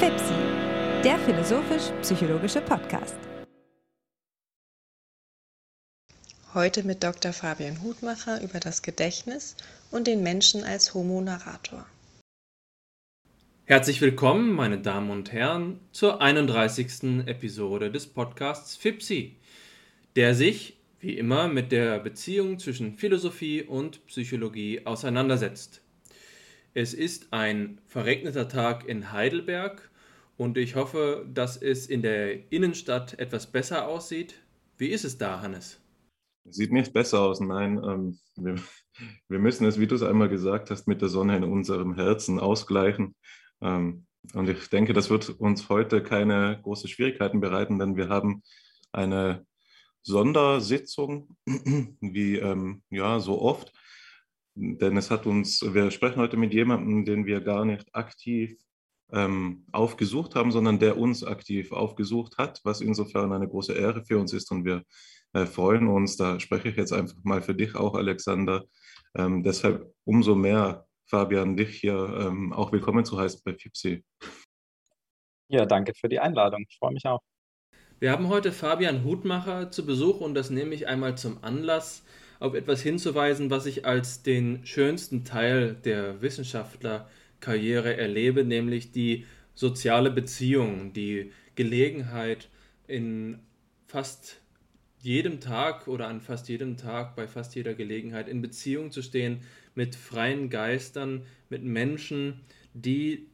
FIPSI, der philosophisch-psychologische Podcast. Heute mit Dr. Fabian Hutmacher über das Gedächtnis und den Menschen als Homo Narrator. Herzlich willkommen, meine Damen und Herren, zur 31. Episode des Podcasts FIPSI, der sich, wie immer, mit der Beziehung zwischen Philosophie und Psychologie auseinandersetzt. Es ist ein verregneter Tag in Heidelberg und ich hoffe, dass es in der Innenstadt etwas besser aussieht. Wie ist es da, Hannes? Sieht nicht besser aus, nein. Ähm, wir, wir, müssen es, wie du es einmal gesagt hast, mit der Sonne in unserem Herzen ausgleichen. Ähm, und ich denke, das wird uns heute keine großen Schwierigkeiten bereiten, denn wir haben eine Sondersitzung, wie ähm, ja so oft. Denn es hat uns, wir sprechen heute mit jemandem, den wir gar nicht aktiv ähm, aufgesucht haben, sondern der uns aktiv aufgesucht hat, was insofern eine große Ehre für uns ist. Und wir äh, freuen uns, da spreche ich jetzt einfach mal für dich auch, Alexander. Ähm, deshalb umso mehr Fabian, dich hier ähm, auch willkommen zu heißen bei FIPSI. Ja, danke für die Einladung. Ich freue mich auch. Wir haben heute Fabian Hutmacher zu Besuch und das nehme ich einmal zum Anlass, auf etwas hinzuweisen, was ich als den schönsten Teil der Wissenschaftlerkarriere erlebe, nämlich die soziale Beziehung, die Gelegenheit in fast jedem Tag oder an fast jedem Tag, bei fast jeder Gelegenheit in Beziehung zu stehen mit freien Geistern, mit Menschen, die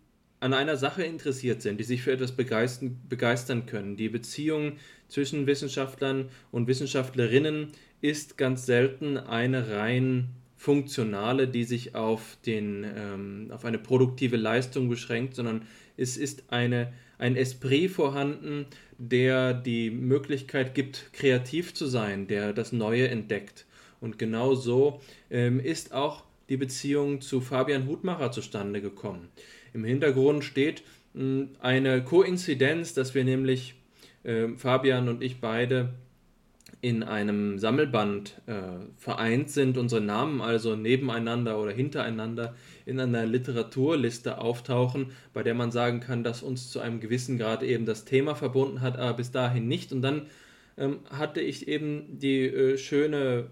an einer Sache interessiert sind, die sich für etwas begeistern, begeistern können. Die Beziehung zwischen Wissenschaftlern und Wissenschaftlerinnen ist ganz selten eine rein funktionale, die sich auf, den, ähm, auf eine produktive Leistung beschränkt, sondern es ist eine, ein Esprit vorhanden, der die Möglichkeit gibt, kreativ zu sein, der das Neue entdeckt. Und genau so ähm, ist auch die Beziehung zu Fabian Hutmacher zustande gekommen. Im Hintergrund steht eine Koinzidenz, dass wir nämlich äh, Fabian und ich beide in einem Sammelband äh, vereint sind, unsere Namen also nebeneinander oder hintereinander in einer Literaturliste auftauchen, bei der man sagen kann, dass uns zu einem gewissen Grad eben das Thema verbunden hat, aber bis dahin nicht. Und dann ähm, hatte ich eben die äh, schöne,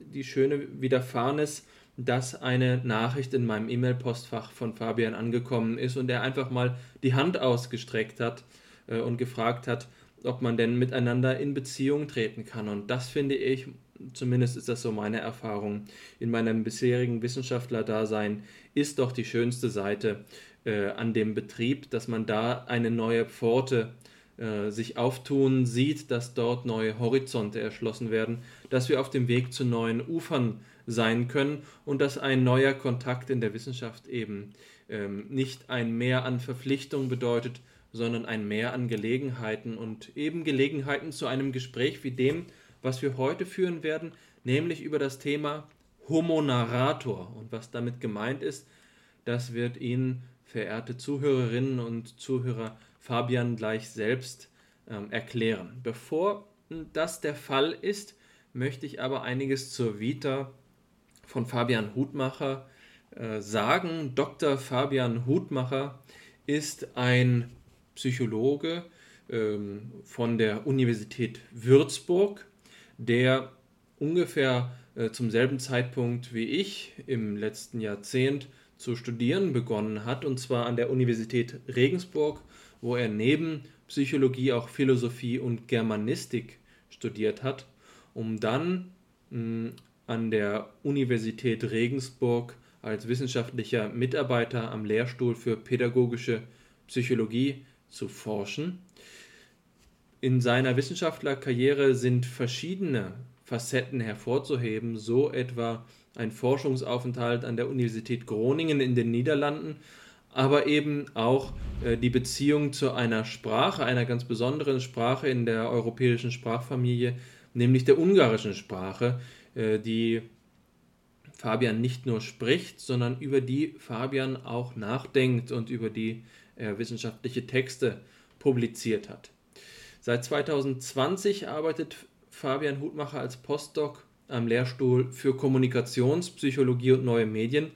die schöne Widerfahrnis, dass eine Nachricht in meinem E-Mail-Postfach von Fabian angekommen ist und er einfach mal die Hand ausgestreckt hat äh, und gefragt hat, ob man denn miteinander in Beziehung treten kann. Und das finde ich, zumindest ist das so meine Erfahrung in meinem bisherigen Wissenschaftlerdasein, ist doch die schönste Seite äh, an dem Betrieb, dass man da eine neue Pforte äh, sich auftun sieht, dass dort neue Horizonte erschlossen werden, dass wir auf dem Weg zu neuen Ufern sein können und dass ein neuer Kontakt in der Wissenschaft eben ähm, nicht ein Mehr an Verpflichtung bedeutet, sondern ein Mehr an Gelegenheiten und eben Gelegenheiten zu einem Gespräch wie dem, was wir heute führen werden, nämlich über das Thema Homo Narrator. Und was damit gemeint ist, das wird Ihnen, verehrte Zuhörerinnen und Zuhörer, Fabian gleich selbst ähm, erklären. Bevor das der Fall ist, möchte ich aber einiges zur Vita von Fabian Hutmacher äh, sagen. Dr. Fabian Hutmacher ist ein Psychologe ähm, von der Universität Würzburg, der ungefähr äh, zum selben Zeitpunkt wie ich im letzten Jahrzehnt zu studieren begonnen hat, und zwar an der Universität Regensburg, wo er neben Psychologie auch Philosophie und Germanistik studiert hat, um dann mh, an der Universität Regensburg als wissenschaftlicher Mitarbeiter am Lehrstuhl für pädagogische Psychologie zu forschen. In seiner Wissenschaftlerkarriere sind verschiedene Facetten hervorzuheben, so etwa ein Forschungsaufenthalt an der Universität Groningen in den Niederlanden, aber eben auch äh, die Beziehung zu einer Sprache, einer ganz besonderen Sprache in der europäischen Sprachfamilie, nämlich der ungarischen Sprache, die Fabian nicht nur spricht, sondern über die Fabian auch nachdenkt und über die er wissenschaftliche Texte publiziert hat. Seit 2020 arbeitet Fabian Hutmacher als Postdoc am Lehrstuhl für Kommunikationspsychologie und neue Medien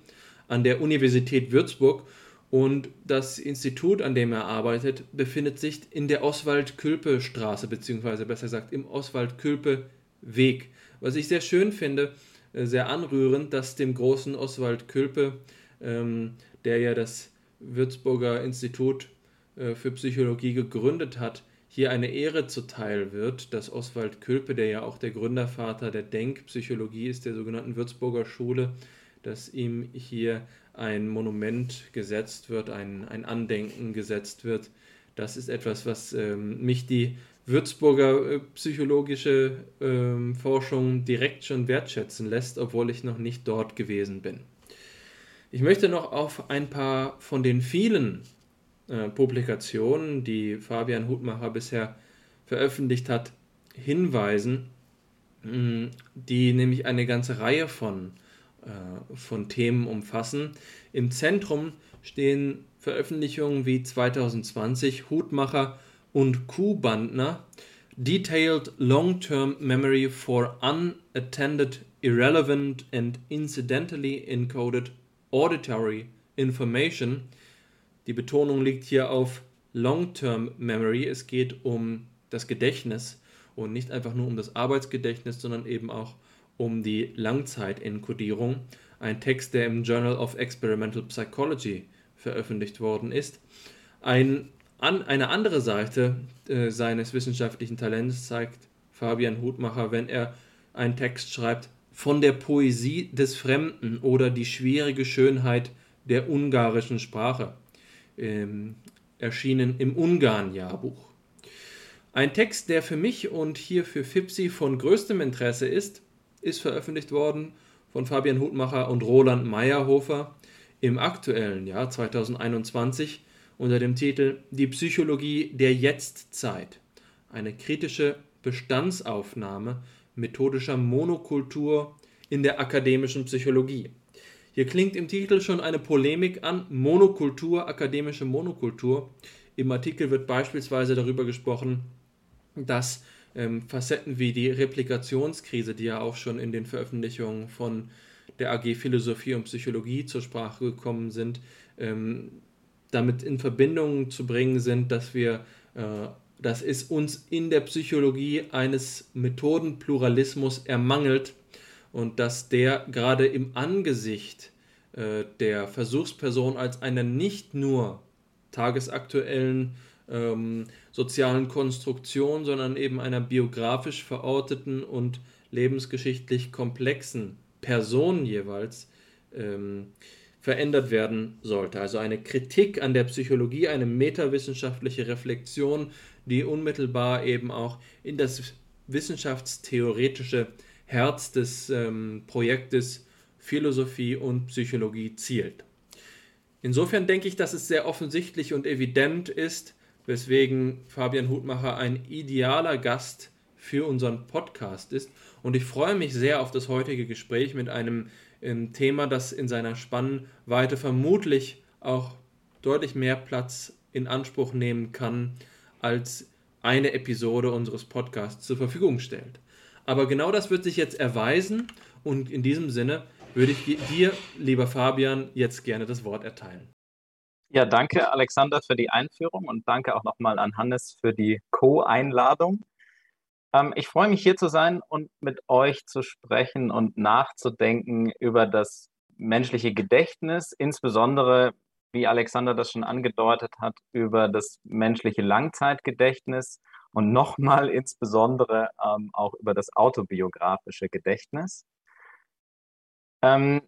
an der Universität Würzburg und das Institut, an dem er arbeitet, befindet sich in der Oswald-Külpe-Straße, beziehungsweise besser gesagt im Oswald-Külpe-Weg. Was ich sehr schön finde, äh, sehr anrührend, dass dem großen Oswald Külpe, ähm, der ja das Würzburger Institut äh, für Psychologie gegründet hat, hier eine Ehre zuteil wird, dass Oswald Külpe, der ja auch der Gründervater der Denkpsychologie ist, der sogenannten Würzburger Schule, dass ihm hier ein Monument gesetzt wird, ein, ein Andenken gesetzt wird. Das ist etwas, was ähm, mich die Würzburger äh, psychologische ähm, Forschung direkt schon wertschätzen lässt, obwohl ich noch nicht dort gewesen bin. Ich möchte noch auf ein paar von den vielen äh, Publikationen, die Fabian Hutmacher bisher veröffentlicht hat, hinweisen, mh, die nämlich eine ganze Reihe von, äh, von Themen umfassen. Im Zentrum stehen Veröffentlichungen wie 2020 Hutmacher und Kuhbandner Detailed Long-Term Memory for Unattended Irrelevant and Incidentally Encoded Auditory Information die Betonung liegt hier auf Long-Term Memory. Es geht um das Gedächtnis und nicht einfach nur um das Arbeitsgedächtnis, sondern eben auch um die Langzeitenkodierung. Ein Text, der im Journal of Experimental Psychology veröffentlicht worden ist. Ein, an, eine andere Seite äh, seines wissenschaftlichen Talents zeigt Fabian Hutmacher, wenn er einen Text schreibt von der Poesie des Fremden oder die schwierige Schönheit der ungarischen Sprache ähm, erschienen im Ungarn-Jahrbuch. Ein Text, der für mich und hier für Fipsi von größtem Interesse ist, ist veröffentlicht worden von Fabian Hutmacher und Roland Meyerhofer im aktuellen Jahr 2021 unter dem Titel Die Psychologie der Jetztzeit. Eine kritische Bestandsaufnahme methodischer Monokultur in der akademischen Psychologie. Hier klingt im Titel schon eine Polemik an, Monokultur, akademische Monokultur. Im Artikel wird beispielsweise darüber gesprochen, dass ähm, Facetten wie die Replikationskrise, die ja auch schon in den Veröffentlichungen von der AG Philosophie und Psychologie zur Sprache gekommen sind, ähm, damit in Verbindung zu bringen sind, dass wir, äh, dass es uns in der Psychologie eines Methodenpluralismus ermangelt, und dass der gerade im Angesicht äh, der Versuchsperson als einer nicht nur tagesaktuellen ähm, sozialen Konstruktion, sondern eben einer biografisch verorteten und lebensgeschichtlich komplexen Person jeweils ähm, verändert werden sollte. Also eine Kritik an der Psychologie, eine metawissenschaftliche Reflexion, die unmittelbar eben auch in das wissenschaftstheoretische Herz des ähm, Projektes Philosophie und Psychologie zielt. Insofern denke ich, dass es sehr offensichtlich und evident ist, weswegen Fabian Hutmacher ein idealer Gast für unseren Podcast ist. Und ich freue mich sehr auf das heutige Gespräch mit einem Thema, das in seiner Spannweite vermutlich auch deutlich mehr Platz in Anspruch nehmen kann, als eine Episode unseres Podcasts zur Verfügung stellt. Aber genau das wird sich jetzt erweisen und in diesem Sinne würde ich dir, lieber Fabian, jetzt gerne das Wort erteilen. Ja, danke Alexander für die Einführung und danke auch nochmal an Hannes für die Co-Einladung. Ähm, ich freue mich hier zu sein und mit euch zu sprechen und nachzudenken über das menschliche Gedächtnis, insbesondere, wie Alexander das schon angedeutet hat, über das menschliche Langzeitgedächtnis und nochmal insbesondere ähm, auch über das autobiografische Gedächtnis. Ähm,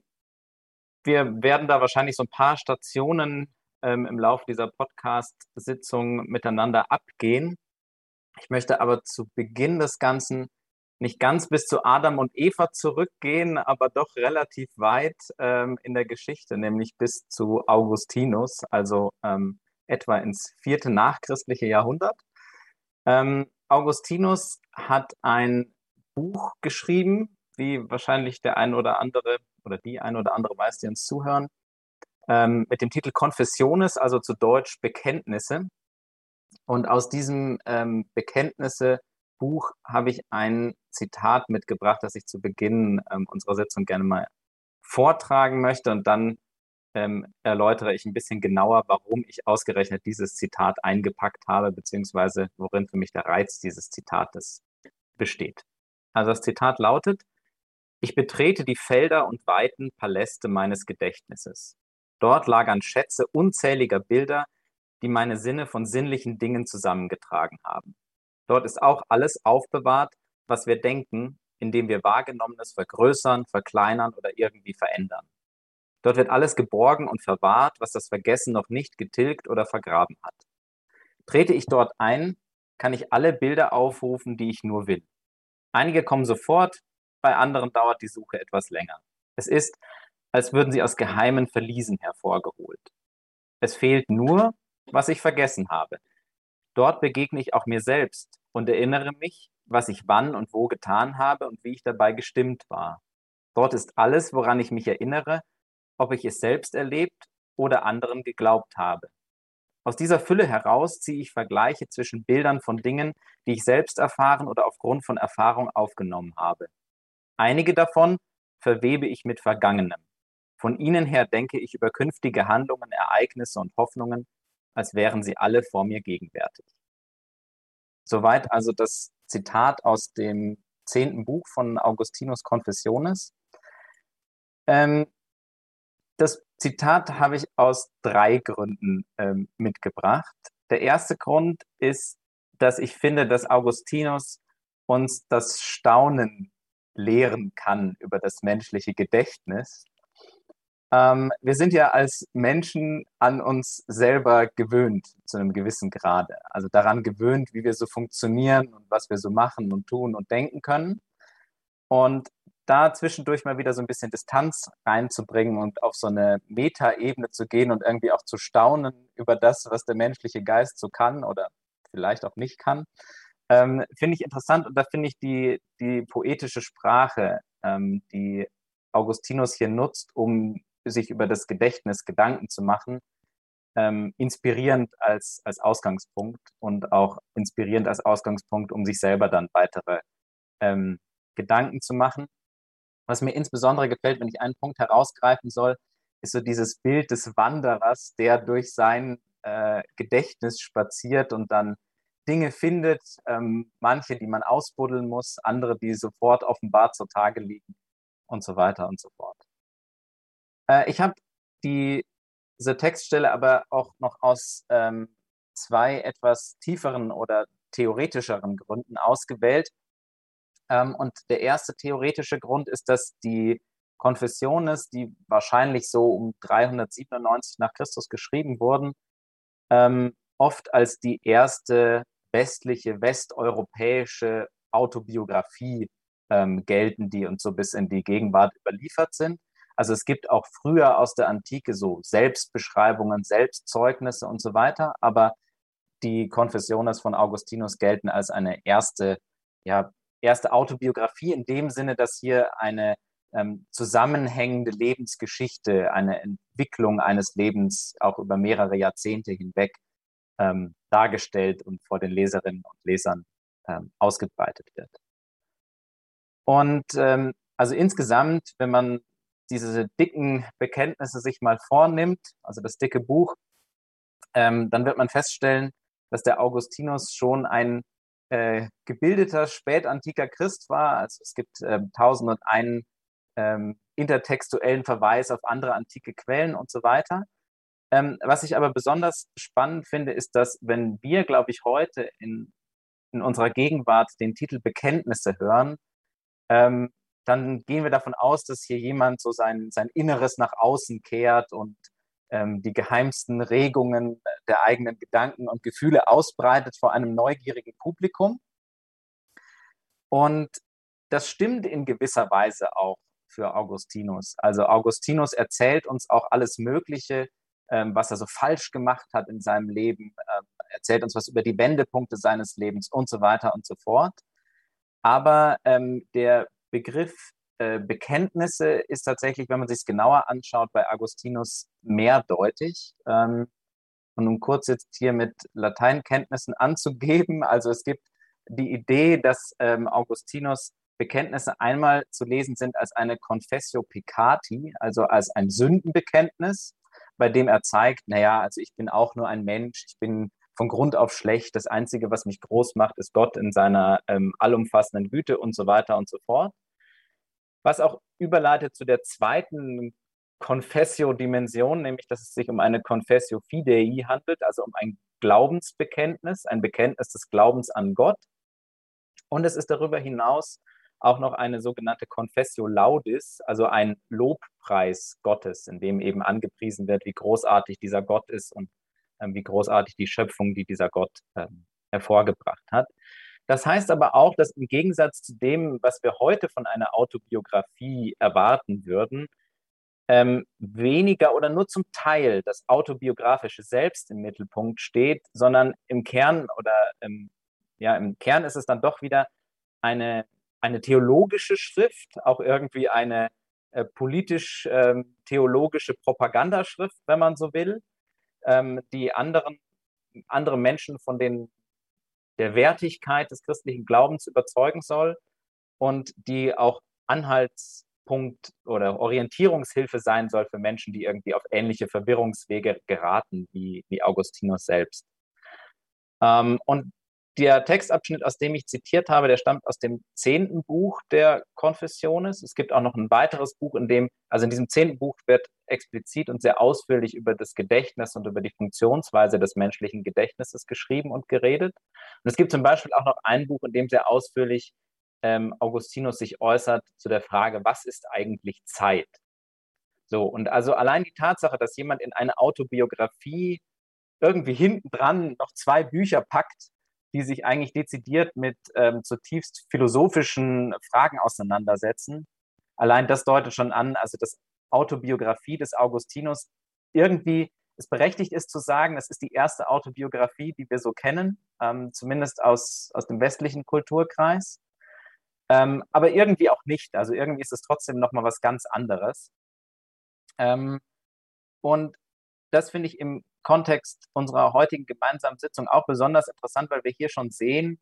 wir werden da wahrscheinlich so ein paar Stationen ähm, im Laufe dieser Podcast-Sitzung miteinander abgehen. Ich möchte aber zu Beginn des Ganzen nicht ganz bis zu Adam und Eva zurückgehen, aber doch relativ weit ähm, in der Geschichte, nämlich bis zu Augustinus, also ähm, etwa ins vierte nachchristliche Jahrhundert. Ähm, Augustinus hat ein Buch geschrieben, wie wahrscheinlich der ein oder andere oder die ein oder andere weiß, die uns zuhören, ähm, mit dem Titel Confessiones, also zu Deutsch Bekenntnisse. Und aus diesem ähm, Bekenntnisse-Buch habe ich ein Zitat mitgebracht, das ich zu Beginn ähm, unserer Sitzung gerne mal vortragen möchte und dann ähm, erläutere ich ein bisschen genauer, warum ich ausgerechnet dieses Zitat eingepackt habe, beziehungsweise worin für mich der Reiz dieses Zitates besteht. Also das Zitat lautet, ich betrete die Felder und weiten Paläste meines Gedächtnisses. Dort lagern Schätze unzähliger Bilder, die meine Sinne von sinnlichen Dingen zusammengetragen haben. Dort ist auch alles aufbewahrt, was wir denken, indem wir Wahrgenommenes vergrößern, verkleinern oder irgendwie verändern. Dort wird alles geborgen und verwahrt, was das Vergessen noch nicht getilgt oder vergraben hat. Trete ich dort ein, kann ich alle Bilder aufrufen, die ich nur will. Einige kommen sofort, bei anderen dauert die Suche etwas länger. Es ist, als würden sie aus geheimen Verliesen hervorgeholt. Es fehlt nur, was ich vergessen habe. Dort begegne ich auch mir selbst und erinnere mich, was ich wann und wo getan habe und wie ich dabei gestimmt war. Dort ist alles, woran ich mich erinnere, ob ich es selbst erlebt oder anderen geglaubt habe. Aus dieser Fülle heraus ziehe ich Vergleiche zwischen Bildern von Dingen, die ich selbst erfahren oder aufgrund von Erfahrung aufgenommen habe. Einige davon verwebe ich mit Vergangenem. Von ihnen her denke ich über künftige Handlungen, Ereignisse und Hoffnungen, als wären sie alle vor mir gegenwärtig. Soweit also das Zitat aus dem zehnten Buch von Augustinus Confessiones. Ähm, das Zitat habe ich aus drei Gründen ähm, mitgebracht. Der erste Grund ist, dass ich finde, dass Augustinus uns das Staunen lehren kann über das menschliche Gedächtnis. Ähm, wir sind ja als Menschen an uns selber gewöhnt zu einem gewissen Grade. Also daran gewöhnt, wie wir so funktionieren und was wir so machen und tun und denken können. Und da zwischendurch mal wieder so ein bisschen Distanz reinzubringen und auf so eine Metaebene zu gehen und irgendwie auch zu staunen über das, was der menschliche Geist so kann oder vielleicht auch nicht kann, ähm, finde ich interessant und da finde ich die, die poetische Sprache, ähm, die Augustinus hier nutzt, um sich über das Gedächtnis Gedanken zu machen, ähm, inspirierend als, als Ausgangspunkt und auch inspirierend als Ausgangspunkt, um sich selber dann weitere ähm, Gedanken zu machen. Was mir insbesondere gefällt, wenn ich einen Punkt herausgreifen soll, ist so dieses Bild des Wanderers, der durch sein äh, Gedächtnis spaziert und dann Dinge findet, ähm, manche, die man ausbuddeln muss, andere, die sofort offenbar zutage liegen und so weiter und so fort. Äh, ich habe die, diese Textstelle aber auch noch aus ähm, zwei etwas tieferen oder theoretischeren Gründen ausgewählt. Ähm, und der erste theoretische Grund ist, dass die Konfessiones, die wahrscheinlich so um 397 nach Christus geschrieben wurden, ähm, oft als die erste westliche, westeuropäische Autobiografie ähm, gelten, die uns so bis in die Gegenwart überliefert sind. Also es gibt auch früher aus der Antike so Selbstbeschreibungen, Selbstzeugnisse und so weiter, aber die Confessiones von Augustinus gelten als eine erste, ja, erste Autobiografie in dem Sinne, dass hier eine ähm, zusammenhängende Lebensgeschichte, eine Entwicklung eines Lebens auch über mehrere Jahrzehnte hinweg ähm, dargestellt und vor den Leserinnen und Lesern ähm, ausgebreitet wird. Und ähm, also insgesamt, wenn man diese dicken Bekenntnisse sich mal vornimmt, also das dicke Buch, ähm, dann wird man feststellen, dass der Augustinus schon ein äh, gebildeter spätantiker Christ war. Also es gibt äh, 1001 ähm, intertextuellen Verweis auf andere antike Quellen und so weiter. Ähm, was ich aber besonders spannend finde, ist, dass wenn wir, glaube ich, heute in, in unserer Gegenwart den Titel Bekenntnisse hören, ähm, dann gehen wir davon aus, dass hier jemand so sein, sein Inneres nach außen kehrt und ähm, die geheimsten Regungen der eigenen Gedanken und Gefühle ausbreitet vor einem neugierigen Publikum. Und das stimmt in gewisser Weise auch für Augustinus. Also Augustinus erzählt uns auch alles Mögliche, ähm, was er so falsch gemacht hat in seinem Leben, äh, erzählt uns was über die Wendepunkte seines Lebens und so weiter und so fort. Aber ähm, der Begriff äh, Bekenntnisse ist tatsächlich, wenn man sich es genauer anschaut, bei Augustinus mehrdeutig. Ähm, und um kurz jetzt hier mit Lateinkenntnissen anzugeben, also es gibt die Idee, dass ähm, Augustinus Bekenntnisse einmal zu lesen sind als eine Confessio Peccati, also als ein Sündenbekenntnis, bei dem er zeigt, naja, also ich bin auch nur ein Mensch, ich bin von Grund auf schlecht, das Einzige, was mich groß macht, ist Gott in seiner ähm, allumfassenden Güte und so weiter und so fort. Was auch überleitet zu der zweiten Confessio-Dimension, nämlich dass es sich um eine Confessio Fidei handelt, also um ein Glaubensbekenntnis, ein Bekenntnis des Glaubens an Gott. Und es ist darüber hinaus auch noch eine sogenannte Confessio Laudis, also ein Lobpreis Gottes, in dem eben angepriesen wird, wie großartig dieser Gott ist und äh, wie großartig die Schöpfung, die dieser Gott äh, hervorgebracht hat. Das heißt aber auch, dass im Gegensatz zu dem, was wir heute von einer Autobiografie erwarten würden, ähm, weniger oder nur zum Teil das autobiografische Selbst im Mittelpunkt steht, sondern im Kern oder ähm, ja, im Kern ist es dann doch wieder eine, eine theologische Schrift, auch irgendwie eine äh, politisch-theologische ähm, Propagandaschrift, wenn man so will, ähm, die anderen, andere Menschen von den, der Wertigkeit des christlichen Glaubens überzeugen soll und die auch Anhaltspunkt oder Orientierungshilfe sein soll für Menschen, die irgendwie auf ähnliche Verwirrungswege geraten wie, wie Augustinus selbst. Ähm, und der Textabschnitt, aus dem ich zitiert habe, der stammt aus dem zehnten Buch der Confessiones. Es gibt auch noch ein weiteres Buch, in dem, also in diesem zehnten Buch wird explizit und sehr ausführlich über das Gedächtnis und über die Funktionsweise des menschlichen Gedächtnisses geschrieben und geredet. Und es gibt zum Beispiel auch noch ein Buch, in dem sehr ausführlich ähm, Augustinus sich äußert zu der Frage, was ist eigentlich Zeit? So, und also allein die Tatsache, dass jemand in eine Autobiografie irgendwie hinten dran noch zwei Bücher packt, die sich eigentlich dezidiert mit ähm, zutiefst philosophischen Fragen auseinandersetzen. Allein das deutet schon an, also das Autobiografie des Augustinus irgendwie es berechtigt ist zu sagen, das ist die erste Autobiografie, die wir so kennen, ähm, zumindest aus, aus dem westlichen Kulturkreis. Ähm, aber irgendwie auch nicht. Also irgendwie ist es trotzdem nochmal was ganz anderes. Ähm, und das finde ich im Kontext unserer heutigen gemeinsamen Sitzung auch besonders interessant, weil wir hier schon sehen,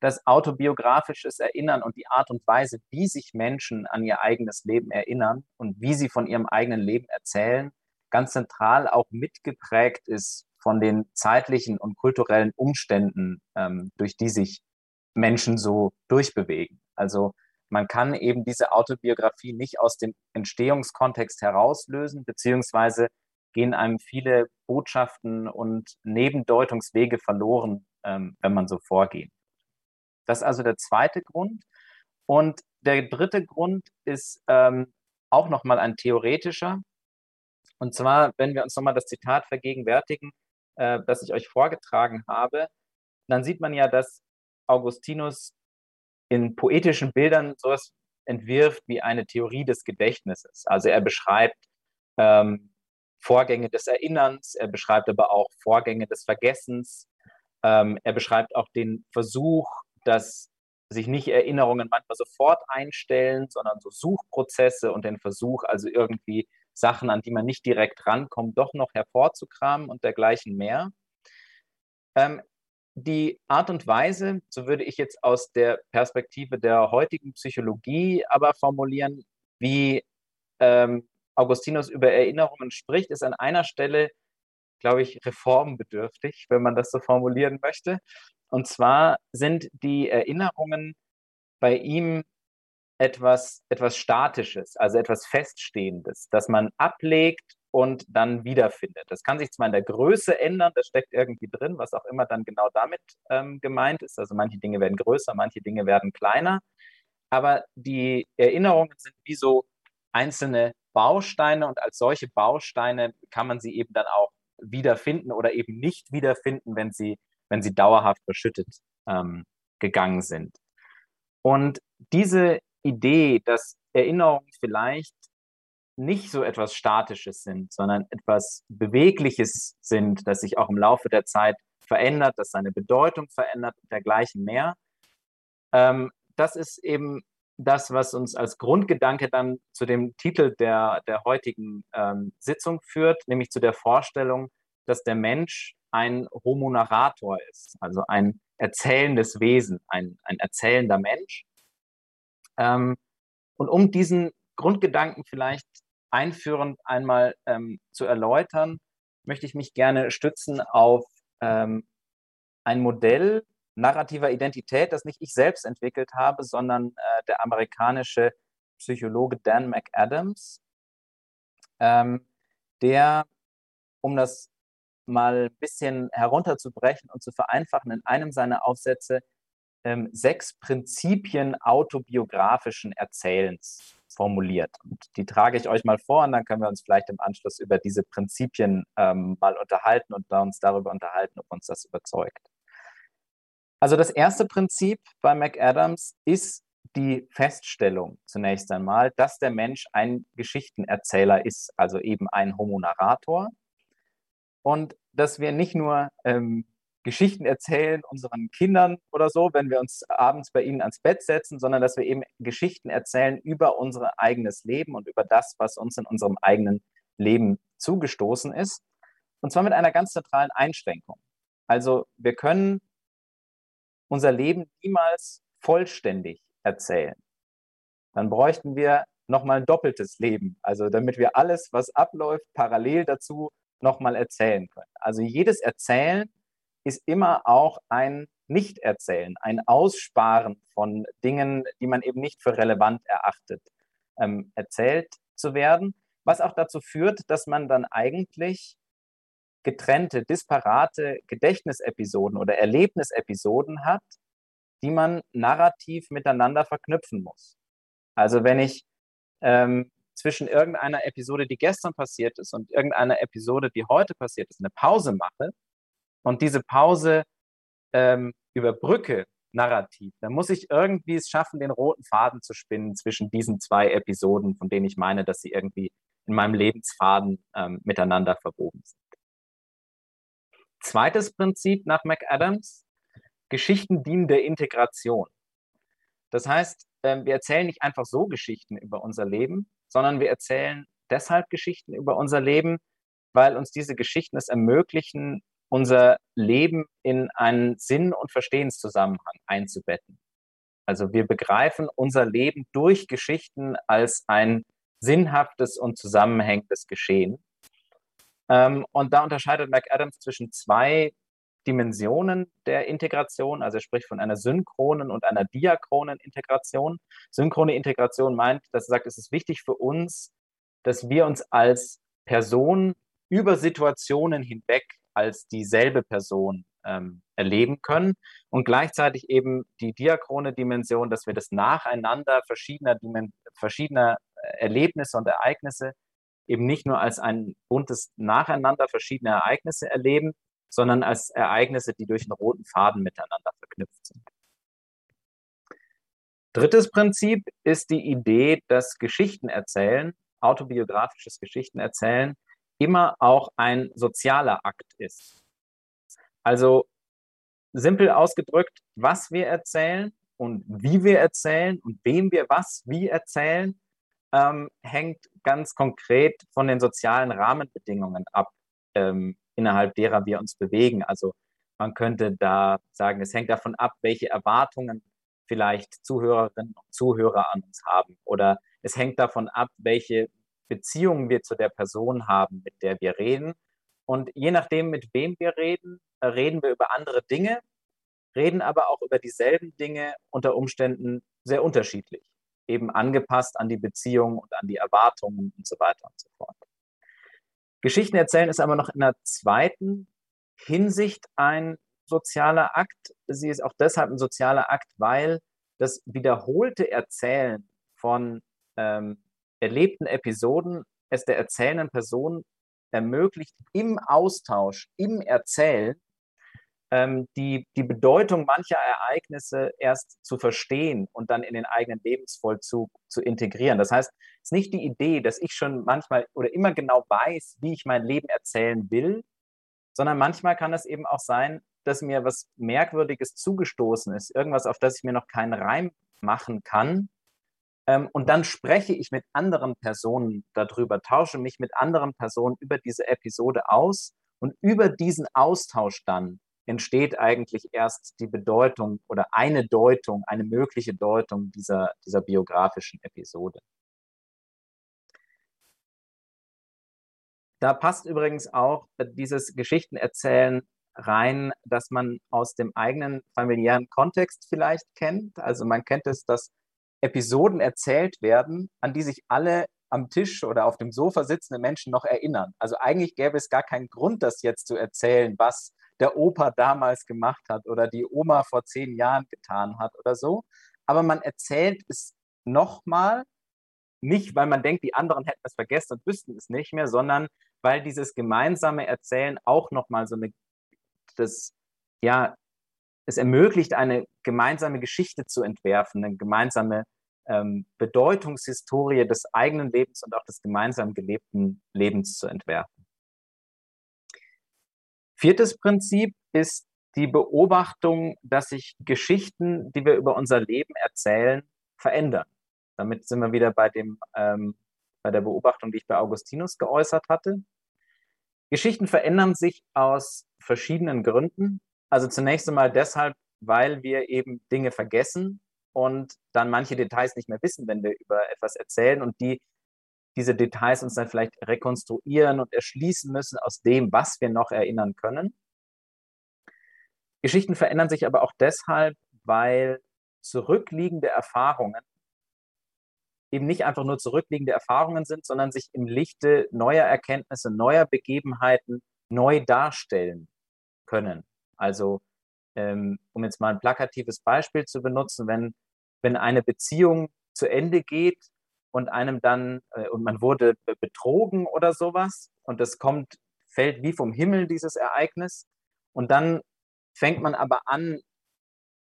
dass autobiografisches Erinnern und die Art und Weise, wie sich Menschen an ihr eigenes Leben erinnern und wie sie von ihrem eigenen Leben erzählen, ganz zentral auch mitgeprägt ist von den zeitlichen und kulturellen Umständen, ähm, durch die sich Menschen so durchbewegen. Also man kann eben diese Autobiografie nicht aus dem Entstehungskontext herauslösen, beziehungsweise gehen einem viele Botschaften und Nebendeutungswege verloren, ähm, wenn man so vorgeht. Das ist also der zweite Grund. Und der dritte Grund ist ähm, auch nochmal ein theoretischer. Und zwar, wenn wir uns nochmal das Zitat vergegenwärtigen, äh, das ich euch vorgetragen habe, dann sieht man ja, dass Augustinus in poetischen Bildern sowas entwirft wie eine Theorie des Gedächtnisses. Also er beschreibt ähm, Vorgänge des Erinnerns, er beschreibt aber auch Vorgänge des Vergessens. Ähm, er beschreibt auch den Versuch, dass sich nicht Erinnerungen manchmal sofort einstellen, sondern so Suchprozesse und den Versuch, also irgendwie Sachen, an die man nicht direkt rankommt, doch noch hervorzukramen und dergleichen mehr. Ähm, die Art und Weise, so würde ich jetzt aus der Perspektive der heutigen Psychologie aber formulieren, wie ähm, Augustinus über Erinnerungen spricht, ist an einer Stelle, glaube ich, reformbedürftig, wenn man das so formulieren möchte. Und zwar sind die Erinnerungen bei ihm etwas, etwas Statisches, also etwas Feststehendes, das man ablegt und dann wiederfindet. Das kann sich zwar in der Größe ändern, das steckt irgendwie drin, was auch immer dann genau damit ähm, gemeint ist. Also manche Dinge werden größer, manche Dinge werden kleiner. Aber die Erinnerungen sind wie so einzelne Bausteine und als solche Bausteine kann man sie eben dann auch wiederfinden oder eben nicht wiederfinden, wenn sie, wenn sie dauerhaft verschüttet ähm, gegangen sind. Und diese Idee, dass Erinnerungen vielleicht nicht so etwas Statisches sind, sondern etwas Bewegliches sind, das sich auch im Laufe der Zeit verändert, das seine Bedeutung verändert und dergleichen mehr. Ähm, das ist eben das, was uns als Grundgedanke dann zu dem Titel der, der heutigen ähm, Sitzung führt, nämlich zu der Vorstellung, dass der Mensch ein Homo narrator ist, also ein erzählendes Wesen, ein, ein erzählender Mensch. Ähm, und um diesen Grundgedanken vielleicht einführend einmal ähm, zu erläutern, möchte ich mich gerne stützen auf ähm, ein Modell narrativer Identität, das nicht ich selbst entwickelt habe, sondern äh, der amerikanische Psychologe Dan McAdams, ähm, der, um das mal ein bisschen herunterzubrechen und zu vereinfachen, in einem seiner Aufsätze ähm, sechs Prinzipien autobiografischen Erzählens formuliert. Und die trage ich euch mal vor und dann können wir uns vielleicht im Anschluss über diese Prinzipien ähm, mal unterhalten und uns darüber unterhalten, ob uns das überzeugt. Also das erste Prinzip bei McAdams ist die Feststellung zunächst einmal, dass der Mensch ein Geschichtenerzähler ist, also eben ein Homo narrator. Und dass wir nicht nur ähm, Geschichten erzählen unseren Kindern oder so, wenn wir uns abends bei ihnen ans Bett setzen, sondern dass wir eben Geschichten erzählen über unser eigenes Leben und über das, was uns in unserem eigenen Leben zugestoßen ist. Und zwar mit einer ganz zentralen Einschränkung. Also wir können unser Leben niemals vollständig erzählen. Dann bräuchten wir nochmal ein doppeltes Leben, also damit wir alles, was abläuft, parallel dazu nochmal erzählen können. Also jedes Erzählen ist immer auch ein Nicht-Erzählen, ein Aussparen von Dingen, die man eben nicht für relevant erachtet, ähm, erzählt zu werden, was auch dazu führt, dass man dann eigentlich getrennte, disparate Gedächtnisepisoden oder Erlebnisepisoden hat, die man narrativ miteinander verknüpfen muss. Also wenn ich ähm, zwischen irgendeiner Episode, die gestern passiert ist, und irgendeiner Episode, die heute passiert ist, eine Pause mache und diese Pause ähm, überbrücke narrativ, dann muss ich irgendwie es schaffen, den roten Faden zu spinnen zwischen diesen zwei Episoden, von denen ich meine, dass sie irgendwie in meinem Lebensfaden ähm, miteinander verwoben sind. Zweites Prinzip nach McAdams, Geschichten dienen der Integration. Das heißt, ähm, wir erzählen nicht einfach so Geschichten über unser Leben, sondern wir erzählen deshalb Geschichten über unser Leben, weil uns diese Geschichten es ermöglichen, unser Leben in einen Sinn- und Verstehenszusammenhang einzubetten. Also wir begreifen unser Leben durch Geschichten als ein sinnhaftes und zusammenhängendes Geschehen. Ähm, und da unterscheidet McAdams zwischen zwei Dimensionen der Integration. Also er spricht von einer synchronen und einer diachronen Integration. Synchrone Integration meint, dass er sagt, es ist wichtig für uns, dass wir uns als Person über Situationen hinweg als dieselbe Person ähm, erleben können und gleichzeitig eben die diachrone Dimension, dass wir das Nacheinander verschiedener, verschiedener äh, Erlebnisse und Ereignisse eben nicht nur als ein buntes Nacheinander verschiedener Ereignisse erleben, sondern als Ereignisse, die durch einen roten Faden miteinander verknüpft sind. Drittes Prinzip ist die Idee, dass Geschichten erzählen, autobiografisches Geschichten erzählen, immer auch ein sozialer Akt ist. Also simpel ausgedrückt, was wir erzählen und wie wir erzählen und wem wir was wie erzählen, ähm, hängt ganz konkret von den sozialen Rahmenbedingungen ab, ähm, innerhalb derer wir uns bewegen. Also man könnte da sagen, es hängt davon ab, welche Erwartungen vielleicht Zuhörerinnen und Zuhörer an uns haben. Oder es hängt davon ab, welche Beziehungen wir zu der Person haben, mit der wir reden. Und je nachdem, mit wem wir reden, äh, reden wir über andere Dinge, reden aber auch über dieselben Dinge unter Umständen sehr unterschiedlich, eben angepasst an die Beziehung und an die Erwartungen und so weiter und so fort. Geschichten erzählen ist aber noch in der zweiten Hinsicht ein sozialer Akt. Sie ist auch deshalb ein sozialer Akt, weil das wiederholte Erzählen von ähm, erlebten Episoden es der erzählenden Person ermöglicht, im Austausch, im Erzählen die, die Bedeutung mancher Ereignisse erst zu verstehen und dann in den eigenen Lebensvollzug zu integrieren. Das heißt, es ist nicht die Idee, dass ich schon manchmal oder immer genau weiß, wie ich mein Leben erzählen will, sondern manchmal kann es eben auch sein, dass mir was Merkwürdiges zugestoßen ist, irgendwas, auf das ich mir noch keinen Reim machen kann. Ähm, und dann spreche ich mit anderen Personen darüber, tausche mich mit anderen Personen über diese Episode aus. Und über diesen Austausch dann entsteht eigentlich erst die Bedeutung oder eine Deutung, eine mögliche Deutung dieser, dieser biografischen Episode. Da passt übrigens auch dieses Geschichtenerzählen rein, dass man aus dem eigenen familiären Kontext vielleicht kennt. Also man kennt es, dass Episoden erzählt werden, an die sich alle am Tisch oder auf dem Sofa sitzende Menschen noch erinnern. Also eigentlich gäbe es gar keinen Grund, das jetzt zu erzählen, was der Opa damals gemacht hat oder die Oma vor zehn Jahren getan hat oder so. Aber man erzählt es nochmal, nicht weil man denkt, die anderen hätten es vergessen und wüssten es nicht mehr, sondern weil dieses gemeinsame Erzählen auch nochmal so eine, das, ja, es ermöglicht, eine gemeinsame Geschichte zu entwerfen, eine gemeinsame ähm, Bedeutungshistorie des eigenen Lebens und auch des gemeinsam gelebten Lebens zu entwerfen. Viertes Prinzip ist die Beobachtung, dass sich Geschichten, die wir über unser Leben erzählen, verändern. Damit sind wir wieder bei, dem, ähm, bei der Beobachtung, die ich bei Augustinus geäußert hatte. Geschichten verändern sich aus verschiedenen Gründen. Also zunächst einmal deshalb, weil wir eben Dinge vergessen und dann manche Details nicht mehr wissen, wenn wir über etwas erzählen und die diese Details uns dann vielleicht rekonstruieren und erschließen müssen aus dem, was wir noch erinnern können. Geschichten verändern sich aber auch deshalb, weil zurückliegende Erfahrungen eben nicht einfach nur zurückliegende Erfahrungen sind, sondern sich im Lichte neuer Erkenntnisse, neuer Begebenheiten neu darstellen können. Also, ähm, um jetzt mal ein plakatives Beispiel zu benutzen, wenn, wenn eine Beziehung zu Ende geht und einem dann, äh, und man wurde betrogen oder sowas, und das kommt, fällt wie vom Himmel, dieses Ereignis, und dann fängt man aber an,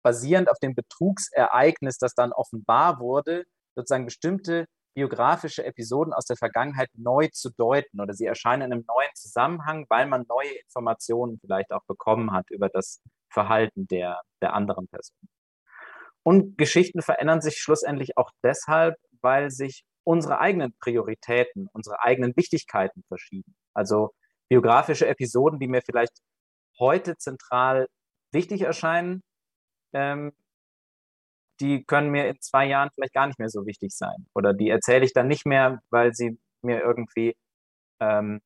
basierend auf dem Betrugsereignis, das dann offenbar wurde, sozusagen bestimmte biografische Episoden aus der Vergangenheit neu zu deuten. Oder sie erscheinen in einem neuen Zusammenhang, weil man neue Informationen vielleicht auch bekommen hat über das Verhalten der, der anderen Person. Und Geschichten verändern sich schlussendlich auch deshalb, weil sich unsere eigenen Prioritäten, unsere eigenen Wichtigkeiten verschieben. Also biografische Episoden, die mir vielleicht heute zentral wichtig erscheinen, ähm, die können mir in zwei Jahren vielleicht gar nicht mehr so wichtig sein. Oder die erzähle ich dann nicht mehr, weil sie mir irgendwie ähm,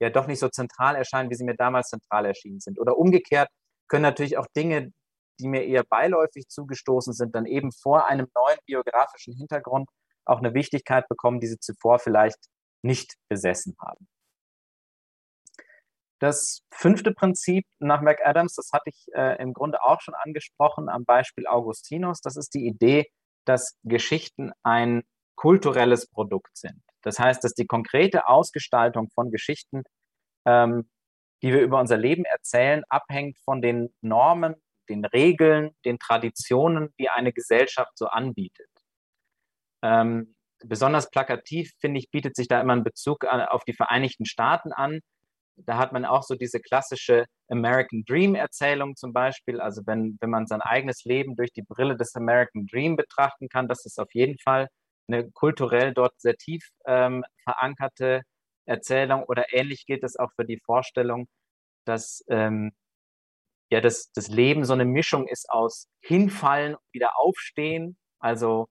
ja doch nicht so zentral erscheinen, wie sie mir damals zentral erschienen sind. Oder umgekehrt können natürlich auch Dinge, die mir eher beiläufig zugestoßen sind, dann eben vor einem neuen biografischen Hintergrund auch eine Wichtigkeit bekommen, die sie zuvor vielleicht nicht besessen haben. Das fünfte Prinzip nach McAdams, das hatte ich äh, im Grunde auch schon angesprochen am Beispiel Augustinus, das ist die Idee, dass Geschichten ein kulturelles Produkt sind. Das heißt, dass die konkrete Ausgestaltung von Geschichten, ähm, die wir über unser Leben erzählen, abhängt von den Normen, den Regeln, den Traditionen, die eine Gesellschaft so anbietet. Ähm, besonders plakativ, finde ich, bietet sich da immer ein Bezug auf die Vereinigten Staaten an, da hat man auch so diese klassische American Dream Erzählung zum Beispiel. Also wenn, wenn man sein eigenes Leben durch die Brille des American Dream betrachten kann, das ist auf jeden Fall eine kulturell dort sehr tief ähm, verankerte Erzählung. Oder ähnlich gilt es auch für die Vorstellung, dass ähm, ja, das, das Leben so eine Mischung ist aus Hinfallen und wieder aufstehen. Also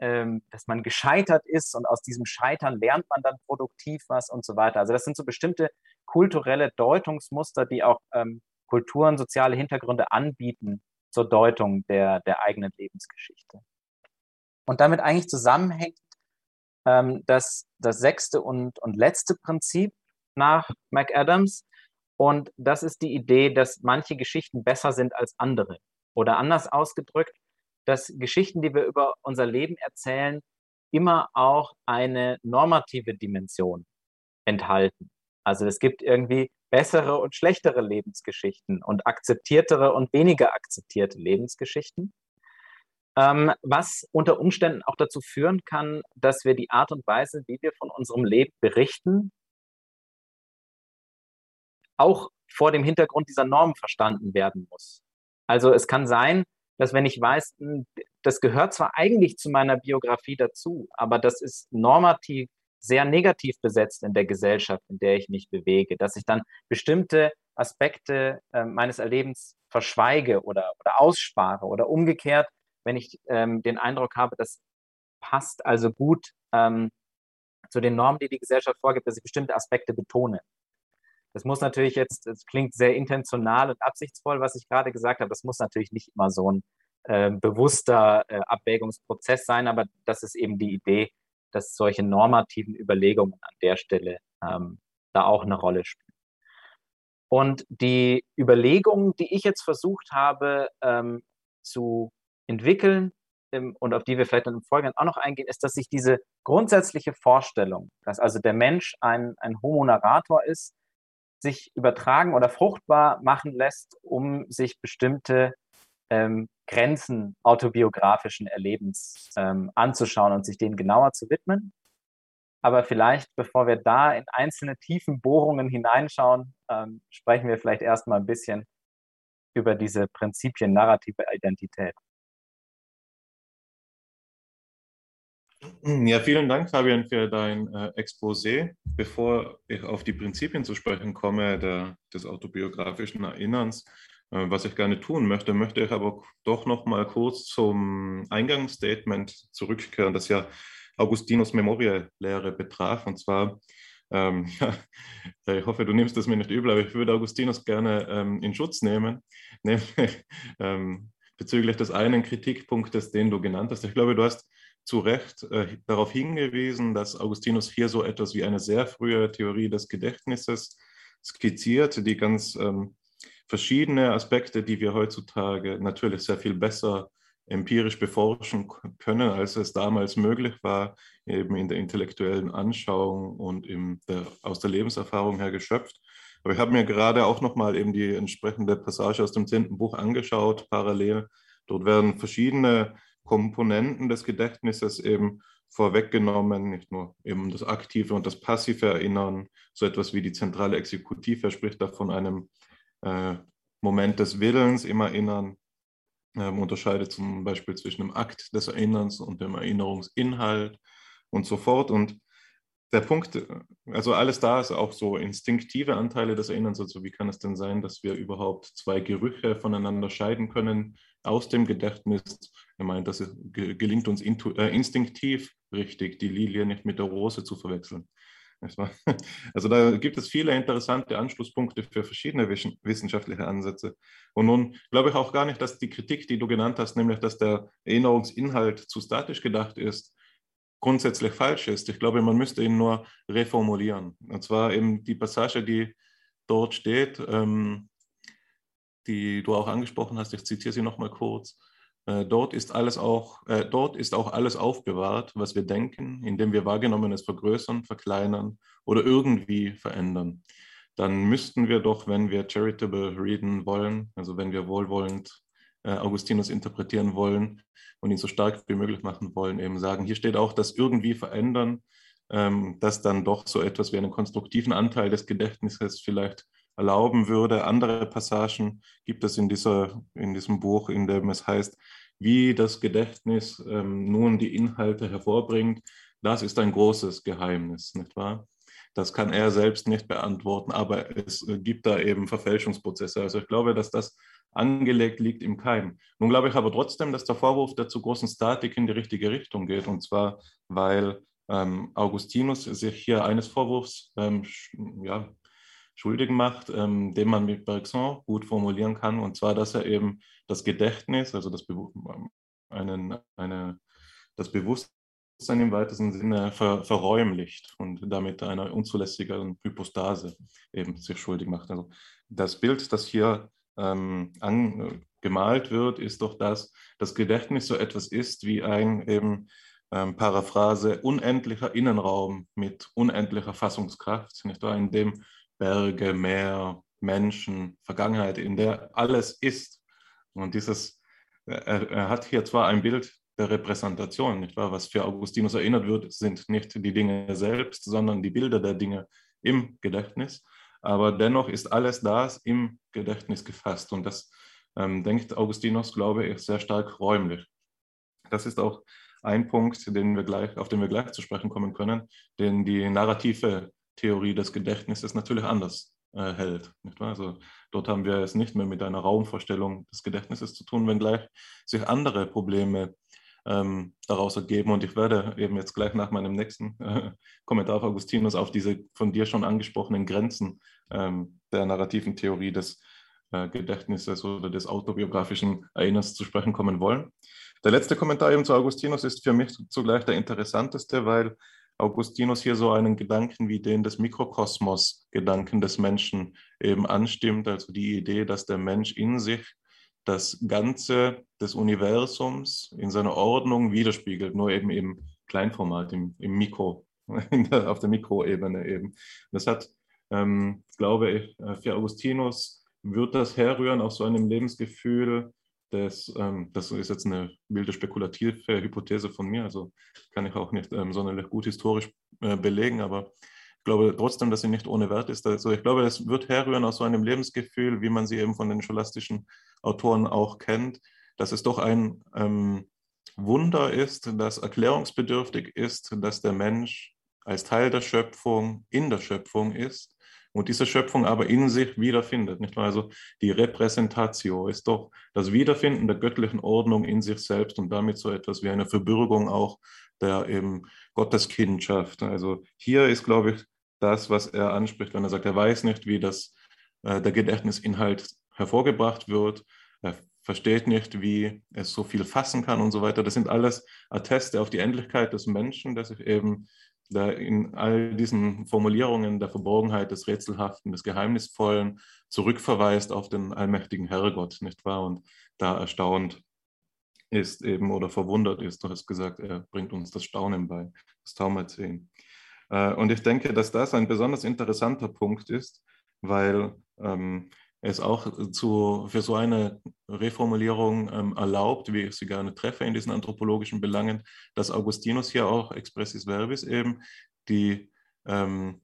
ähm, dass man gescheitert ist und aus diesem Scheitern lernt man dann produktiv was und so weiter. Also das sind so bestimmte kulturelle Deutungsmuster, die auch ähm, Kulturen, soziale Hintergründe anbieten zur Deutung der, der eigenen Lebensgeschichte. Und damit eigentlich zusammenhängt ähm, das, das sechste und, und letzte Prinzip nach McAdams. Und das ist die Idee, dass manche Geschichten besser sind als andere. Oder anders ausgedrückt, dass Geschichten, die wir über unser Leben erzählen, immer auch eine normative Dimension enthalten. Also es gibt irgendwie bessere und schlechtere Lebensgeschichten und akzeptiertere und weniger akzeptierte Lebensgeschichten, ähm, was unter Umständen auch dazu führen kann, dass wir die Art und Weise, wie wir von unserem Leben berichten, auch vor dem Hintergrund dieser Norm verstanden werden muss. Also es kann sein, dass wenn ich weiß, hm, das gehört zwar eigentlich zu meiner Biografie dazu, aber das ist normativ sehr negativ besetzt in der Gesellschaft, in der ich mich bewege, dass ich dann bestimmte Aspekte äh, meines Erlebens verschweige oder, oder ausspare oder umgekehrt, wenn ich ähm, den Eindruck habe, das passt also gut ähm, zu den Normen, die die Gesellschaft vorgibt, dass ich bestimmte Aspekte betone. Das muss natürlich jetzt, es klingt sehr intentional und absichtsvoll, was ich gerade gesagt habe. Das muss natürlich nicht immer so ein äh, bewusster äh, Abwägungsprozess sein, aber das ist eben die Idee, dass solche normativen Überlegungen an der Stelle ähm, da auch eine Rolle spielen. Und die Überlegungen, die ich jetzt versucht habe ähm, zu entwickeln ähm, und auf die wir vielleicht dann im Folgenden auch noch eingehen, ist, dass sich diese grundsätzliche Vorstellung, dass also der Mensch ein, ein Homo narrator ist, sich übertragen oder fruchtbar machen lässt, um sich bestimmte ähm, Grenzen autobiografischen Erlebens ähm, anzuschauen und sich denen genauer zu widmen. Aber vielleicht, bevor wir da in einzelne tiefen Bohrungen hineinschauen, ähm, sprechen wir vielleicht erstmal ein bisschen über diese Prinzipien narrative Identität. Ja, vielen Dank, Fabian, für dein äh, Exposé. Bevor ich auf die Prinzipien zu sprechen komme, der, des autobiografischen Erinnerns, äh, was ich gerne tun möchte, möchte ich aber doch noch mal kurz zum Eingangsstatement zurückkehren, das ja Augustinus Memorial-Lehre betraf. Und zwar, ähm, ich hoffe, du nimmst das mir nicht übel, aber ich würde Augustinus gerne ähm, in Schutz nehmen, nämlich ähm, bezüglich des einen Kritikpunktes, den du genannt hast. Ich glaube, du hast zu Recht äh, darauf hingewiesen, dass Augustinus hier so etwas wie eine sehr frühe Theorie des Gedächtnisses skizziert, die ganz ähm, verschiedene Aspekte, die wir heutzutage natürlich sehr viel besser empirisch beforschen können, als es damals möglich war, eben in der intellektuellen Anschauung und der, aus der Lebenserfahrung her geschöpft. Aber ich habe mir gerade auch nochmal eben die entsprechende Passage aus dem zehnten Buch angeschaut, parallel. Dort werden verschiedene Komponenten des Gedächtnisses eben vorweggenommen, nicht nur eben das aktive und das passive Erinnern, so etwas wie die zentrale Exekutive spricht da von einem äh, Moment des Willens im Erinnern, ähm, unterscheidet zum Beispiel zwischen dem Akt des Erinnerns und dem Erinnerungsinhalt und so fort. Und der Punkt, also alles da ist auch so instinktive Anteile des Erinnerns. Also wie kann es denn sein, dass wir überhaupt zwei Gerüche voneinander scheiden können aus dem Gedächtnis? Er meint, das gelingt uns äh, instinktiv richtig, die Lilie nicht mit der Rose zu verwechseln. Also da gibt es viele interessante Anschlusspunkte für verschiedene wissenschaftliche Ansätze. Und nun glaube ich auch gar nicht, dass die Kritik, die du genannt hast, nämlich dass der Erinnerungsinhalt zu statisch gedacht ist, grundsätzlich falsch ist. Ich glaube, man müsste ihn nur reformulieren. Und zwar eben die Passage, die dort steht, ähm, die du auch angesprochen hast, ich zitiere sie nochmal kurz. Äh, dort ist alles auch, äh, dort ist auch alles aufbewahrt, was wir denken, indem wir Wahrgenommenes vergrößern, verkleinern oder irgendwie verändern. Dann müssten wir doch, wenn wir charitable reden wollen, also wenn wir wohlwollend äh, Augustinus interpretieren wollen und ihn so stark wie möglich machen wollen, eben sagen, hier steht auch das irgendwie verändern, ähm, das dann doch so etwas wie einen konstruktiven Anteil des Gedächtnisses vielleicht erlauben würde. Andere Passagen gibt es in, dieser, in diesem Buch, in dem es heißt, wie das Gedächtnis ähm, nun die Inhalte hervorbringt. Das ist ein großes Geheimnis, nicht wahr? Das kann er selbst nicht beantworten, aber es gibt da eben Verfälschungsprozesse. Also ich glaube, dass das angelegt liegt im Keim. Nun glaube ich aber trotzdem, dass der Vorwurf der zu großen Statik in die richtige Richtung geht. Und zwar, weil ähm, Augustinus sich hier eines Vorwurfs ähm, ja, schuldig macht, ähm, den man mit Bergson gut formulieren kann, und zwar, dass er eben das Gedächtnis, also das, Be einen, eine, das Bewusstsein im weitesten Sinne ver, verräumlicht und damit einer unzulässigen Hypostase eben sich schuldig macht. Also das Bild, das hier ähm, angemalt wird, ist doch, dass das Gedächtnis so etwas ist wie ein eben ähm, Paraphrase unendlicher Innenraum mit unendlicher Fassungskraft, nicht wahr? in dem Berge, Meer, Menschen, Vergangenheit, in der alles ist. Und dieses, er, er hat hier zwar ein Bild der Repräsentation, nicht wahr? Was für Augustinus erinnert wird, sind nicht die Dinge selbst, sondern die Bilder der Dinge im Gedächtnis. Aber dennoch ist alles das im Gedächtnis gefasst. Und das ähm, denkt Augustinus, glaube ich, sehr stark räumlich. Das ist auch ein Punkt, den wir gleich, auf den wir gleich zu sprechen kommen können, denn die narrative Theorie des Gedächtnisses natürlich anders äh, hält. Also dort haben wir es nicht mehr mit einer Raumvorstellung des Gedächtnisses zu tun, wenngleich sich andere Probleme ähm, daraus ergeben. Und ich werde eben jetzt gleich nach meinem nächsten äh, Kommentar auf Augustinus auf diese von dir schon angesprochenen Grenzen ähm, der narrativen Theorie des äh, Gedächtnisses oder des autobiografischen Erinnerns zu sprechen kommen wollen. Der letzte Kommentar eben zu Augustinus ist für mich zugleich der interessanteste, weil Augustinus hier so einen Gedanken wie den des Mikrokosmos-Gedanken des Menschen eben anstimmt, also die Idee, dass der Mensch in sich das Ganze des Universums in seiner Ordnung widerspiegelt, nur eben im Kleinformat, im, im Mikro, auf der Mikroebene eben. Das hat, ähm, glaube ich, äh, für Augustinus wird das herrühren aus so einem Lebensgefühl, des, ähm, das ist jetzt eine wilde spekulative Hypothese von mir, also kann ich auch nicht ähm, sonderlich gut historisch äh, belegen, aber ich glaube trotzdem, dass sie nicht ohne Wert ist. Also ich glaube, es wird herrühren aus so einem Lebensgefühl, wie man sie eben von den scholastischen Autoren auch kennt, dass es doch ein ähm, Wunder ist, das erklärungsbedürftig ist, dass der Mensch als Teil der Schöpfung in der Schöpfung ist und diese Schöpfung aber in sich wiederfindet. Nicht? Also die Repräsentatio ist doch das Wiederfinden der göttlichen Ordnung in sich selbst und damit so etwas wie eine Verbürgung auch der eben Gotteskindschaft. Also hier ist, glaube ich, das, was er anspricht, wenn er sagt, er weiß nicht, wie das, äh, der Gedächtnisinhalt hervorgebracht wird. Er versteht nicht, wie es so viel fassen kann und so weiter. Das sind alles Atteste auf die Endlichkeit des Menschen, der sich eben da in all diesen Formulierungen der Verborgenheit, des Rätselhaften, des Geheimnisvollen zurückverweist auf den allmächtigen Herrgott, nicht wahr? Und da erstaunt ist eben oder verwundert ist, du hast gesagt, er bringt uns das Staunen bei, das Taumerzählen. Äh, und ich denke, dass das ein besonders interessanter Punkt ist, weil ähm, es auch zu, für so eine Reformulierung ähm, erlaubt, wie ich sie gerne treffe in diesen anthropologischen Belangen, dass Augustinus hier auch expressis verbis eben die ähm,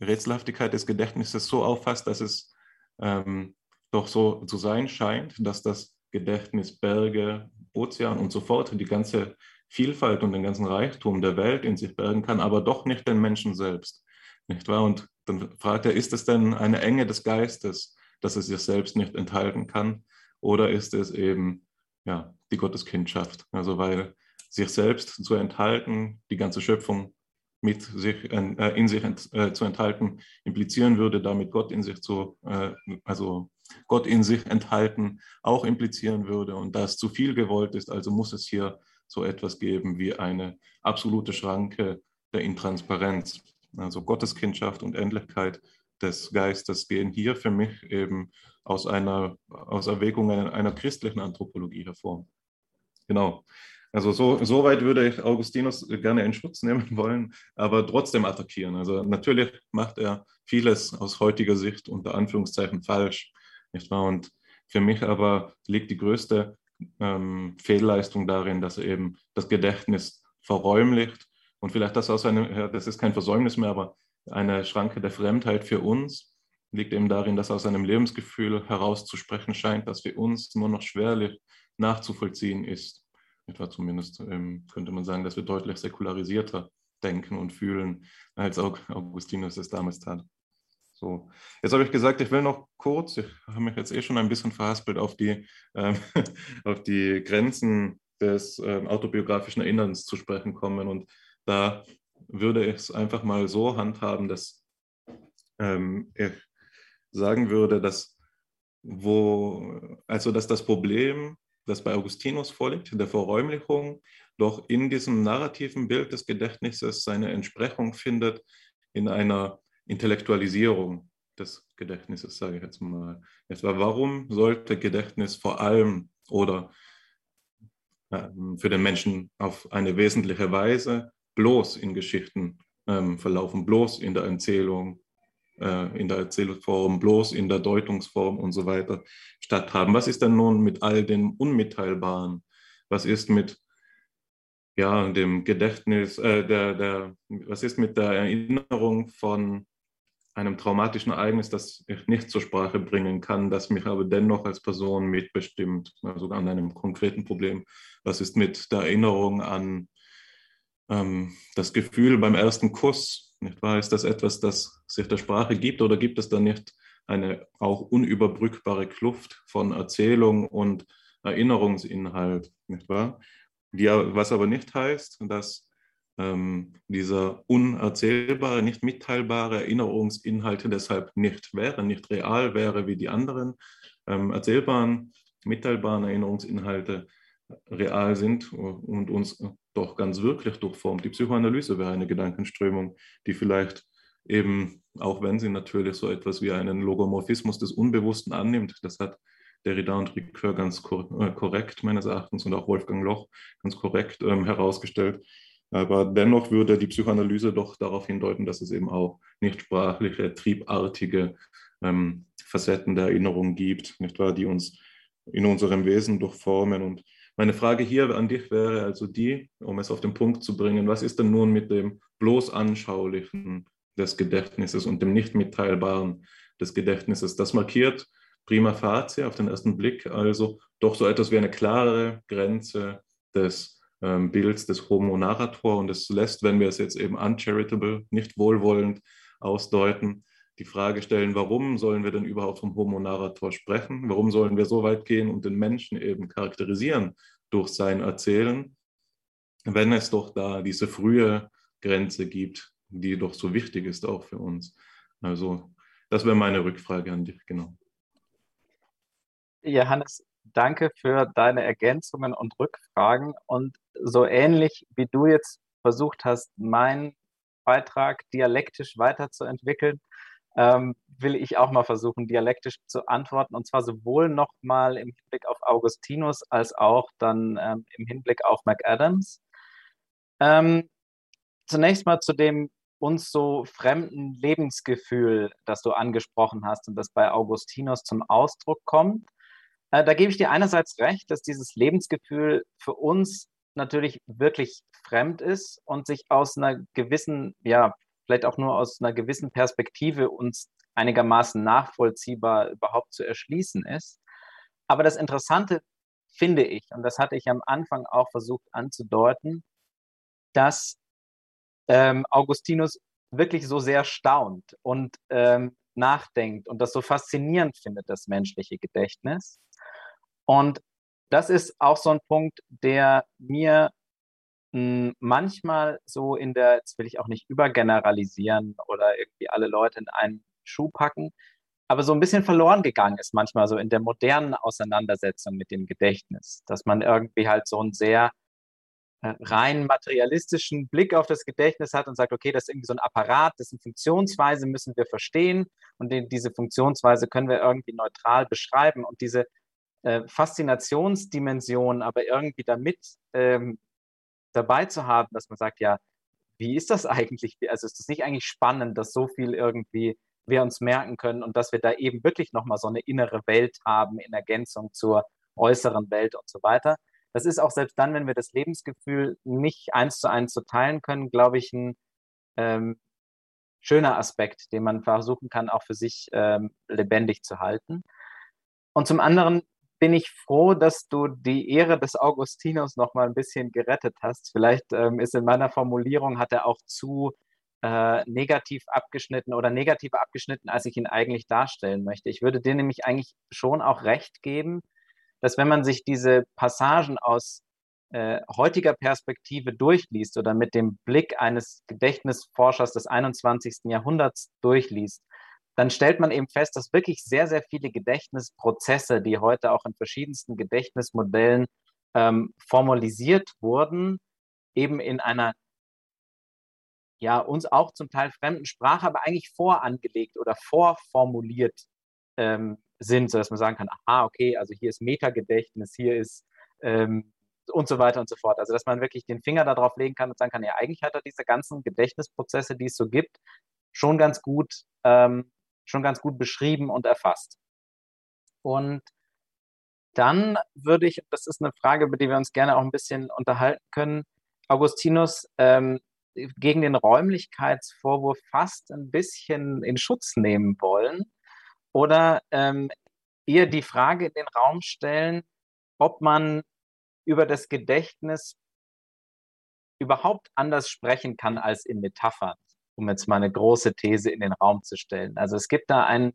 Rätselhaftigkeit des Gedächtnisses so auffasst, dass es ähm, doch so zu sein scheint, dass das Gedächtnis Berge, Ozean und so fort, die ganze Vielfalt und den ganzen Reichtum der Welt in sich bergen kann, aber doch nicht den Menschen selbst. Nicht wahr? Und dann fragt er, ist es denn eine Enge des Geistes, dass es sich selbst nicht enthalten kann? Oder ist es eben ja, die Gotteskindschaft? Also weil sich selbst zu enthalten, die ganze Schöpfung mit sich, äh, in sich ent, äh, zu enthalten, implizieren würde, damit Gott in sich zu, äh, also Gott in sich enthalten, auch implizieren würde und das zu viel gewollt ist. Also muss es hier so etwas geben wie eine absolute Schranke der Intransparenz. Also Gotteskindschaft und Endlichkeit des Geistes gehen hier für mich eben aus einer aus Erwägungen einer christlichen Anthropologie hervor. Genau. Also so, so weit würde ich Augustinus gerne in Schutz nehmen wollen, aber trotzdem attackieren. Also natürlich macht er vieles aus heutiger Sicht unter Anführungszeichen falsch, nicht wahr? Und für mich aber liegt die größte ähm, Fehlleistung darin, dass er eben das Gedächtnis verräumlicht und vielleicht das aus einem, das ist kein Versäumnis mehr, aber eine Schranke der Fremdheit für uns liegt eben darin, dass aus einem Lebensgefühl herauszusprechen scheint, das für uns nur noch schwerlich nachzuvollziehen ist. Etwa zumindest ähm, könnte man sagen, dass wir deutlich säkularisierter denken und fühlen, als Augustinus es damals tat. So, jetzt habe ich gesagt, ich will noch kurz, ich habe mich jetzt eh schon ein bisschen verhaspelt auf die, ähm, auf die Grenzen des ähm, autobiografischen Erinnerns zu sprechen kommen. Und da würde ich es einfach mal so handhaben, dass ähm, ich sagen würde, dass wo, also dass das Problem, das bei Augustinus vorliegt, der Verräumlichung, doch in diesem narrativen Bild des Gedächtnisses seine Entsprechung findet in einer Intellektualisierung des Gedächtnisses, sage ich jetzt mal. Etwa, warum sollte Gedächtnis vor allem oder äh, für den Menschen auf eine wesentliche Weise bloß in Geschichten ähm, verlaufen, bloß in der Erzählung, äh, in der Erzählungsform, bloß in der Deutungsform und so weiter statthaben. Was ist denn nun mit all dem Unmitteilbaren? Was ist mit ja, dem Gedächtnis, äh, der, der, was ist mit der Erinnerung von einem traumatischen Ereignis, das ich nicht zur Sprache bringen kann, das mich aber dennoch als Person mitbestimmt, also an einem konkreten Problem. Was ist mit der Erinnerung an ähm, das Gefühl beim ersten Kuss, nicht wahr? Ist das etwas, das sich der Sprache gibt oder gibt es da nicht eine auch unüberbrückbare Kluft von Erzählung und Erinnerungsinhalt, nicht wahr? die, was aber nicht heißt, dass ähm, dieser unerzählbare, nicht mitteilbare Erinnerungsinhalte deshalb nicht wären, nicht real wäre wie die anderen ähm, erzählbaren, mitteilbaren Erinnerungsinhalte real sind und uns doch ganz wirklich durchformt. Die Psychoanalyse wäre eine Gedankenströmung, die vielleicht eben, auch wenn sie natürlich so etwas wie einen Logomorphismus des Unbewussten annimmt, das hat Derrida und Ricoeur ganz äh, korrekt meines Erachtens und auch Wolfgang Loch ganz korrekt ähm, herausgestellt. Aber dennoch würde die Psychoanalyse doch darauf hindeuten, dass es eben auch nicht sprachliche, triebartige ähm, Facetten der Erinnerung gibt, nicht wahr, die uns in unserem Wesen durchformen. Und meine Frage hier an dich wäre also die, um es auf den Punkt zu bringen, was ist denn nun mit dem bloß Anschaulichen des Gedächtnisses und dem nicht mitteilbaren des Gedächtnisses? Das markiert prima facie auf den ersten Blick also doch so etwas wie eine klare Grenze des ähm, Bilds des Homo narrator und es lässt, wenn wir es jetzt eben uncharitable, nicht wohlwollend ausdeuten, die Frage stellen, warum sollen wir denn überhaupt vom Homo narrator sprechen? Warum sollen wir so weit gehen und den Menschen eben charakterisieren durch sein Erzählen, wenn es doch da diese frühe Grenze gibt, die doch so wichtig ist auch für uns? Also das wäre meine Rückfrage an dich, genau. Johannes, danke für deine Ergänzungen und Rückfragen. Und so ähnlich wie du jetzt versucht hast, meinen Beitrag dialektisch weiterzuentwickeln, ähm, will ich auch mal versuchen, dialektisch zu antworten. Und zwar sowohl nochmal im Hinblick auf Augustinus als auch dann ähm, im Hinblick auf McAdams. Ähm, zunächst mal zu dem uns so fremden Lebensgefühl, das du angesprochen hast und das bei Augustinus zum Ausdruck kommt. Äh, da gebe ich dir einerseits recht, dass dieses Lebensgefühl für uns natürlich wirklich fremd ist und sich aus einer gewissen, ja, vielleicht auch nur aus einer gewissen Perspektive uns einigermaßen nachvollziehbar überhaupt zu erschließen ist. Aber das Interessante finde ich, und das hatte ich am Anfang auch versucht anzudeuten, dass ähm, Augustinus wirklich so sehr staunt und ähm, nachdenkt und das so faszinierend findet, das menschliche Gedächtnis. Und das ist auch so ein Punkt, der mir manchmal so in der, jetzt will ich auch nicht übergeneralisieren oder irgendwie alle Leute in einen Schuh packen, aber so ein bisschen verloren gegangen ist manchmal so in der modernen Auseinandersetzung mit dem Gedächtnis, dass man irgendwie halt so einen sehr äh, rein materialistischen Blick auf das Gedächtnis hat und sagt, okay, das ist irgendwie so ein Apparat, dessen Funktionsweise müssen wir verstehen und den, diese Funktionsweise können wir irgendwie neutral beschreiben und diese äh, Faszinationsdimension aber irgendwie damit ähm, dabei zu haben, dass man sagt, ja, wie ist das eigentlich? Also ist das nicht eigentlich spannend, dass so viel irgendwie wir uns merken können und dass wir da eben wirklich nochmal so eine innere Welt haben in Ergänzung zur äußeren Welt und so weiter. Das ist auch selbst dann, wenn wir das Lebensgefühl nicht eins zu eins so teilen können, glaube ich, ein ähm, schöner Aspekt, den man versuchen kann, auch für sich ähm, lebendig zu halten. Und zum anderen bin ich froh, dass du die Ehre des Augustinus noch mal ein bisschen gerettet hast. Vielleicht ähm, ist in meiner Formulierung, hat er auch zu äh, negativ abgeschnitten oder negativer abgeschnitten, als ich ihn eigentlich darstellen möchte. Ich würde dir nämlich eigentlich schon auch recht geben, dass wenn man sich diese Passagen aus äh, heutiger Perspektive durchliest oder mit dem Blick eines Gedächtnisforschers des 21. Jahrhunderts durchliest, dann stellt man eben fest, dass wirklich sehr, sehr viele Gedächtnisprozesse, die heute auch in verschiedensten Gedächtnismodellen ähm, formalisiert wurden, eben in einer ja uns auch zum Teil fremden Sprache, aber eigentlich vorangelegt oder vorformuliert ähm, sind, sodass man sagen kann, aha, okay, also hier ist Metagedächtnis, hier ist ähm, und so weiter und so fort. Also dass man wirklich den Finger darauf legen kann und sagen kann, ja, eigentlich hat er diese ganzen Gedächtnisprozesse, die es so gibt, schon ganz gut ähm, schon ganz gut beschrieben und erfasst. Und dann würde ich, das ist eine Frage, über die wir uns gerne auch ein bisschen unterhalten können, Augustinus ähm, gegen den Räumlichkeitsvorwurf fast ein bisschen in Schutz nehmen wollen oder ähm, eher die Frage in den Raum stellen, ob man über das Gedächtnis überhaupt anders sprechen kann als in Metaphern um jetzt mal eine große These in den Raum zu stellen. Also es gibt da ein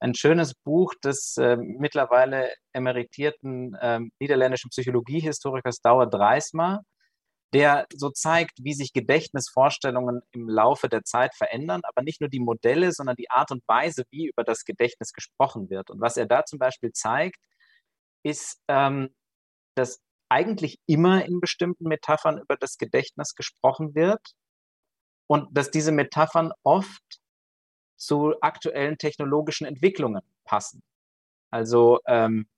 ein schönes Buch des äh, mittlerweile emeritierten äh, niederländischen Psychologiehistorikers Douwe Dreisma, der so zeigt, wie sich Gedächtnisvorstellungen im Laufe der Zeit verändern, aber nicht nur die Modelle, sondern die Art und Weise, wie über das Gedächtnis gesprochen wird. Und was er da zum Beispiel zeigt, ist, ähm, dass eigentlich immer in bestimmten Metaphern über das Gedächtnis gesprochen wird und dass diese Metaphern oft zu aktuellen technologischen Entwicklungen passen. Also ähm,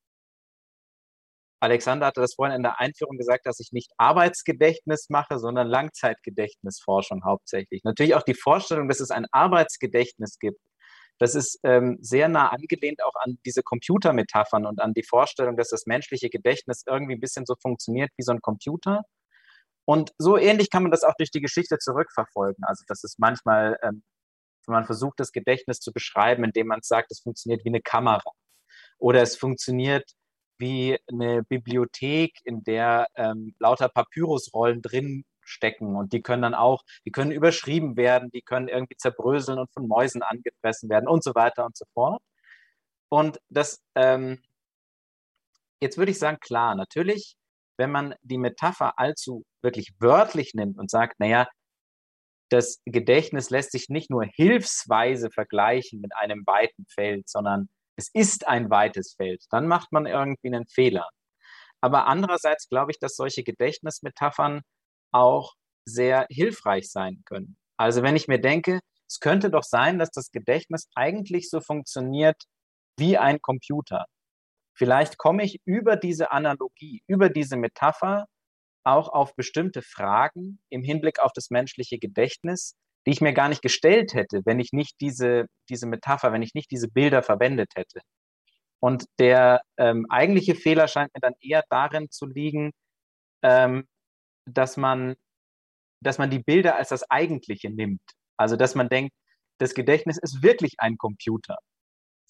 Alexander hatte das vorhin in der Einführung gesagt, dass ich nicht Arbeitsgedächtnis mache, sondern Langzeitgedächtnisforschung hauptsächlich. Natürlich auch die Vorstellung, dass es ein Arbeitsgedächtnis gibt. Das ist ähm, sehr nah angelehnt auch an diese Computermetaphern und an die Vorstellung, dass das menschliche Gedächtnis irgendwie ein bisschen so funktioniert wie so ein Computer. Und so ähnlich kann man das auch durch die Geschichte zurückverfolgen. Also, dass es manchmal, ähm, wenn man versucht, das Gedächtnis zu beschreiben, indem man sagt, es funktioniert wie eine Kamera oder es funktioniert wie eine Bibliothek, in der ähm, lauter Papyrusrollen drin stecken und die können dann auch, die können überschrieben werden, die können irgendwie zerbröseln und von Mäusen angefressen werden und so weiter und so fort. Und das, ähm, jetzt würde ich sagen, klar, natürlich, wenn man die Metapher allzu wirklich wörtlich nimmt und sagt, naja, das Gedächtnis lässt sich nicht nur hilfsweise vergleichen mit einem weiten Feld, sondern es ist ein weites Feld, dann macht man irgendwie einen Fehler. Aber andererseits glaube ich, dass solche Gedächtnismetaphern auch sehr hilfreich sein können. Also wenn ich mir denke, es könnte doch sein, dass das Gedächtnis eigentlich so funktioniert wie ein Computer. Vielleicht komme ich über diese Analogie, über diese Metapher auch auf bestimmte Fragen im Hinblick auf das menschliche Gedächtnis, die ich mir gar nicht gestellt hätte, wenn ich nicht diese, diese Metapher, wenn ich nicht diese Bilder verwendet hätte. Und der ähm, eigentliche Fehler scheint mir dann eher darin zu liegen, ähm, dass, man, dass man die Bilder als das Eigentliche nimmt. Also dass man denkt, das Gedächtnis ist wirklich ein Computer.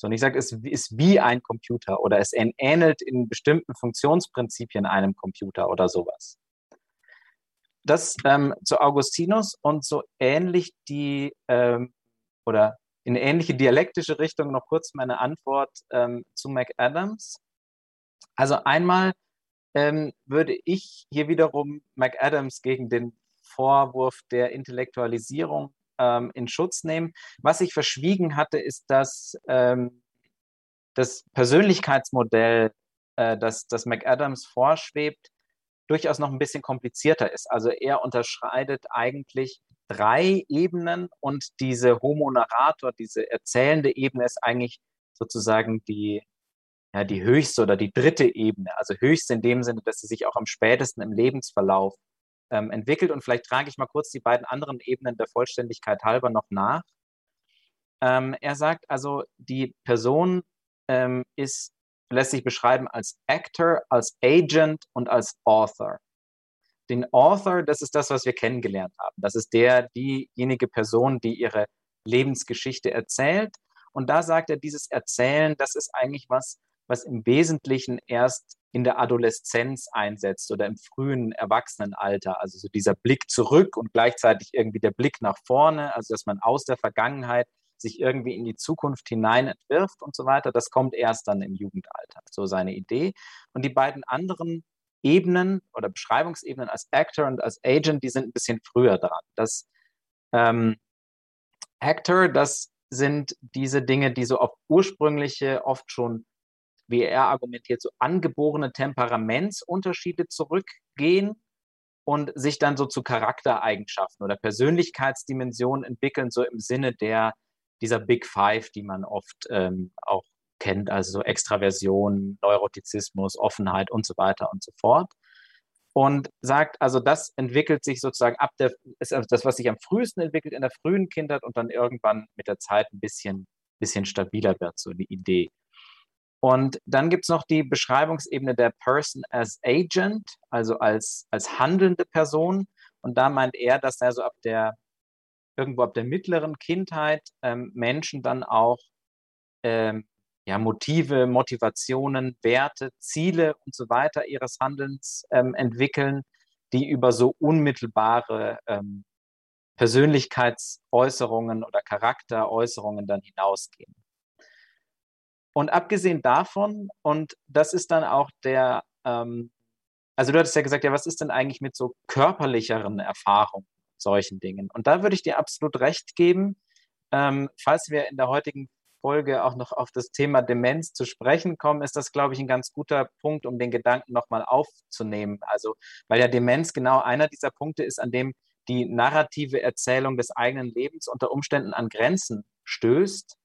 So, und ich sage, es ist wie ein Computer oder es ähnelt in bestimmten Funktionsprinzipien einem Computer oder sowas das ähm, zu Augustinus und so ähnlich die ähm, oder in ähnliche dialektische Richtung noch kurz meine Antwort ähm, zu McAdams. Also einmal ähm, würde ich hier wiederum McAdams gegen den Vorwurf der Intellektualisierung ähm, in Schutz nehmen. Was ich verschwiegen hatte, ist, dass ähm, das Persönlichkeitsmodell, äh, das, das McAdams vorschwebt, durchaus noch ein bisschen komplizierter ist. Also er unterscheidet eigentlich drei Ebenen und diese Homo narrator, diese erzählende Ebene ist eigentlich sozusagen die, ja, die höchste oder die dritte Ebene. Also höchst in dem Sinne, dass sie sich auch am spätesten im Lebensverlauf ähm, entwickelt. Und vielleicht trage ich mal kurz die beiden anderen Ebenen der Vollständigkeit halber noch nach. Ähm, er sagt also, die Person ähm, ist lässt sich beschreiben als Actor, als Agent und als Author. Den Author, das ist das, was wir kennengelernt haben. Das ist der, diejenige Person, die ihre Lebensgeschichte erzählt. Und da sagt er, dieses Erzählen, das ist eigentlich was, was im Wesentlichen erst in der Adoleszenz einsetzt oder im frühen Erwachsenenalter. Also so dieser Blick zurück und gleichzeitig irgendwie der Blick nach vorne, also dass man aus der Vergangenheit sich irgendwie in die Zukunft hinein entwirft und so weiter, das kommt erst dann im Jugendalter, so seine Idee. Und die beiden anderen Ebenen oder Beschreibungsebenen als Actor und als Agent, die sind ein bisschen früher dran. Das ähm, Actor, das sind diese Dinge, die so auf ursprüngliche, oft schon, wie er argumentiert, so angeborene Temperamentsunterschiede zurückgehen und sich dann so zu Charaktereigenschaften oder Persönlichkeitsdimensionen entwickeln, so im Sinne der dieser Big Five, die man oft ähm, auch kennt, also so Extraversion, Neurotizismus, Offenheit und so weiter und so fort. Und sagt, also das entwickelt sich sozusagen ab der, ist also das, was sich am frühesten entwickelt in der frühen Kindheit und dann irgendwann mit der Zeit ein bisschen, bisschen stabiler wird, so die Idee. Und dann gibt es noch die Beschreibungsebene der Person as Agent, also als, als handelnde Person. Und da meint er, dass er so ab der irgendwo ab der mittleren Kindheit ähm, Menschen dann auch ähm, ja, Motive, Motivationen, Werte, Ziele und so weiter ihres Handelns ähm, entwickeln, die über so unmittelbare ähm, Persönlichkeitsäußerungen oder Charakteräußerungen dann hinausgehen. Und abgesehen davon, und das ist dann auch der, ähm, also du hattest ja gesagt, ja, was ist denn eigentlich mit so körperlicheren Erfahrungen, solchen Dingen? Und da würde ich dir absolut recht geben, ähm, falls wir in der heutigen Folge auch noch auf das Thema Demenz zu sprechen kommen, ist das, glaube ich, ein ganz guter Punkt, um den Gedanken nochmal aufzunehmen. Also, weil ja Demenz genau einer dieser Punkte ist, an dem die narrative Erzählung des eigenen Lebens unter Umständen an Grenzen stößt.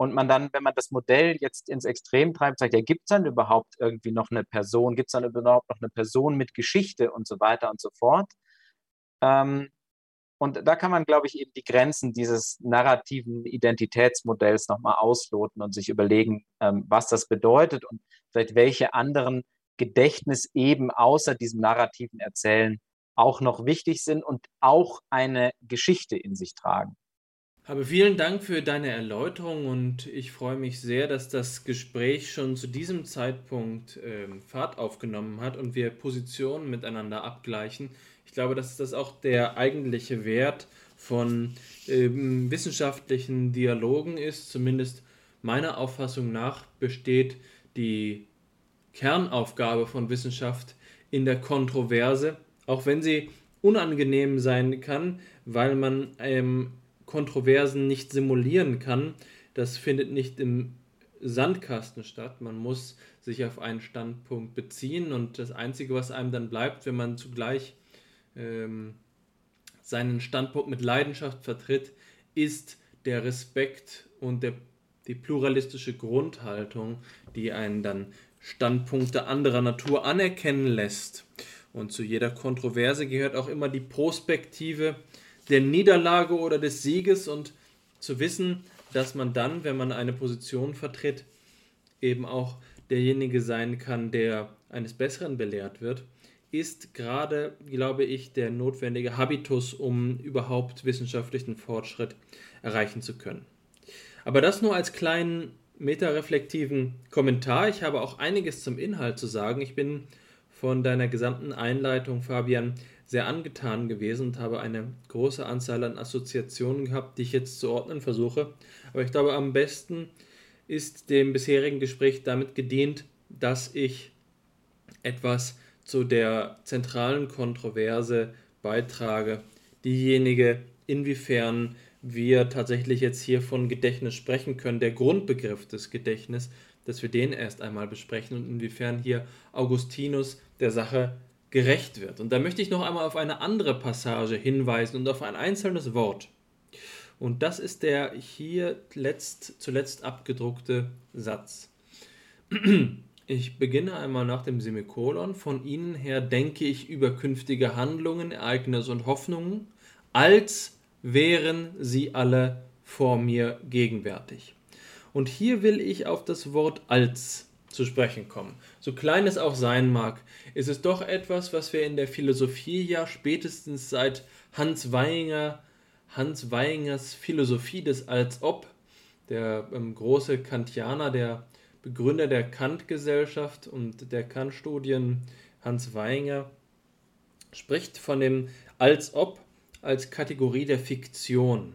Und man dann, wenn man das Modell jetzt ins Extrem treibt, sagt, ja, gibt es dann überhaupt irgendwie noch eine Person, gibt es dann überhaupt noch eine Person mit Geschichte und so weiter und so fort. Ähm, und da kann man, glaube ich, eben die Grenzen dieses narrativen Identitätsmodells nochmal ausloten und sich überlegen, ähm, was das bedeutet und vielleicht welche anderen Gedächtnis eben außer diesem narrativen Erzählen auch noch wichtig sind und auch eine Geschichte in sich tragen. Aber vielen Dank für deine Erläuterung und ich freue mich sehr, dass das Gespräch schon zu diesem Zeitpunkt ähm, Fahrt aufgenommen hat und wir Positionen miteinander abgleichen. Ich glaube, dass das auch der eigentliche Wert von ähm, wissenschaftlichen Dialogen ist. Zumindest meiner Auffassung nach besteht die Kernaufgabe von Wissenschaft in der Kontroverse, auch wenn sie unangenehm sein kann, weil man ähm, Kontroversen nicht simulieren kann. Das findet nicht im Sandkasten statt. Man muss sich auf einen Standpunkt beziehen und das Einzige, was einem dann bleibt, wenn man zugleich ähm, seinen Standpunkt mit Leidenschaft vertritt, ist der Respekt und der, die pluralistische Grundhaltung, die einen dann Standpunkte anderer Natur anerkennen lässt. Und zu jeder Kontroverse gehört auch immer die Prospektive der Niederlage oder des Sieges und zu wissen, dass man dann, wenn man eine Position vertritt, eben auch derjenige sein kann, der eines Besseren belehrt wird ist gerade, glaube ich, der notwendige Habitus, um überhaupt wissenschaftlichen Fortschritt erreichen zu können. Aber das nur als kleinen metareflektiven Kommentar. Ich habe auch einiges zum Inhalt zu sagen. Ich bin von deiner gesamten Einleitung, Fabian, sehr angetan gewesen und habe eine große Anzahl an Assoziationen gehabt, die ich jetzt zu ordnen versuche. Aber ich glaube, am besten ist dem bisherigen Gespräch damit gedient, dass ich etwas zu der zentralen Kontroverse beitrage, diejenige, inwiefern wir tatsächlich jetzt hier von Gedächtnis sprechen können, der Grundbegriff des Gedächtnisses, dass wir den erst einmal besprechen und inwiefern hier Augustinus der Sache gerecht wird. Und da möchte ich noch einmal auf eine andere Passage hinweisen und auf ein einzelnes Wort. Und das ist der hier letzt, zuletzt abgedruckte Satz. Ich beginne einmal nach dem Semikolon. Von Ihnen her denke ich über künftige Handlungen, Ereignisse und Hoffnungen, als wären sie alle vor mir gegenwärtig. Und hier will ich auf das Wort als zu sprechen kommen. So klein es auch sein mag, ist es doch etwas, was wir in der Philosophie ja spätestens seit Hans Weinger, Hans Weingers Philosophie des Als ob, der ähm, große Kantianer, der Begründer der Kant-Gesellschaft und der Kant-Studien, Hans Weinger, spricht von dem als ob als Kategorie der Fiktion.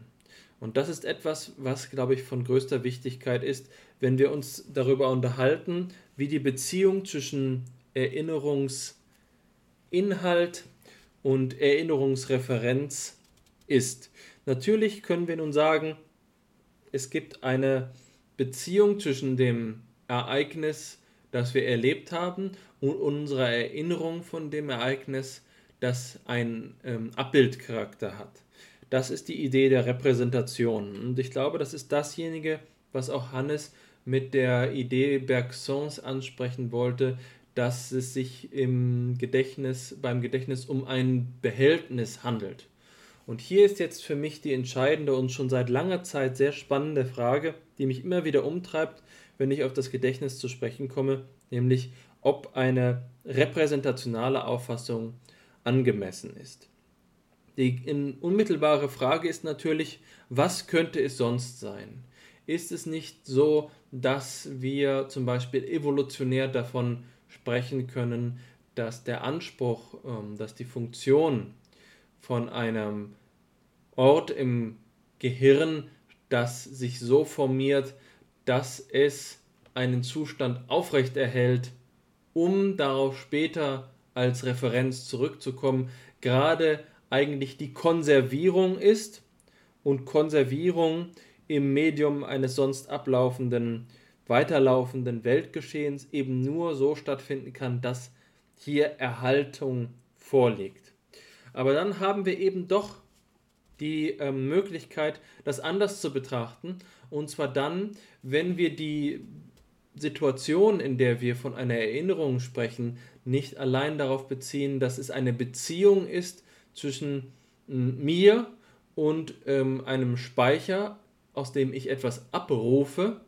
Und das ist etwas, was, glaube ich, von größter Wichtigkeit ist, wenn wir uns darüber unterhalten, wie die Beziehung zwischen Erinnerungsinhalt und Erinnerungsreferenz ist. Natürlich können wir nun sagen, es gibt eine Beziehung zwischen dem Ereignis, das wir erlebt haben und unserer Erinnerung von dem Ereignis, das einen ähm, Abbildcharakter hat. Das ist die Idee der Repräsentation. Und ich glaube, das ist dasjenige, was auch Hannes mit der Idee Bergsons ansprechen wollte, dass es sich im Gedächtnis, beim Gedächtnis um ein Behältnis handelt. Und hier ist jetzt für mich die entscheidende und schon seit langer Zeit sehr spannende Frage, die mich immer wieder umtreibt, wenn ich auf das Gedächtnis zu sprechen komme, nämlich ob eine repräsentationale Auffassung angemessen ist. Die unmittelbare Frage ist natürlich, was könnte es sonst sein? Ist es nicht so, dass wir zum Beispiel evolutionär davon sprechen können, dass der Anspruch, ähm, dass die Funktion von einem Ort im Gehirn, das sich so formiert, dass es einen Zustand aufrechterhält, um darauf später als Referenz zurückzukommen, gerade eigentlich die Konservierung ist und Konservierung im Medium eines sonst ablaufenden, weiterlaufenden Weltgeschehens eben nur so stattfinden kann, dass hier Erhaltung vorliegt. Aber dann haben wir eben doch die äh, Möglichkeit, das anders zu betrachten. Und zwar dann, wenn wir die Situation, in der wir von einer Erinnerung sprechen, nicht allein darauf beziehen, dass es eine Beziehung ist zwischen mir und ähm, einem Speicher, aus dem ich etwas abrufe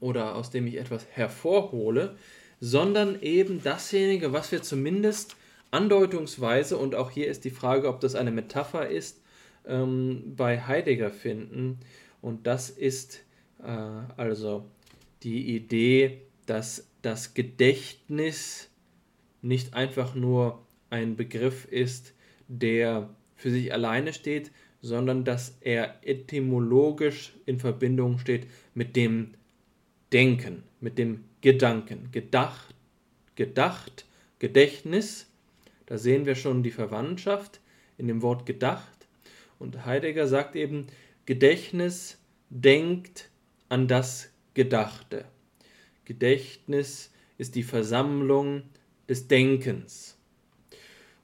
oder aus dem ich etwas hervorhole, sondern eben dasjenige, was wir zumindest andeutungsweise, und auch hier ist die Frage, ob das eine Metapher ist, ähm, bei Heidegger finden. Und das ist äh, also die Idee, dass das Gedächtnis nicht einfach nur ein Begriff ist, der für sich alleine steht, sondern dass er etymologisch in Verbindung steht mit dem Denken, mit dem Gedanken. Gedacht, gedacht, Gedächtnis, da sehen wir schon die Verwandtschaft in dem Wort gedacht. Und Heidegger sagt eben, Gedächtnis denkt an das Gedachte. Gedächtnis ist die Versammlung des Denkens.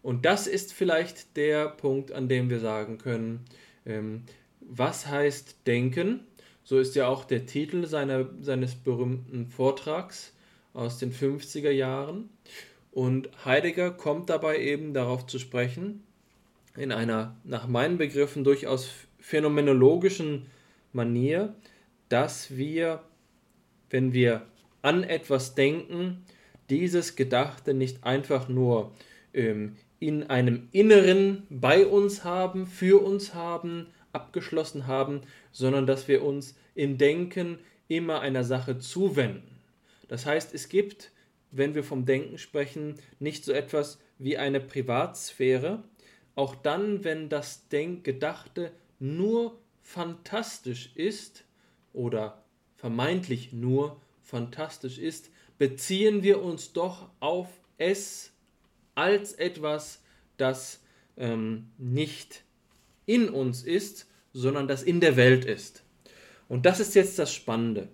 Und das ist vielleicht der Punkt, an dem wir sagen können, ähm, was heißt Denken? So ist ja auch der Titel seiner, seines berühmten Vortrags aus den 50er Jahren. Und Heidegger kommt dabei eben darauf zu sprechen, in einer nach meinen Begriffen durchaus phänomenologischen Manier, dass wir, wenn wir an etwas denken, dieses Gedachte nicht einfach nur ähm, in einem Inneren bei uns haben, für uns haben, abgeschlossen haben, sondern dass wir uns im Denken immer einer Sache zuwenden. Das heißt, es gibt, wenn wir vom Denken sprechen, nicht so etwas wie eine Privatsphäre, auch dann, wenn das Denkgedachte nur fantastisch ist oder vermeintlich nur fantastisch ist, beziehen wir uns doch auf es als etwas, das ähm, nicht in uns ist, sondern das in der Welt ist. Und das ist jetzt das Spannende.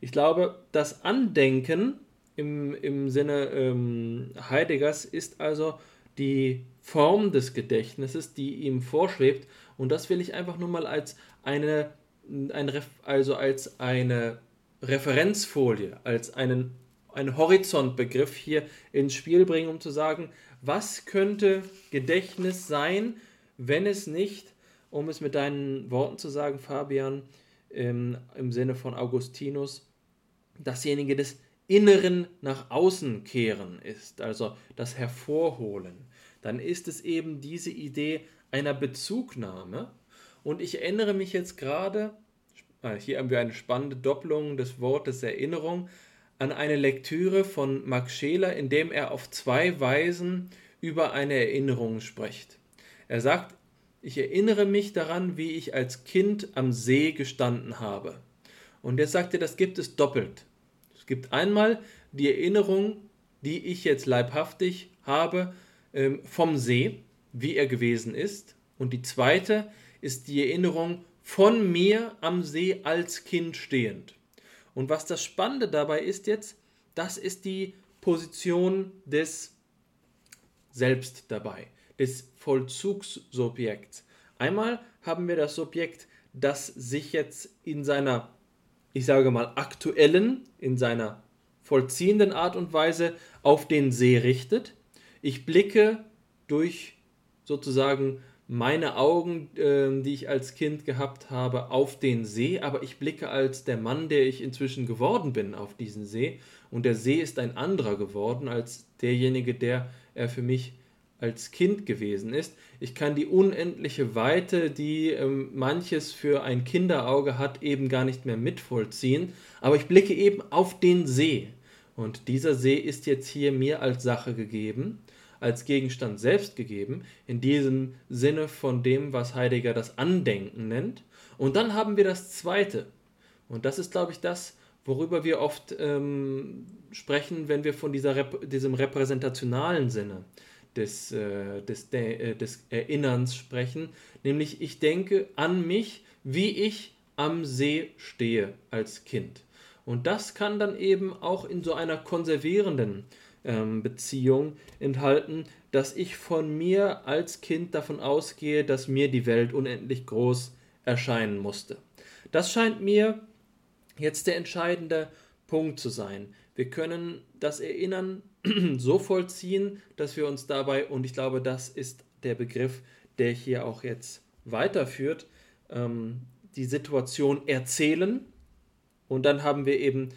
Ich glaube, das Andenken im, im Sinne ähm, Heideggers ist also die Form des Gedächtnisses, die ihm vorschwebt. Und das will ich einfach nur mal als eine, ein, also als eine Referenzfolie, als einen, einen Horizontbegriff hier ins Spiel bringen, um zu sagen, was könnte Gedächtnis sein, wenn es nicht, um es mit deinen Worten zu sagen, Fabian, im, im Sinne von Augustinus, dasjenige des Inneren nach außen kehren ist, also das Hervorholen, dann ist es eben diese Idee einer Bezugnahme. Und ich erinnere mich jetzt gerade, äh, hier haben wir eine spannende Doppelung des Wortes Erinnerung, an eine Lektüre von Max Scheler, in dem er auf zwei Weisen über eine Erinnerung spricht. Er sagt, ich erinnere mich daran, wie ich als Kind am See gestanden habe. Und er, das gibt es doppelt gibt einmal die Erinnerung, die ich jetzt leibhaftig habe ähm, vom See, wie er gewesen ist. Und die zweite ist die Erinnerung von mir am See als Kind stehend. Und was das Spannende dabei ist jetzt, das ist die Position des Selbst dabei, des Vollzugssubjekts. Einmal haben wir das Subjekt, das sich jetzt in seiner ich sage mal, aktuellen, in seiner vollziehenden Art und Weise auf den See richtet. Ich blicke durch sozusagen meine Augen, äh, die ich als Kind gehabt habe, auf den See, aber ich blicke als der Mann, der ich inzwischen geworden bin, auf diesen See. Und der See ist ein anderer geworden als derjenige, der er für mich als Kind gewesen ist. Ich kann die unendliche Weite, die ähm, manches für ein Kinderauge hat, eben gar nicht mehr mitvollziehen. Aber ich blicke eben auf den See. Und dieser See ist jetzt hier mir als Sache gegeben, als Gegenstand selbst gegeben, in diesem Sinne von dem, was Heidegger das Andenken nennt. Und dann haben wir das Zweite. Und das ist, glaube ich, das, worüber wir oft ähm, sprechen, wenn wir von dieser Rep diesem repräsentationalen Sinne des, äh, des, äh, des Erinnerns sprechen. Nämlich, ich denke an mich, wie ich am See stehe als Kind. Und das kann dann eben auch in so einer konservierenden ähm, Beziehung enthalten, dass ich von mir als Kind davon ausgehe, dass mir die Welt unendlich groß erscheinen musste. Das scheint mir jetzt der entscheidende Punkt zu sein. Wir können das Erinnern so vollziehen, dass wir uns dabei, und ich glaube, das ist der Begriff, der hier auch jetzt weiterführt, ähm, die Situation erzählen. Und dann haben wir eben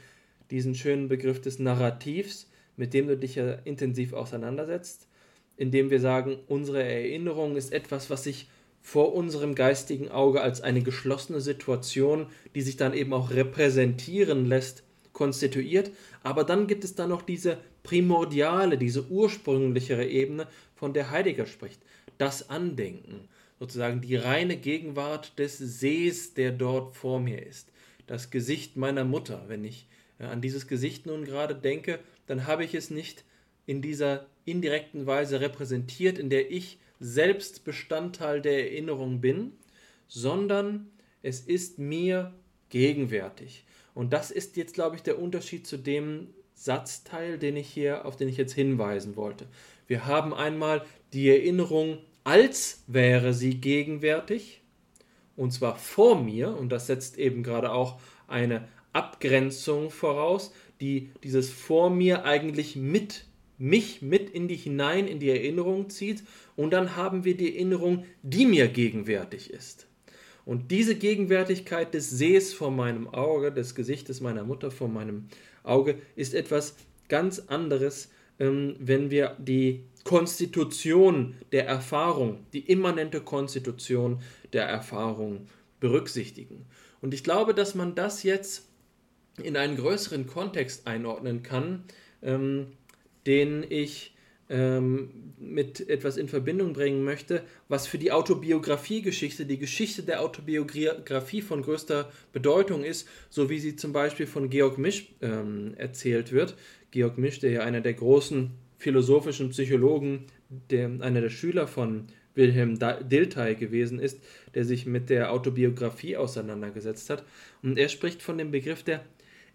diesen schönen Begriff des Narrativs, mit dem du dich ja intensiv auseinandersetzt, indem wir sagen, unsere Erinnerung ist etwas, was sich vor unserem geistigen Auge als eine geschlossene Situation, die sich dann eben auch repräsentieren lässt, konstituiert. Aber dann gibt es dann noch diese primordiale, diese ursprünglichere Ebene, von der Heidegger spricht. Das Andenken, sozusagen die reine Gegenwart des Sees, der dort vor mir ist. Das Gesicht meiner Mutter. Wenn ich äh, an dieses Gesicht nun gerade denke, dann habe ich es nicht in dieser indirekten Weise repräsentiert, in der ich selbst Bestandteil der Erinnerung bin, sondern es ist mir gegenwärtig. Und das ist jetzt, glaube ich, der Unterschied zu dem Satzteil, den ich hier, auf den ich jetzt hinweisen wollte. Wir haben einmal die Erinnerung, als wäre sie gegenwärtig, und zwar vor mir, und das setzt eben gerade auch eine Abgrenzung voraus, die dieses vor mir eigentlich mit mich mit in die hinein in die Erinnerung zieht und dann haben wir die Erinnerung, die mir gegenwärtig ist. Und diese Gegenwärtigkeit des Sees vor meinem Auge, des Gesichtes meiner Mutter vor meinem Auge, ist etwas ganz anderes, ähm, wenn wir die Konstitution der Erfahrung, die immanente Konstitution der Erfahrung berücksichtigen. Und ich glaube, dass man das jetzt in einen größeren Kontext einordnen kann, ähm, den ich ähm, mit etwas in Verbindung bringen möchte, was für die Autobiografiegeschichte, die Geschichte der Autobiografie von größter Bedeutung ist, so wie sie zum Beispiel von Georg Misch ähm, erzählt wird. Georg Misch, der ja einer der großen philosophischen Psychologen, der, einer der Schüler von Wilhelm Dilthey gewesen ist, der sich mit der Autobiografie auseinandergesetzt hat. Und er spricht von dem Begriff der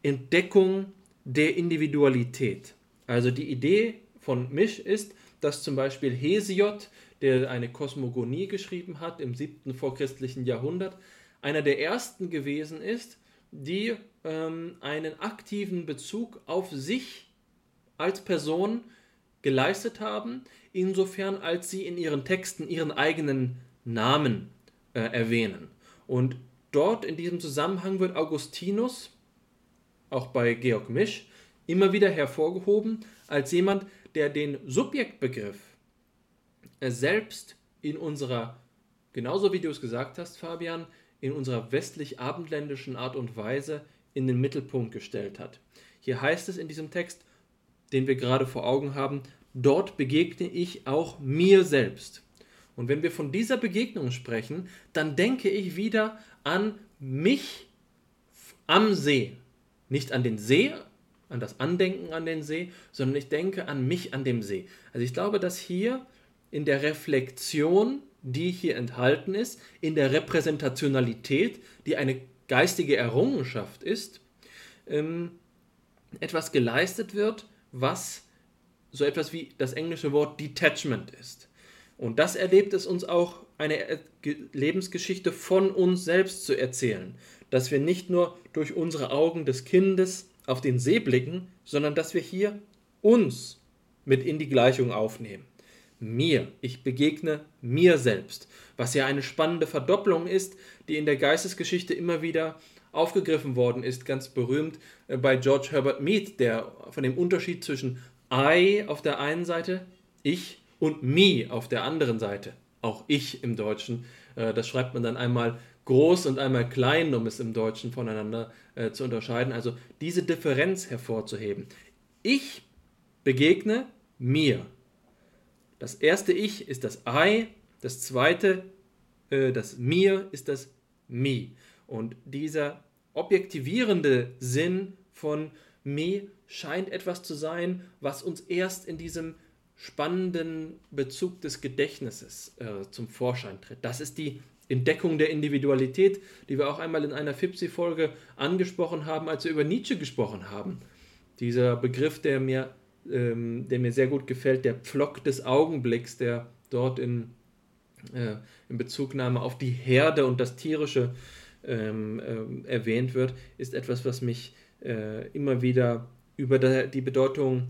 Entdeckung der Individualität. Also die Idee von Misch ist, dass zum Beispiel Hesiod, der eine Kosmogonie geschrieben hat im 7. vorchristlichen Jahrhundert, einer der ersten gewesen ist, die ähm, einen aktiven Bezug auf sich als Person geleistet haben, insofern als sie in ihren Texten ihren eigenen Namen äh, erwähnen. Und dort in diesem Zusammenhang wird Augustinus, auch bei Georg Misch, immer wieder hervorgehoben als jemand, der den Subjektbegriff selbst in unserer, genauso wie du es gesagt hast, Fabian, in unserer westlich-abendländischen Art und Weise in den Mittelpunkt gestellt hat. Hier heißt es in diesem Text, den wir gerade vor Augen haben, dort begegne ich auch mir selbst. Und wenn wir von dieser Begegnung sprechen, dann denke ich wieder an mich am See. Nicht an den See an das Andenken an den See, sondern ich denke an mich an dem See. Also ich glaube, dass hier in der Reflexion, die hier enthalten ist, in der Repräsentationalität, die eine geistige Errungenschaft ist, ähm, etwas geleistet wird, was so etwas wie das englische Wort Detachment ist. Und das erlebt es uns auch, eine Lebensgeschichte von uns selbst zu erzählen, dass wir nicht nur durch unsere Augen des Kindes auf den See blicken, sondern dass wir hier uns mit in die Gleichung aufnehmen. Mir, ich begegne mir selbst, was ja eine spannende Verdopplung ist, die in der Geistesgeschichte immer wieder aufgegriffen worden ist, ganz berühmt äh, bei George Herbert Mead, der von dem Unterschied zwischen I auf der einen Seite, ich und me auf der anderen Seite, auch ich im Deutschen, äh, das schreibt man dann einmal groß und einmal klein, um es im Deutschen voneinander äh, zu unterscheiden. Also diese Differenz hervorzuheben. Ich begegne mir. Das erste Ich ist das I, das zweite, äh, das mir ist das Me. Und dieser objektivierende Sinn von Me scheint etwas zu sein, was uns erst in diesem spannenden Bezug des Gedächtnisses äh, zum Vorschein tritt. Das ist die Entdeckung der Individualität, die wir auch einmal in einer Fipsi-Folge angesprochen haben, als wir über Nietzsche gesprochen haben. Dieser Begriff, der mir, ähm, der mir sehr gut gefällt, der Pflock des Augenblicks, der dort in, äh, in Bezugnahme auf die Herde und das Tierische ähm, äh, erwähnt wird, ist etwas, was mich äh, immer wieder über die Bedeutung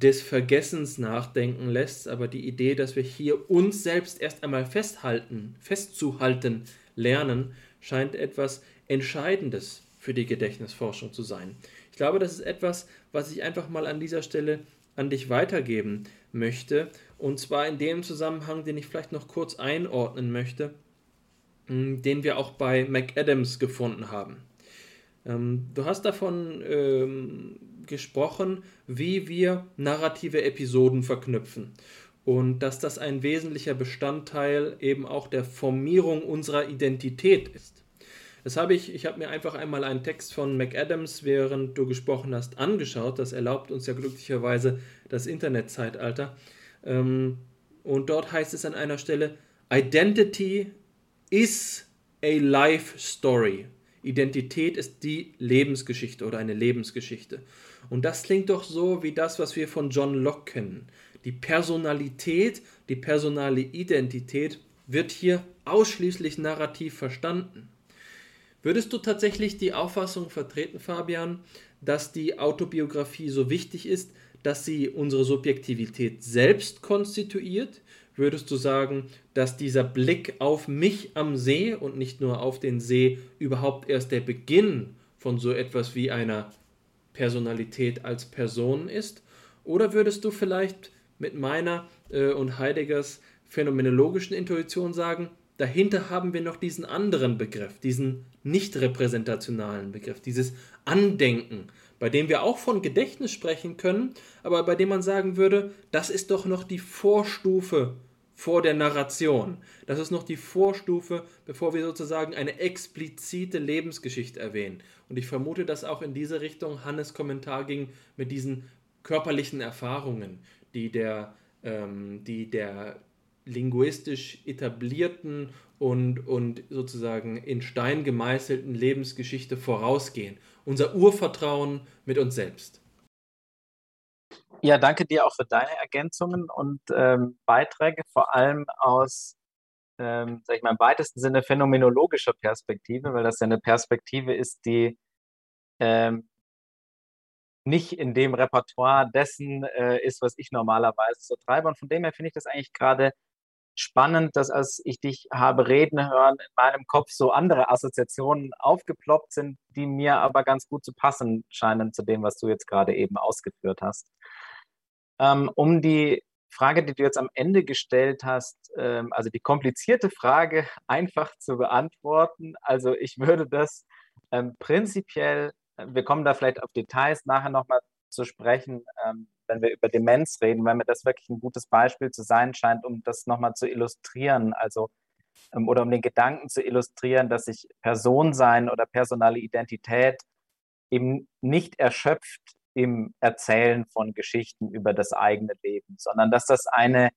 des Vergessens nachdenken lässt, aber die Idee, dass wir hier uns selbst erst einmal festhalten, festzuhalten lernen, scheint etwas Entscheidendes für die Gedächtnisforschung zu sein. Ich glaube, das ist etwas, was ich einfach mal an dieser Stelle an dich weitergeben möchte, und zwar in dem Zusammenhang, den ich vielleicht noch kurz einordnen möchte, den wir auch bei McAdams gefunden haben. Ähm, du hast davon ähm, gesprochen, wie wir narrative Episoden verknüpfen und dass das ein wesentlicher Bestandteil eben auch der Formierung unserer Identität ist. Das habe ich, ich habe mir einfach einmal einen Text von McAdams, während du gesprochen hast, angeschaut. Das erlaubt uns ja glücklicherweise das Internetzeitalter. Ähm, und dort heißt es an einer Stelle, Identity is a life story. Identität ist die Lebensgeschichte oder eine Lebensgeschichte. Und das klingt doch so wie das, was wir von John Locke kennen. Die Personalität, die personale Identität wird hier ausschließlich narrativ verstanden. Würdest du tatsächlich die Auffassung vertreten, Fabian, dass die Autobiografie so wichtig ist, dass sie unsere Subjektivität selbst konstituiert? Würdest du sagen, dass dieser Blick auf mich am See und nicht nur auf den See überhaupt erst der Beginn von so etwas wie einer Personalität als Person ist? Oder würdest du vielleicht mit meiner äh, und Heideggers phänomenologischen Intuition sagen, dahinter haben wir noch diesen anderen Begriff, diesen nicht repräsentationalen Begriff, dieses Andenken, bei dem wir auch von Gedächtnis sprechen können, aber bei dem man sagen würde, das ist doch noch die Vorstufe vor der Narration. Das ist noch die Vorstufe, bevor wir sozusagen eine explizite Lebensgeschichte erwähnen. Und ich vermute, dass auch in diese Richtung Hannes Kommentar ging mit diesen körperlichen Erfahrungen, die der, ähm, die der linguistisch etablierten und, und sozusagen in Stein gemeißelten Lebensgeschichte vorausgehen. Unser Urvertrauen mit uns selbst. Ja, danke dir auch für deine Ergänzungen und ähm, Beiträge, vor allem aus, ähm, sag ich mal, im weitesten Sinne phänomenologischer Perspektive, weil das ja eine Perspektive ist, die ähm, nicht in dem Repertoire dessen äh, ist, was ich normalerweise so treibe. Und von dem her finde ich das eigentlich gerade spannend, dass als ich dich habe reden hören, in meinem Kopf so andere Assoziationen aufgeploppt sind, die mir aber ganz gut zu passen scheinen zu dem, was du jetzt gerade eben ausgeführt hast. Ähm, um die Frage, die du jetzt am Ende gestellt hast, ähm, also die komplizierte Frage einfach zu beantworten. Also ich würde das ähm, prinzipiell, äh, wir kommen da vielleicht auf Details nachher nochmal zu sprechen, wenn wir über Demenz reden, weil mir das wirklich ein gutes Beispiel zu sein scheint, um das nochmal zu illustrieren. Also ähm, oder um den Gedanken zu illustrieren, dass sich Personsein oder personale Identität eben nicht erschöpft im Erzählen von Geschichten über das eigene Leben, sondern dass das eine,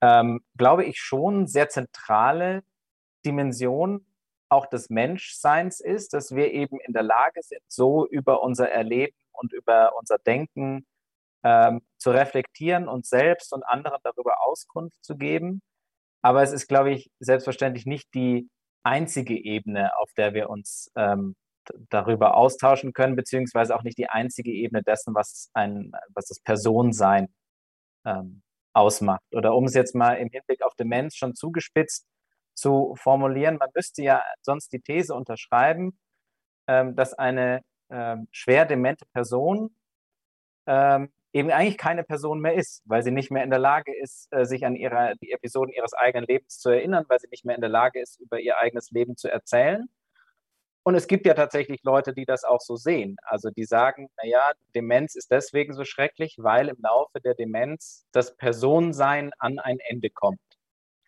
ähm, glaube ich, schon sehr zentrale Dimension auch des Menschseins ist, dass wir eben in der Lage sind, so über unser Erleben und über unser Denken ähm, zu reflektieren, uns selbst und anderen darüber Auskunft zu geben. Aber es ist, glaube ich, selbstverständlich nicht die einzige Ebene, auf der wir uns ähm, darüber austauschen können, beziehungsweise auch nicht die einzige Ebene dessen, was ein, was das Personensein ähm, ausmacht. Oder um es jetzt mal im Hinblick auf Demenz schon zugespitzt zu formulieren, man müsste ja sonst die These unterschreiben, ähm, dass eine ähm, schwer demente Person ähm, eben eigentlich keine Person mehr ist, weil sie nicht mehr in der Lage ist, äh, sich an ihre, die Episoden ihres eigenen Lebens zu erinnern, weil sie nicht mehr in der Lage ist, über ihr eigenes Leben zu erzählen und es gibt ja tatsächlich Leute, die das auch so sehen. Also die sagen, naja, Demenz ist deswegen so schrecklich, weil im Laufe der Demenz das Personensein an ein Ende kommt.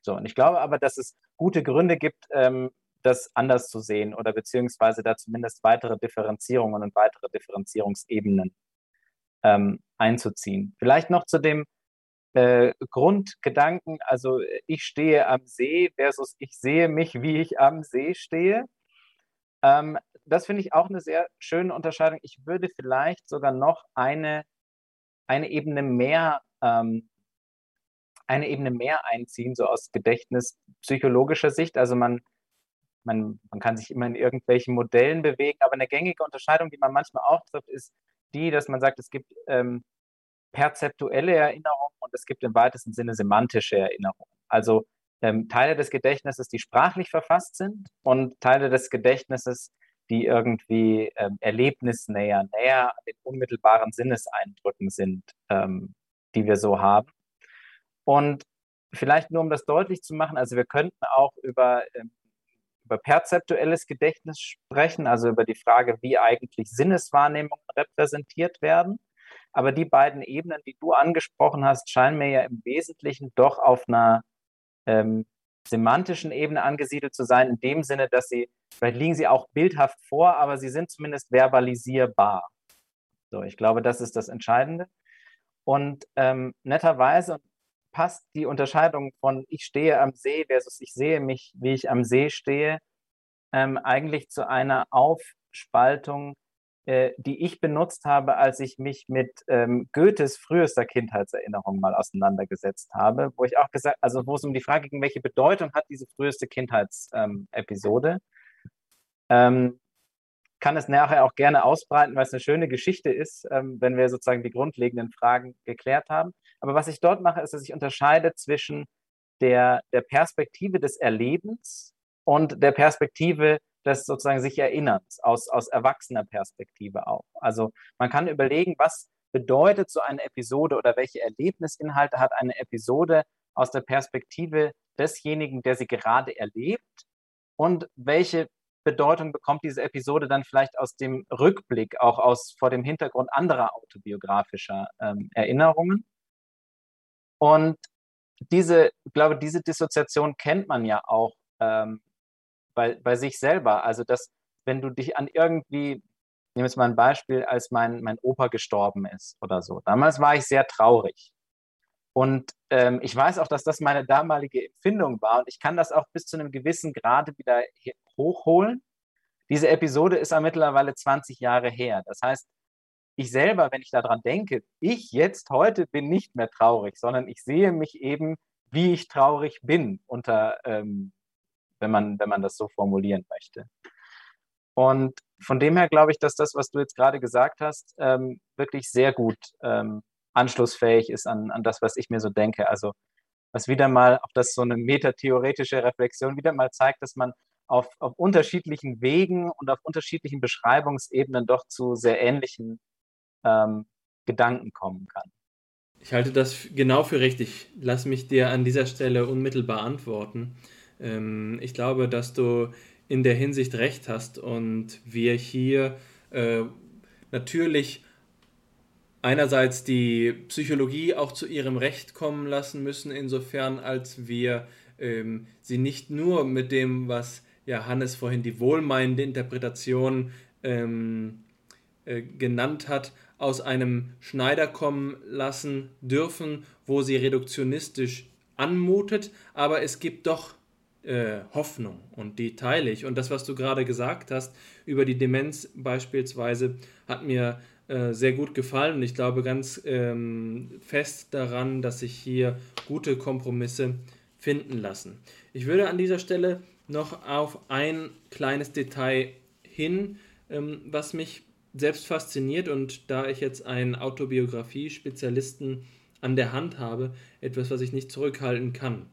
So, und ich glaube aber, dass es gute Gründe gibt, ähm, das anders zu sehen oder beziehungsweise da zumindest weitere Differenzierungen und weitere Differenzierungsebenen ähm, einzuziehen. Vielleicht noch zu dem äh, Grundgedanken, also ich stehe am See versus ich sehe mich, wie ich am See stehe. Ähm, das finde ich auch eine sehr schöne Unterscheidung. Ich würde vielleicht sogar noch eine, eine Ebene mehr ähm, eine Ebene mehr einziehen, so aus gedächtnispsychologischer Sicht. Also man, man, man kann sich immer in irgendwelchen Modellen bewegen, aber eine gängige Unterscheidung, die man manchmal auch trifft, ist die, dass man sagt, es gibt ähm, perzeptuelle Erinnerungen und es gibt im weitesten Sinne semantische Erinnerungen. Also ähm, Teile des Gedächtnisses, die sprachlich verfasst sind und Teile des Gedächtnisses, die irgendwie ähm, erlebnisnäher, näher an den unmittelbaren Sinneseindrücken sind, ähm, die wir so haben. Und vielleicht nur, um das deutlich zu machen, also wir könnten auch über, ähm, über perzeptuelles Gedächtnis sprechen, also über die Frage, wie eigentlich Sinneswahrnehmungen repräsentiert werden. Aber die beiden Ebenen, die du angesprochen hast, scheinen mir ja im Wesentlichen doch auf einer ähm, semantischen Ebene angesiedelt zu sein, in dem Sinne, dass sie, vielleicht liegen sie auch bildhaft vor, aber sie sind zumindest verbalisierbar. So, ich glaube, das ist das Entscheidende. Und ähm, netterweise, passt die Unterscheidung von ich stehe am See versus ich sehe mich, wie ich am See stehe, ähm, eigentlich zu einer Aufspaltung, äh, die ich benutzt habe, als ich mich mit ähm, Goethes frühester Kindheitserinnerung mal auseinandergesetzt habe, wo ich auch gesagt, also wo es um die Frage ging, welche Bedeutung hat diese früheste Kindheitsepisode. Ähm, kann es nachher auch gerne ausbreiten, weil es eine schöne Geschichte ist, ähm, wenn wir sozusagen die grundlegenden Fragen geklärt haben. Aber was ich dort mache, ist, dass ich unterscheide zwischen der, der Perspektive des Erlebens und der Perspektive des sozusagen sich Erinnerns, aus, aus erwachsener Perspektive auch. Also man kann überlegen, was bedeutet so eine Episode oder welche Erlebnisinhalte hat eine Episode aus der Perspektive desjenigen, der sie gerade erlebt und welche Bedeutung bekommt diese Episode dann vielleicht aus dem Rückblick, auch aus vor dem Hintergrund anderer autobiografischer ähm, Erinnerungen. Und diese, ich glaube, diese Dissoziation kennt man ja auch ähm, bei, bei sich selber. Also, dass, wenn du dich an irgendwie, nehme jetzt mal ein Beispiel, als mein, mein Opa gestorben ist oder so. Damals war ich sehr traurig. Und ähm, ich weiß auch, dass das meine damalige Empfindung war. Und ich kann das auch bis zu einem gewissen Grade wieder hochholen. Diese Episode ist ja mittlerweile 20 Jahre her. Das heißt, ich selber, wenn ich daran denke, ich jetzt heute bin nicht mehr traurig, sondern ich sehe mich eben, wie ich traurig bin, unter, ähm, wenn, man, wenn man das so formulieren möchte. Und von dem her glaube ich, dass das, was du jetzt gerade gesagt hast, ähm, wirklich sehr gut ähm, anschlussfähig ist an, an das, was ich mir so denke. Also was wieder mal, auch das so eine metatheoretische Reflexion wieder mal zeigt, dass man auf, auf unterschiedlichen Wegen und auf unterschiedlichen Beschreibungsebenen doch zu sehr ähnlichen ähm, Gedanken kommen kann. Ich halte das genau für richtig. Lass mich dir an dieser Stelle unmittelbar antworten. Ähm, ich glaube, dass du in der Hinsicht recht hast und wir hier äh, natürlich einerseits die Psychologie auch zu ihrem Recht kommen lassen müssen, insofern als wir ähm, sie nicht nur mit dem, was ja Hannes vorhin die wohlmeinende Interpretation ähm, äh, genannt hat, aus einem Schneider kommen lassen dürfen, wo sie reduktionistisch anmutet, aber es gibt doch äh, Hoffnung und die teile ich. Und das, was du gerade gesagt hast über die Demenz beispielsweise, hat mir äh, sehr gut gefallen und ich glaube ganz ähm, fest daran, dass sich hier gute Kompromisse finden lassen. Ich würde an dieser Stelle noch auf ein kleines Detail hin, ähm, was mich selbst fasziniert und da ich jetzt einen Autobiografie-Spezialisten an der Hand habe, etwas, was ich nicht zurückhalten kann.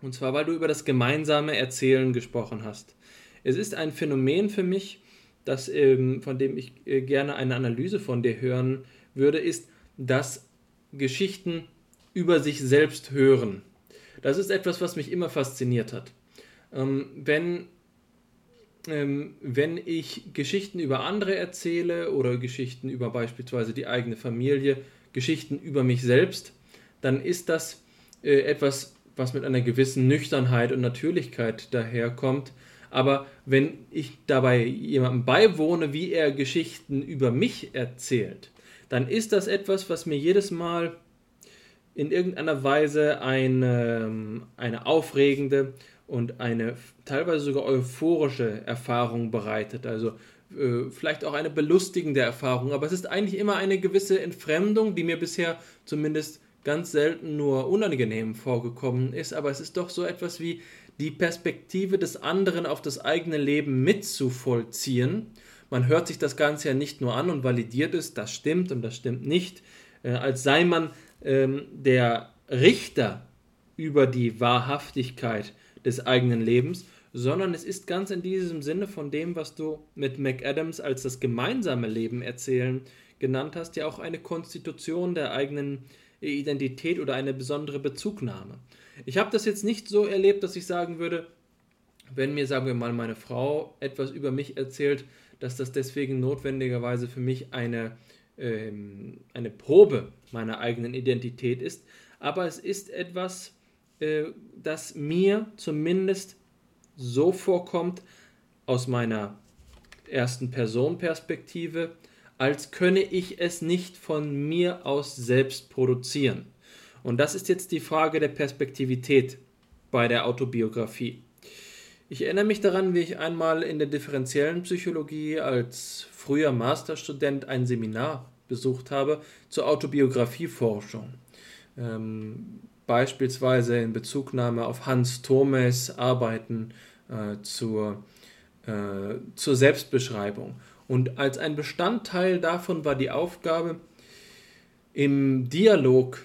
Und zwar, weil du über das gemeinsame Erzählen gesprochen hast. Es ist ein Phänomen für mich, das, ähm, von dem ich äh, gerne eine Analyse von dir hören würde, ist, dass Geschichten über sich selbst hören. Das ist etwas, was mich immer fasziniert hat. Ähm, wenn ähm, wenn ich Geschichten über andere erzähle oder Geschichten über beispielsweise die eigene Familie, Geschichten über mich selbst, dann ist das äh, etwas, was mit einer gewissen Nüchternheit und Natürlichkeit daherkommt. Aber wenn ich dabei jemandem beiwohne, wie er Geschichten über mich erzählt, dann ist das etwas, was mir jedes Mal in irgendeiner Weise eine, eine aufregende und eine teilweise sogar euphorische Erfahrung bereitet. Also äh, vielleicht auch eine belustigende Erfahrung, aber es ist eigentlich immer eine gewisse Entfremdung, die mir bisher zumindest ganz selten nur unangenehm vorgekommen ist, aber es ist doch so etwas wie die Perspektive des anderen auf das eigene Leben mitzuvollziehen. Man hört sich das Ganze ja nicht nur an und validiert es, das stimmt und das stimmt nicht, äh, als sei man ähm, der Richter über die Wahrhaftigkeit des eigenen Lebens, sondern es ist ganz in diesem Sinne von dem, was du mit McAdams als das gemeinsame Leben erzählen genannt hast, ja auch eine Konstitution der eigenen Identität oder eine besondere Bezugnahme. Ich habe das jetzt nicht so erlebt, dass ich sagen würde, wenn mir, sagen wir mal, meine Frau etwas über mich erzählt, dass das deswegen notwendigerweise für mich eine, ähm, eine Probe meiner eigenen Identität ist. Aber es ist etwas, äh, das mir zumindest so vorkommt, aus meiner ersten Person-Perspektive, als könne ich es nicht von mir aus selbst produzieren. Und das ist jetzt die Frage der Perspektivität bei der Autobiografie. Ich erinnere mich daran, wie ich einmal in der differenziellen Psychologie als früher Masterstudent ein Seminar besucht habe zur Autobiografieforschung. Ähm, beispielsweise in Bezugnahme auf Hans Thomes Arbeiten äh, zur, äh, zur Selbstbeschreibung. Und als ein Bestandteil davon war die Aufgabe, im Dialog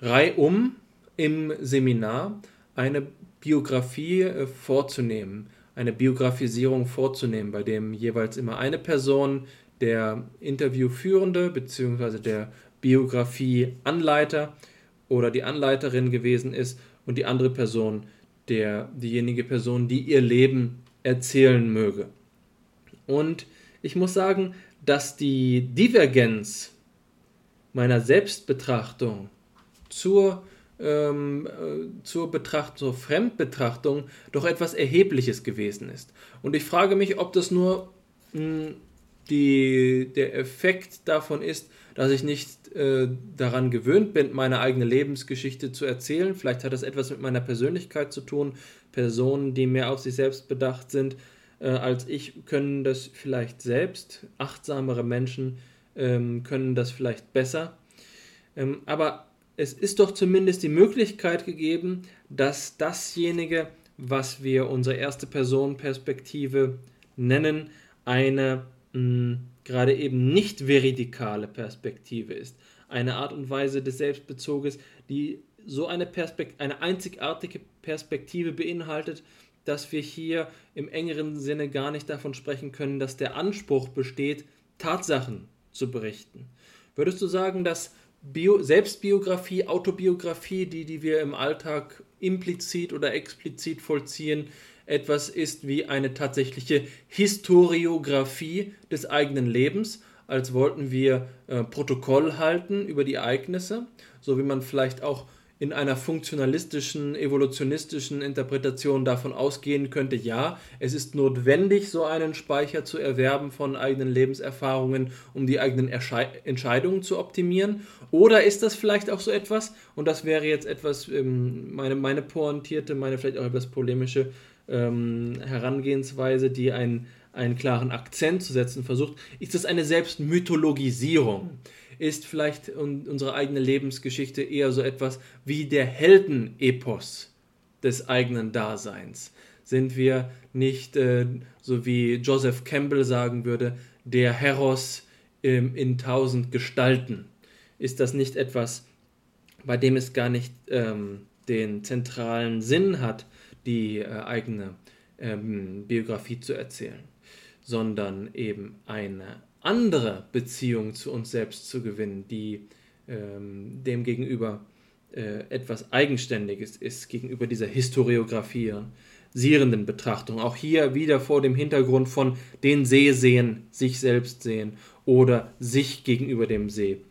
reihum im Seminar eine Biografie äh, vorzunehmen, eine Biografisierung vorzunehmen, bei dem jeweils immer eine Person der Interviewführende bzw. der Biografieanleiter oder die Anleiterin gewesen ist und die andere Person der diejenige Person, die ihr Leben erzählen möge. Und ich muss sagen, dass die Divergenz meiner Selbstbetrachtung zur, ähm, äh, zur, Betracht, zur Fremdbetrachtung doch etwas Erhebliches gewesen ist. Und ich frage mich, ob das nur mh, hm, die, der Effekt davon ist, dass ich nicht äh, daran gewöhnt bin, meine eigene Lebensgeschichte zu erzählen. Vielleicht hat das etwas mit meiner Persönlichkeit zu tun. Personen, die mehr auf sich selbst bedacht sind äh, als ich, können das vielleicht selbst. Achtsamere Menschen ähm, können das vielleicht besser. Ähm, aber es ist doch zumindest die Möglichkeit gegeben, dass dasjenige, was wir unsere erste Personenperspektive nennen, eine mh, gerade eben nicht veridikale Perspektive ist. Eine Art und Weise des Selbstbezoges, die so eine, Perspekt eine einzigartige Perspektive beinhaltet, dass wir hier im engeren Sinne gar nicht davon sprechen können, dass der Anspruch besteht, Tatsachen zu berichten. Würdest du sagen, dass Bio Selbstbiografie, Autobiografie, die, die wir im Alltag implizit oder explizit vollziehen, etwas ist wie eine tatsächliche Historiographie des eigenen Lebens, als wollten wir äh, Protokoll halten über die Ereignisse, so wie man vielleicht auch in einer funktionalistischen, evolutionistischen Interpretation davon ausgehen könnte, ja, es ist notwendig, so einen Speicher zu erwerben von eigenen Lebenserfahrungen, um die eigenen Ersche Entscheidungen zu optimieren? Oder ist das vielleicht auch so etwas, und das wäre jetzt etwas, ähm, meine, meine pointierte, meine vielleicht auch etwas polemische ähm, Herangehensweise, die einen, einen klaren Akzent zu setzen versucht, ist das eine Selbstmythologisierung. Ist vielleicht unsere eigene Lebensgeschichte eher so etwas wie der Heldenepos des eigenen Daseins? Sind wir nicht, äh, so wie Joseph Campbell sagen würde, der Heros ähm, in tausend Gestalten? Ist das nicht etwas, bei dem es gar nicht ähm, den zentralen Sinn hat, die äh, eigene ähm, Biografie zu erzählen, sondern eben eine andere Beziehung zu uns selbst zu gewinnen, die ähm, dem äh, etwas Eigenständiges ist, gegenüber dieser historiografierenden Betrachtung. Auch hier wieder vor dem Hintergrund von den See sehen, sich selbst sehen oder sich gegenüber dem See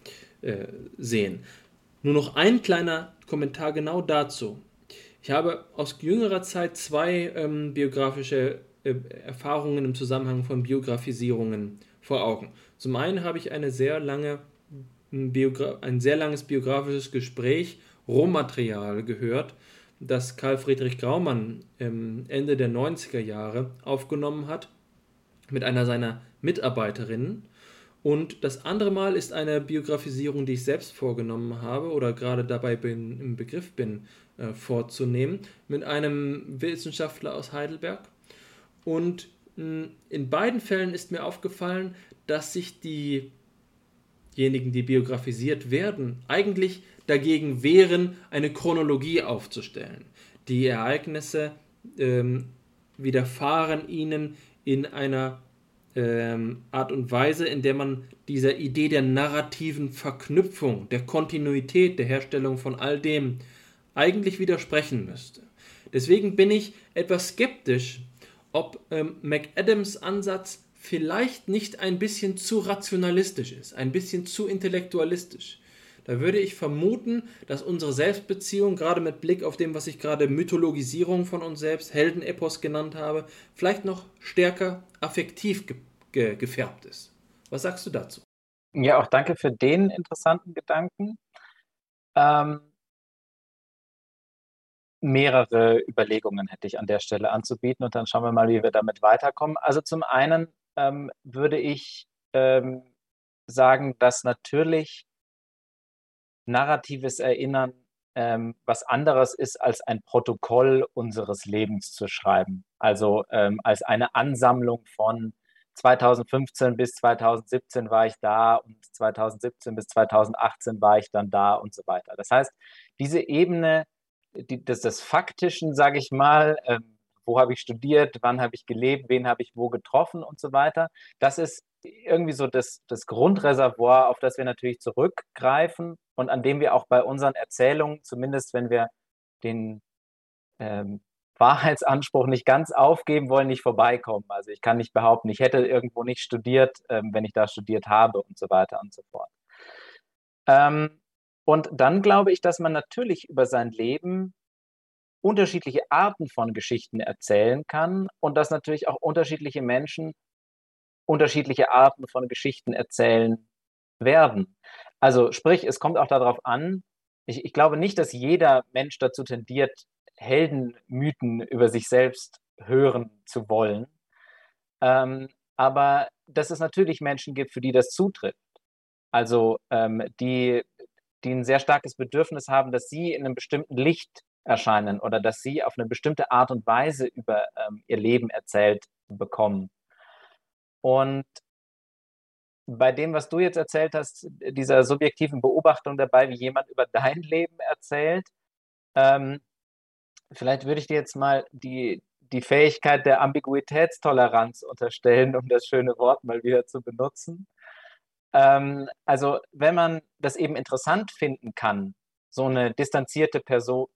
äh, sehen. Nur noch ein kleiner Kommentar genau dazu. Ich habe aus jüngerer Zeit zwei ähm, biografische äh, Erfahrungen im Zusammenhang von Biografisierungen vor Augen. Zum einen habe ich eine sehr lange, ein sehr langes biografisches Gespräch, Rohmaterial gehört, das Karl Friedrich Graumann Ende der 90er Jahre aufgenommen hat mit einer seiner Mitarbeiterinnen. Und das andere Mal ist eine Biografisierung, die ich selbst vorgenommen habe oder gerade dabei bin, im Begriff bin, äh, vorzunehmen, mit einem Wissenschaftler aus Heidelberg. Und mh, in beiden Fällen ist mir aufgefallen, dass sich diejenigen, die biografisiert werden, eigentlich dagegen wehren, eine Chronologie aufzustellen. Die Ereignisse ähm, widerfahren ihnen in einer ähm, Art und Weise, in der man dieser Idee der narrativen Verknüpfung, der Kontinuität, der Herstellung von all dem eigentlich widersprechen müsste. Deswegen bin ich etwas skeptisch, ob ähm, McAdams Ansatz vielleicht nicht ein bisschen zu rationalistisch ist, ein bisschen zu intellektualistisch. Da würde ich vermuten, dass unsere Selbstbeziehung, gerade mit Blick auf dem, was ich gerade Mythologisierung von uns selbst, Heldenepos genannt habe, vielleicht noch stärker affektiv ge ge gefärbt ist. Was sagst du dazu? Ja, auch danke für den interessanten Gedanken. Ähm, mehrere Überlegungen hätte ich an der Stelle anzubieten und dann schauen wir mal, wie wir damit weiterkommen. Also zum einen ähm, würde ich ähm, sagen, dass natürlich narratives Erinnern ähm, was anderes ist, als ein Protokoll unseres Lebens zu schreiben. Also ähm, als eine Ansammlung von 2015 bis 2017 war ich da und 2017 bis 2018 war ich dann da und so weiter. Das heißt, diese Ebene die, des, des Faktischen, sage ich mal, ähm, wo habe ich studiert, wann habe ich gelebt, wen habe ich wo getroffen und so weiter, das ist irgendwie so das, das Grundreservoir, auf das wir natürlich zurückgreifen und an dem wir auch bei unseren Erzählungen, zumindest wenn wir den ähm, Wahrheitsanspruch nicht ganz aufgeben wollen, nicht vorbeikommen. Also ich kann nicht behaupten, ich hätte irgendwo nicht studiert, ähm, wenn ich da studiert habe und so weiter und so fort. Ähm, und dann glaube ich, dass man natürlich über sein Leben unterschiedliche Arten von Geschichten erzählen kann und dass natürlich auch unterschiedliche Menschen unterschiedliche Arten von Geschichten erzählen werden. Also sprich, es kommt auch darauf an, ich, ich glaube nicht, dass jeder Mensch dazu tendiert, Heldenmythen über sich selbst hören zu wollen. Ähm, aber dass es natürlich Menschen gibt, für die das zutrifft. Also ähm, die, die ein sehr starkes Bedürfnis haben, dass sie in einem bestimmten Licht erscheinen oder dass sie auf eine bestimmte Art und Weise über ähm, ihr Leben erzählt bekommen. Und bei dem, was du jetzt erzählt hast, dieser subjektiven Beobachtung dabei, wie jemand über dein Leben erzählt, ähm, vielleicht würde ich dir jetzt mal die, die Fähigkeit der Ambiguitätstoleranz unterstellen, um das schöne Wort mal wieder zu benutzen. Ähm, also wenn man das eben interessant finden kann, so eine distanzierte Perso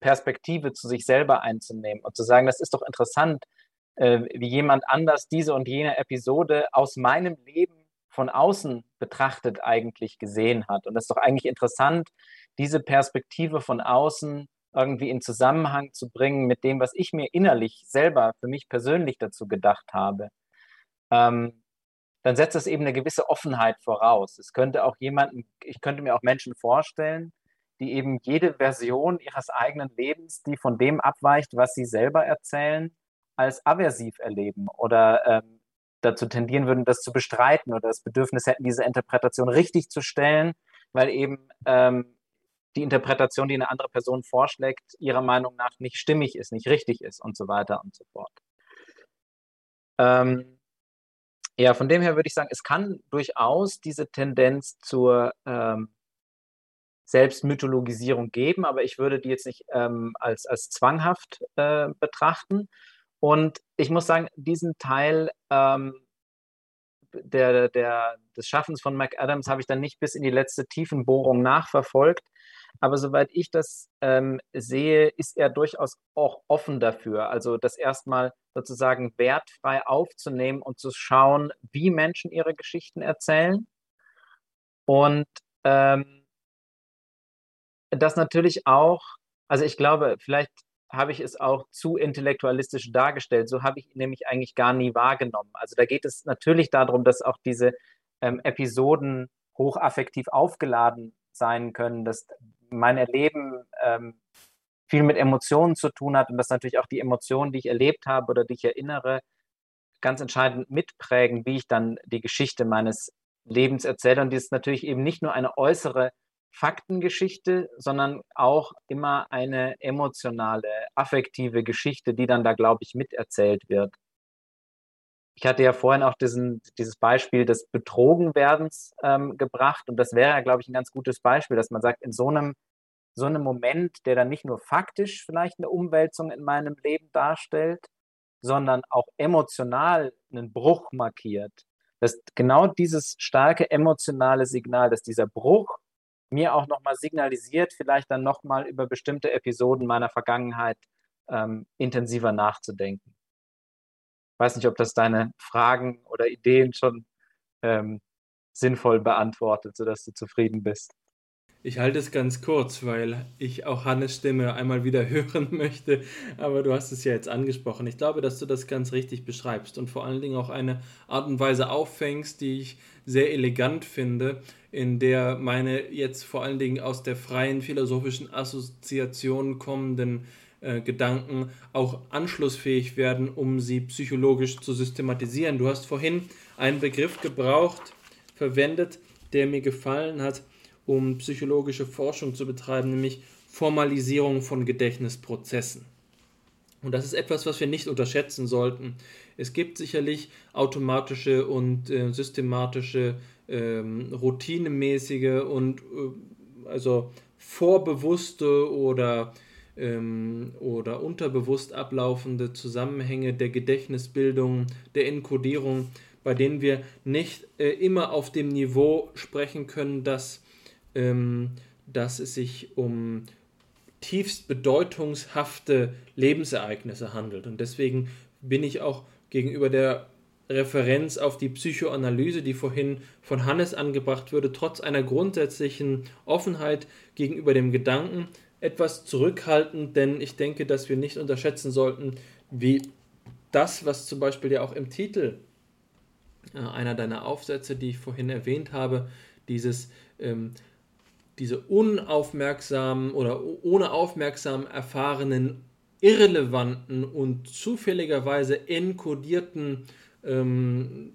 Perspektive zu sich selber einzunehmen und zu sagen, das ist doch interessant, äh, wie jemand anders diese und jene Episode aus meinem Leben von außen betrachtet eigentlich gesehen hat. Und es ist doch eigentlich interessant, diese Perspektive von außen irgendwie in Zusammenhang zu bringen mit dem, was ich mir innerlich selber für mich persönlich dazu gedacht habe, ähm, dann setzt das eben eine gewisse Offenheit voraus. Es könnte auch jemanden, ich könnte mir auch Menschen vorstellen, die eben jede Version ihres eigenen Lebens, die von dem abweicht, was sie selber erzählen, als aversiv erleben oder ähm, dazu tendieren würden, das zu bestreiten oder das Bedürfnis hätten, diese Interpretation richtig zu stellen, weil eben ähm, die Interpretation, die eine andere Person vorschlägt, ihrer Meinung nach nicht stimmig ist, nicht richtig ist und so weiter und so fort. Ähm, ja, von dem her würde ich sagen, es kann durchaus diese Tendenz zur ähm, Selbstmythologisierung geben, aber ich würde die jetzt nicht ähm, als, als zwanghaft äh, betrachten. Und ich muss sagen, diesen Teil ähm, der, der, des Schaffens von McAdams habe ich dann nicht bis in die letzte Tiefenbohrung nachverfolgt. Aber soweit ich das ähm, sehe, ist er durchaus auch offen dafür. Also das erstmal sozusagen wertfrei aufzunehmen und zu schauen, wie Menschen ihre Geschichten erzählen. Und ähm, das natürlich auch Also ich glaube, vielleicht habe ich es auch zu intellektualistisch dargestellt. So habe ich ihn nämlich eigentlich gar nie wahrgenommen. Also da geht es natürlich darum, dass auch diese ähm, Episoden hochaffektiv aufgeladen sein können, dass mein Erleben ähm, viel mit Emotionen zu tun hat und dass natürlich auch die Emotionen, die ich erlebt habe oder die ich erinnere, ganz entscheidend mitprägen, wie ich dann die Geschichte meines Lebens erzähle. Und die ist natürlich eben nicht nur eine äußere Faktengeschichte, sondern auch immer eine emotionale, affektive Geschichte, die dann da, glaube ich, miterzählt wird. Ich hatte ja vorhin auch diesen, dieses Beispiel des Betrogenwerdens ähm, gebracht und das wäre ja, glaube ich, ein ganz gutes Beispiel, dass man sagt, in so einem, so einem Moment, der dann nicht nur faktisch vielleicht eine Umwälzung in meinem Leben darstellt, sondern auch emotional einen Bruch markiert, dass genau dieses starke emotionale Signal, dass dieser Bruch mir auch nochmal signalisiert, vielleicht dann nochmal über bestimmte Episoden meiner Vergangenheit ähm, intensiver nachzudenken. Ich weiß nicht, ob das deine Fragen oder Ideen schon ähm, sinnvoll beantwortet, sodass du zufrieden bist. Ich halte es ganz kurz, weil ich auch Hannes Stimme einmal wieder hören möchte. Aber du hast es ja jetzt angesprochen. Ich glaube, dass du das ganz richtig beschreibst und vor allen Dingen auch eine Art und Weise auffängst, die ich sehr elegant finde, in der meine jetzt vor allen Dingen aus der freien philosophischen Assoziation kommenden äh, Gedanken auch anschlussfähig werden, um sie psychologisch zu systematisieren. Du hast vorhin einen Begriff gebraucht, verwendet, der mir gefallen hat um psychologische Forschung zu betreiben, nämlich Formalisierung von Gedächtnisprozessen. Und das ist etwas, was wir nicht unterschätzen sollten. Es gibt sicherlich automatische und äh, systematische, ähm, routinemäßige und äh, also vorbewusste oder, ähm, oder unterbewusst ablaufende Zusammenhänge der Gedächtnisbildung, der Enkodierung, bei denen wir nicht äh, immer auf dem Niveau sprechen können, dass ähm, dass es sich um tiefst bedeutungshafte Lebensereignisse handelt. Und deswegen bin ich auch gegenüber der Referenz auf die Psychoanalyse, die vorhin von Hannes angebracht wurde, trotz einer grundsätzlichen Offenheit gegenüber dem Gedanken etwas zurückhaltend, denn ich denke, dass wir nicht unterschätzen sollten, wie das, was zum Beispiel ja auch im Titel äh, einer deiner Aufsätze, die ich vorhin erwähnt habe, dieses ähm, diese unaufmerksamen oder ohne aufmerksam erfahrenen, irrelevanten und zufälligerweise enkodierten ähm,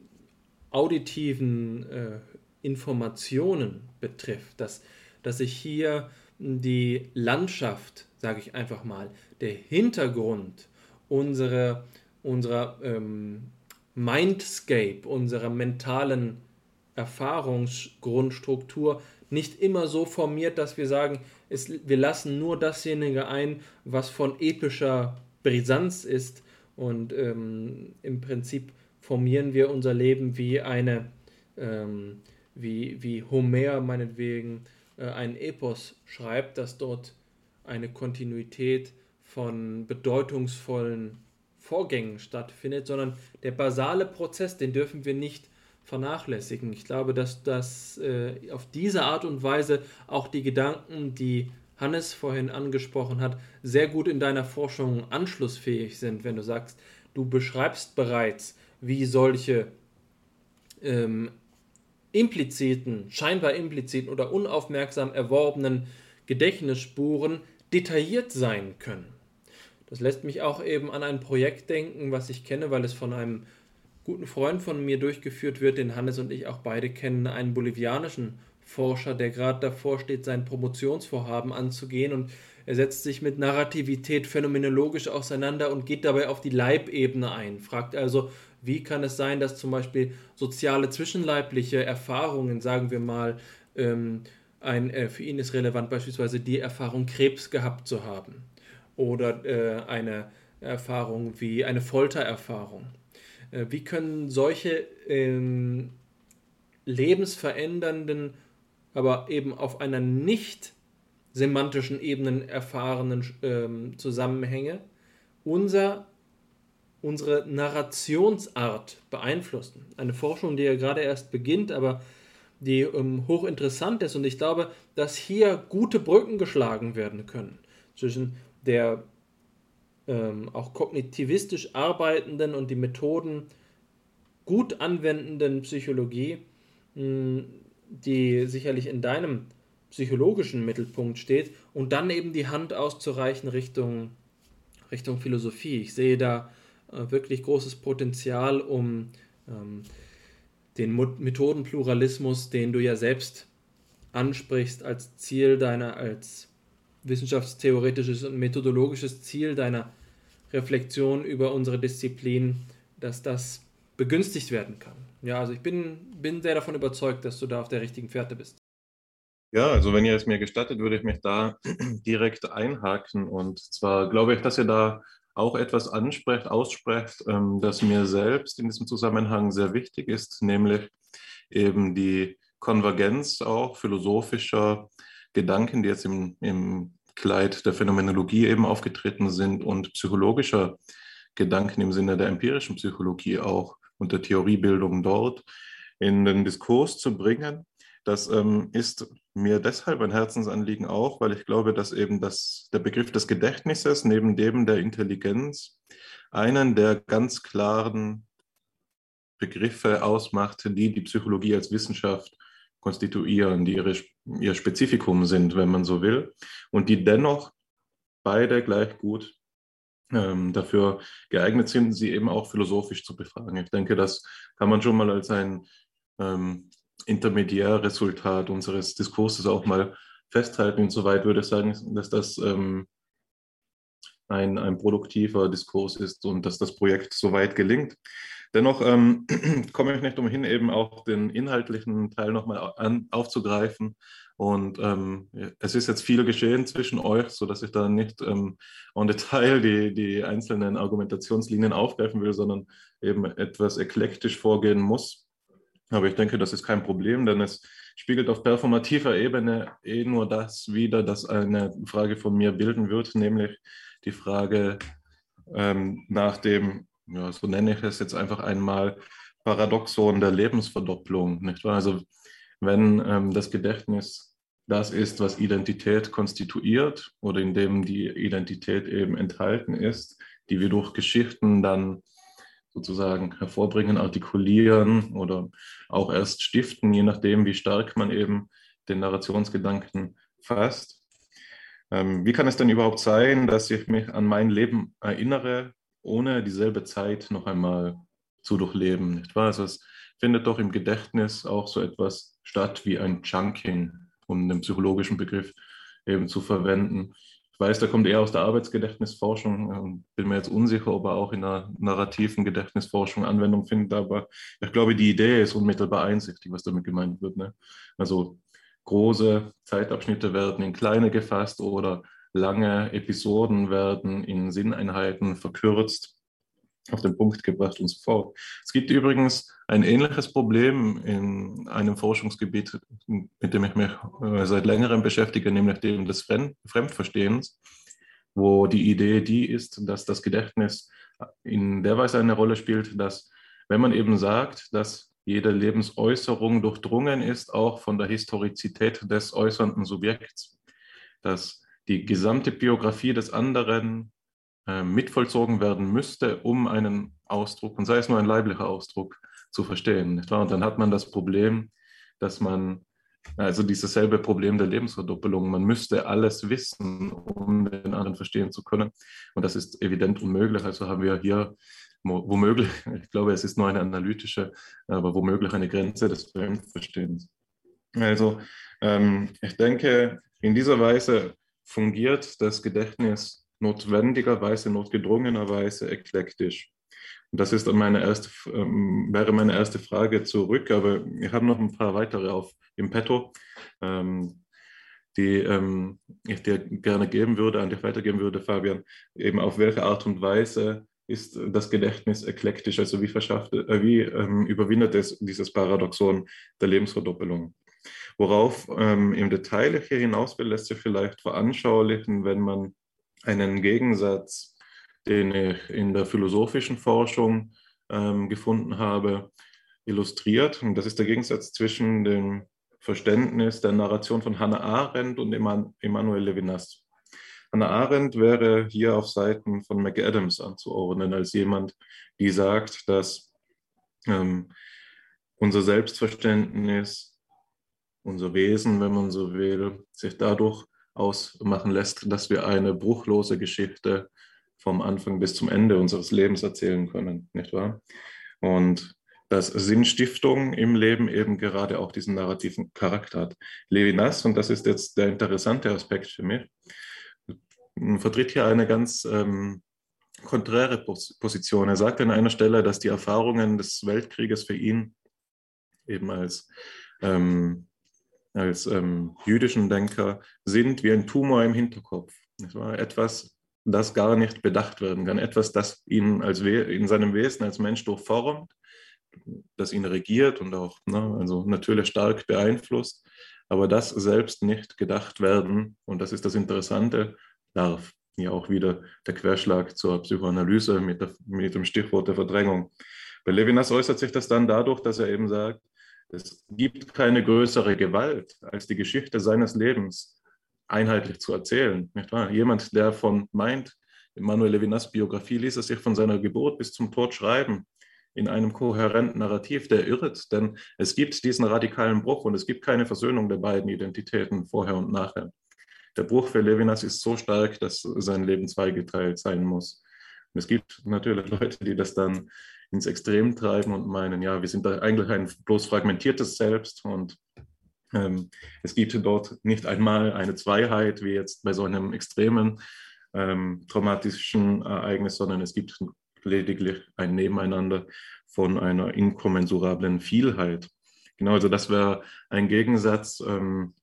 auditiven äh, Informationen betrifft, dass, dass sich hier die Landschaft, sage ich einfach mal, der Hintergrund unserer, unserer ähm, Mindscape, unserer mentalen Erfahrungsgrundstruktur nicht immer so formiert, dass wir sagen, es, wir lassen nur dasjenige ein, was von epischer Brisanz ist. Und ähm, im Prinzip formieren wir unser Leben wie eine, ähm, wie, wie Homer meinetwegen äh, ein Epos schreibt, dass dort eine Kontinuität von bedeutungsvollen Vorgängen stattfindet, sondern der basale Prozess, den dürfen wir nicht vernachlässigen. Ich glaube, dass das äh, auf diese Art und Weise auch die Gedanken, die Hannes vorhin angesprochen hat, sehr gut in deiner Forschung anschlussfähig sind, wenn du sagst, du beschreibst bereits, wie solche ähm, impliziten, scheinbar impliziten oder unaufmerksam erworbenen Gedächtnisspuren detailliert sein können. Das lässt mich auch eben an ein Projekt denken, was ich kenne, weil es von einem guten Freund von mir durchgeführt wird, den Hannes und ich auch beide kennen, einen bolivianischen Forscher, der gerade davor steht, sein Promotionsvorhaben anzugehen und er setzt sich mit Narrativität phänomenologisch auseinander und geht dabei auf die Leibebene ein, fragt also, wie kann es sein, dass zum Beispiel soziale zwischenleibliche Erfahrungen, sagen wir mal, ähm, ein, äh, für ihn ist relevant beispielsweise die Erfahrung, Krebs gehabt zu haben oder äh, eine Erfahrung wie eine Foltererfahrung? Äh, wie können solche ähm, lebensverändernden, aber eben auf einer nicht semantischen Ebene erfahrenen ähm, Zusammenhänge unser, unsere Narrationsart beeinflussen? Eine Forschung, die ja gerade erst beginnt, aber die ähm, hochinteressant ist und ich glaube, dass hier gute Brücken geschlagen werden können zwischen der ähm, auch kognitivistisch arbeitenden und die Methoden gut anwendenden Psychologie, mh, die sicherlich in deinem psychologischen Mittelpunkt steht, und dann eben die Hand auszureichen Richtung, Richtung Philosophie. Ich sehe da äh, wirklich großes Potenzial, um ähm, den Methodenpluralismus, den du ja selbst ansprichst, als Ziel deiner, als wissenschaftstheoretisches und methodologisches Ziel deiner Reflexion über unsere Disziplin, dass das begünstigt werden kann. Ja, also ich bin, bin sehr davon überzeugt, dass du da auf der richtigen Fährte bist. Ja, also wenn ihr es mir gestattet, würde ich mich da direkt einhaken. Und zwar glaube ich, dass ihr da auch etwas ansprecht, aussprecht, ähm, das mir selbst in diesem Zusammenhang sehr wichtig ist, nämlich eben die Konvergenz auch philosophischer Gedanken, die jetzt im, im Kleid der Phänomenologie eben aufgetreten sind und psychologischer Gedanken im Sinne der empirischen Psychologie auch und der Theoriebildung dort in den Diskurs zu bringen. Das ähm, ist mir deshalb ein Herzensanliegen auch, weil ich glaube, dass eben das, der Begriff des Gedächtnisses neben dem der Intelligenz einen der ganz klaren Begriffe ausmacht, die die Psychologie als Wissenschaft konstituieren, die ihre, ihr Spezifikum sind, wenn man so will, und die dennoch beide gleich gut ähm, dafür geeignet sind, sie eben auch philosophisch zu befragen. Ich denke, das kann man schon mal als ein ähm, Intermediärresultat unseres Diskurses auch mal festhalten. Insoweit würde ich sagen, dass das ähm, ein, ein produktiver Diskurs ist und dass das Projekt soweit gelingt. Dennoch ähm, komme ich nicht umhin, eben auch den inhaltlichen Teil nochmal aufzugreifen. Und ähm, es ist jetzt viel geschehen zwischen euch, sodass ich da nicht ähm, Detail die, die einzelnen Argumentationslinien aufgreifen will, sondern eben etwas eklektisch vorgehen muss. Aber ich denke, das ist kein Problem, denn es spiegelt auf performativer Ebene eh nur das wider, das eine Frage von mir bilden wird, nämlich die Frage ähm, nach dem, ja, so nenne ich es jetzt einfach einmal, Paradoxon der Lebensverdopplung. Nicht wahr? Also wenn ähm, das Gedächtnis das ist, was Identität konstituiert oder in dem die Identität eben enthalten ist, die wir durch Geschichten dann sozusagen hervorbringen, artikulieren oder auch erst stiften, je nachdem, wie stark man eben den Narrationsgedanken fasst. Ähm, wie kann es denn überhaupt sein, dass ich mich an mein Leben erinnere, ohne dieselbe Zeit noch einmal zu durchleben? Nicht wahr? Also es findet doch im Gedächtnis auch so etwas statt wie ein Chunking, um den psychologischen Begriff eben zu verwenden. Ich weiß, der kommt eher aus der Arbeitsgedächtnisforschung. Ähm, bin mir jetzt unsicher, ob er auch in der narrativen Gedächtnisforschung Anwendung findet, aber ich glaube, die Idee ist unmittelbar einsichtig, was damit gemeint wird. Ne? Also große Zeitabschnitte werden in kleine gefasst oder lange Episoden werden in Sinneinheiten verkürzt auf den Punkt gebracht und so fort. Es gibt übrigens ein ähnliches Problem in einem Forschungsgebiet, mit dem ich mich äh, seit längerem beschäftige, nämlich dem des Fremdverstehens, wo die Idee die ist, dass das Gedächtnis in der Weise eine Rolle spielt, dass wenn man eben sagt, dass jede Lebensäußerung durchdrungen ist, auch von der Historizität des äußernden Subjekts, dass die gesamte Biografie des anderen äh, mitvollzogen werden müsste, um einen Ausdruck, und sei es nur ein leiblicher Ausdruck, zu verstehen. Und dann hat man das Problem, dass man, also dieses selbe Problem der Lebensverdoppelung, man müsste alles wissen, um den anderen verstehen zu können. Und das ist evident unmöglich. Also haben wir hier womöglich, ich glaube, es ist nur eine analytische, aber womöglich eine Grenze des Fremdverstehens. Also ähm, ich denke, in dieser Weise fungiert das Gedächtnis notwendigerweise, notgedrungenerweise eklektisch. Und das ist meine erste, ähm, wäre meine erste Frage zurück, aber wir haben noch ein paar weitere auf im Petto, ähm, die ähm, ich dir gerne geben würde, an dich weitergeben würde, Fabian. Eben auf welche Art und Weise ist das Gedächtnis eklektisch, also wie verschafft, äh, wie ähm, überwindet es dieses Paradoxon der Lebensverdoppelung? Worauf ähm, im Detail hier hinaus will, lässt sich vielleicht veranschaulichen, wenn man einen Gegensatz, den ich in der philosophischen Forschung ähm, gefunden habe, illustriert. Und das ist der Gegensatz zwischen dem Verständnis der Narration von Hannah Arendt und Emmanuel Levinas. Hannah Arendt wäre hier auf Seiten von McAdams anzuordnen, als jemand, die sagt, dass ähm, unser Selbstverständnis, unser Wesen, wenn man so will, sich dadurch ausmachen lässt, dass wir eine bruchlose Geschichte vom Anfang bis zum Ende unseres Lebens erzählen können, nicht wahr? Und dass Sinnstiftung im Leben eben gerade auch diesen narrativen Charakter hat. Levinas, und das ist jetzt der interessante Aspekt für mich, vertritt hier eine ganz ähm, konträre Position. Er sagt an einer Stelle, dass die Erfahrungen des Weltkrieges für ihn eben als, ähm, als ähm, jüdischen Denker sind wie ein Tumor im Hinterkopf. Etwas, das gar nicht bedacht werden kann, etwas, das ihn als in seinem Wesen als Mensch durchformt das ihn regiert und auch ne, also natürlich stark beeinflusst, aber das selbst nicht gedacht werden, und das ist das Interessante, darf ja auch wieder der Querschlag zur Psychoanalyse mit, der, mit dem Stichwort der Verdrängung. Bei Levinas äußert sich das dann dadurch, dass er eben sagt, es gibt keine größere Gewalt, als die Geschichte seines Lebens einheitlich zu erzählen. Nicht wahr? Jemand, der von meint, in Manuel Levinas Biografie ließ er sich von seiner Geburt bis zum Tod schreiben in einem kohärenten Narrativ, der irret, denn es gibt diesen radikalen Bruch und es gibt keine Versöhnung der beiden Identitäten vorher und nachher. Der Bruch für Levinas ist so stark, dass sein Leben zweigeteilt sein muss. Und es gibt natürlich Leute, die das dann ins Extrem treiben und meinen, ja, wir sind da eigentlich ein bloß fragmentiertes Selbst und ähm, es gibt dort nicht einmal eine Zweiheit, wie jetzt bei so einem extremen ähm, traumatischen Ereignis, sondern es gibt lediglich ein Nebeneinander von einer inkommensurablen Vielheit. Genau, also das wäre ein Gegensatz ähm,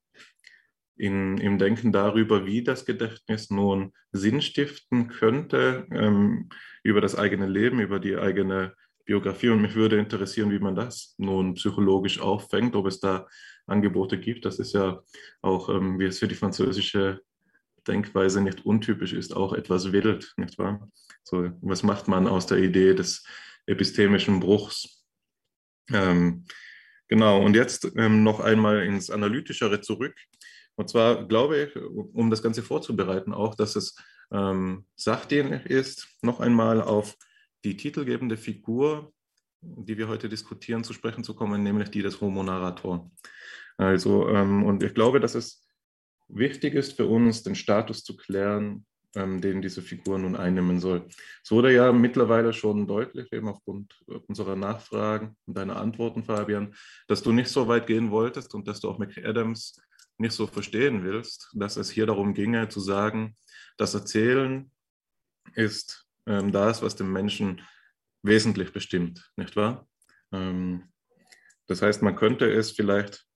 in, im Denken darüber, wie das Gedächtnis nun Sinn stiften könnte ähm, über das eigene Leben, über die eigene Biografie. Und mich würde interessieren, wie man das nun psychologisch auffängt, ob es da Angebote gibt. Das ist ja auch, ähm, wie es für die französische Denkweise nicht untypisch ist, auch etwas wild, nicht wahr? So, was macht man aus der Idee des epistemischen Bruchs? Ähm, genau, und jetzt ähm, noch einmal ins Analytischere zurück. Und zwar glaube ich, um das Ganze vorzubereiten, auch, dass es ähm, sachdienlich ist, noch einmal auf die titelgebende Figur, die wir heute diskutieren, zu sprechen zu kommen, nämlich die des Homo Narrator. Also, ähm, und ich glaube, dass es wichtig ist für uns, den Status zu klären, ähm, den diese Figur nun einnehmen soll. Es wurde ja mittlerweile schon deutlich, eben aufgrund unserer Nachfragen und deiner Antworten, Fabian, dass du nicht so weit gehen wolltest und dass du auch McAdams nicht so verstehen willst, dass es hier darum ginge, zu sagen, das Erzählen ist ähm, das, was den Menschen wesentlich bestimmt, nicht wahr? Ähm, das heißt, man könnte es vielleicht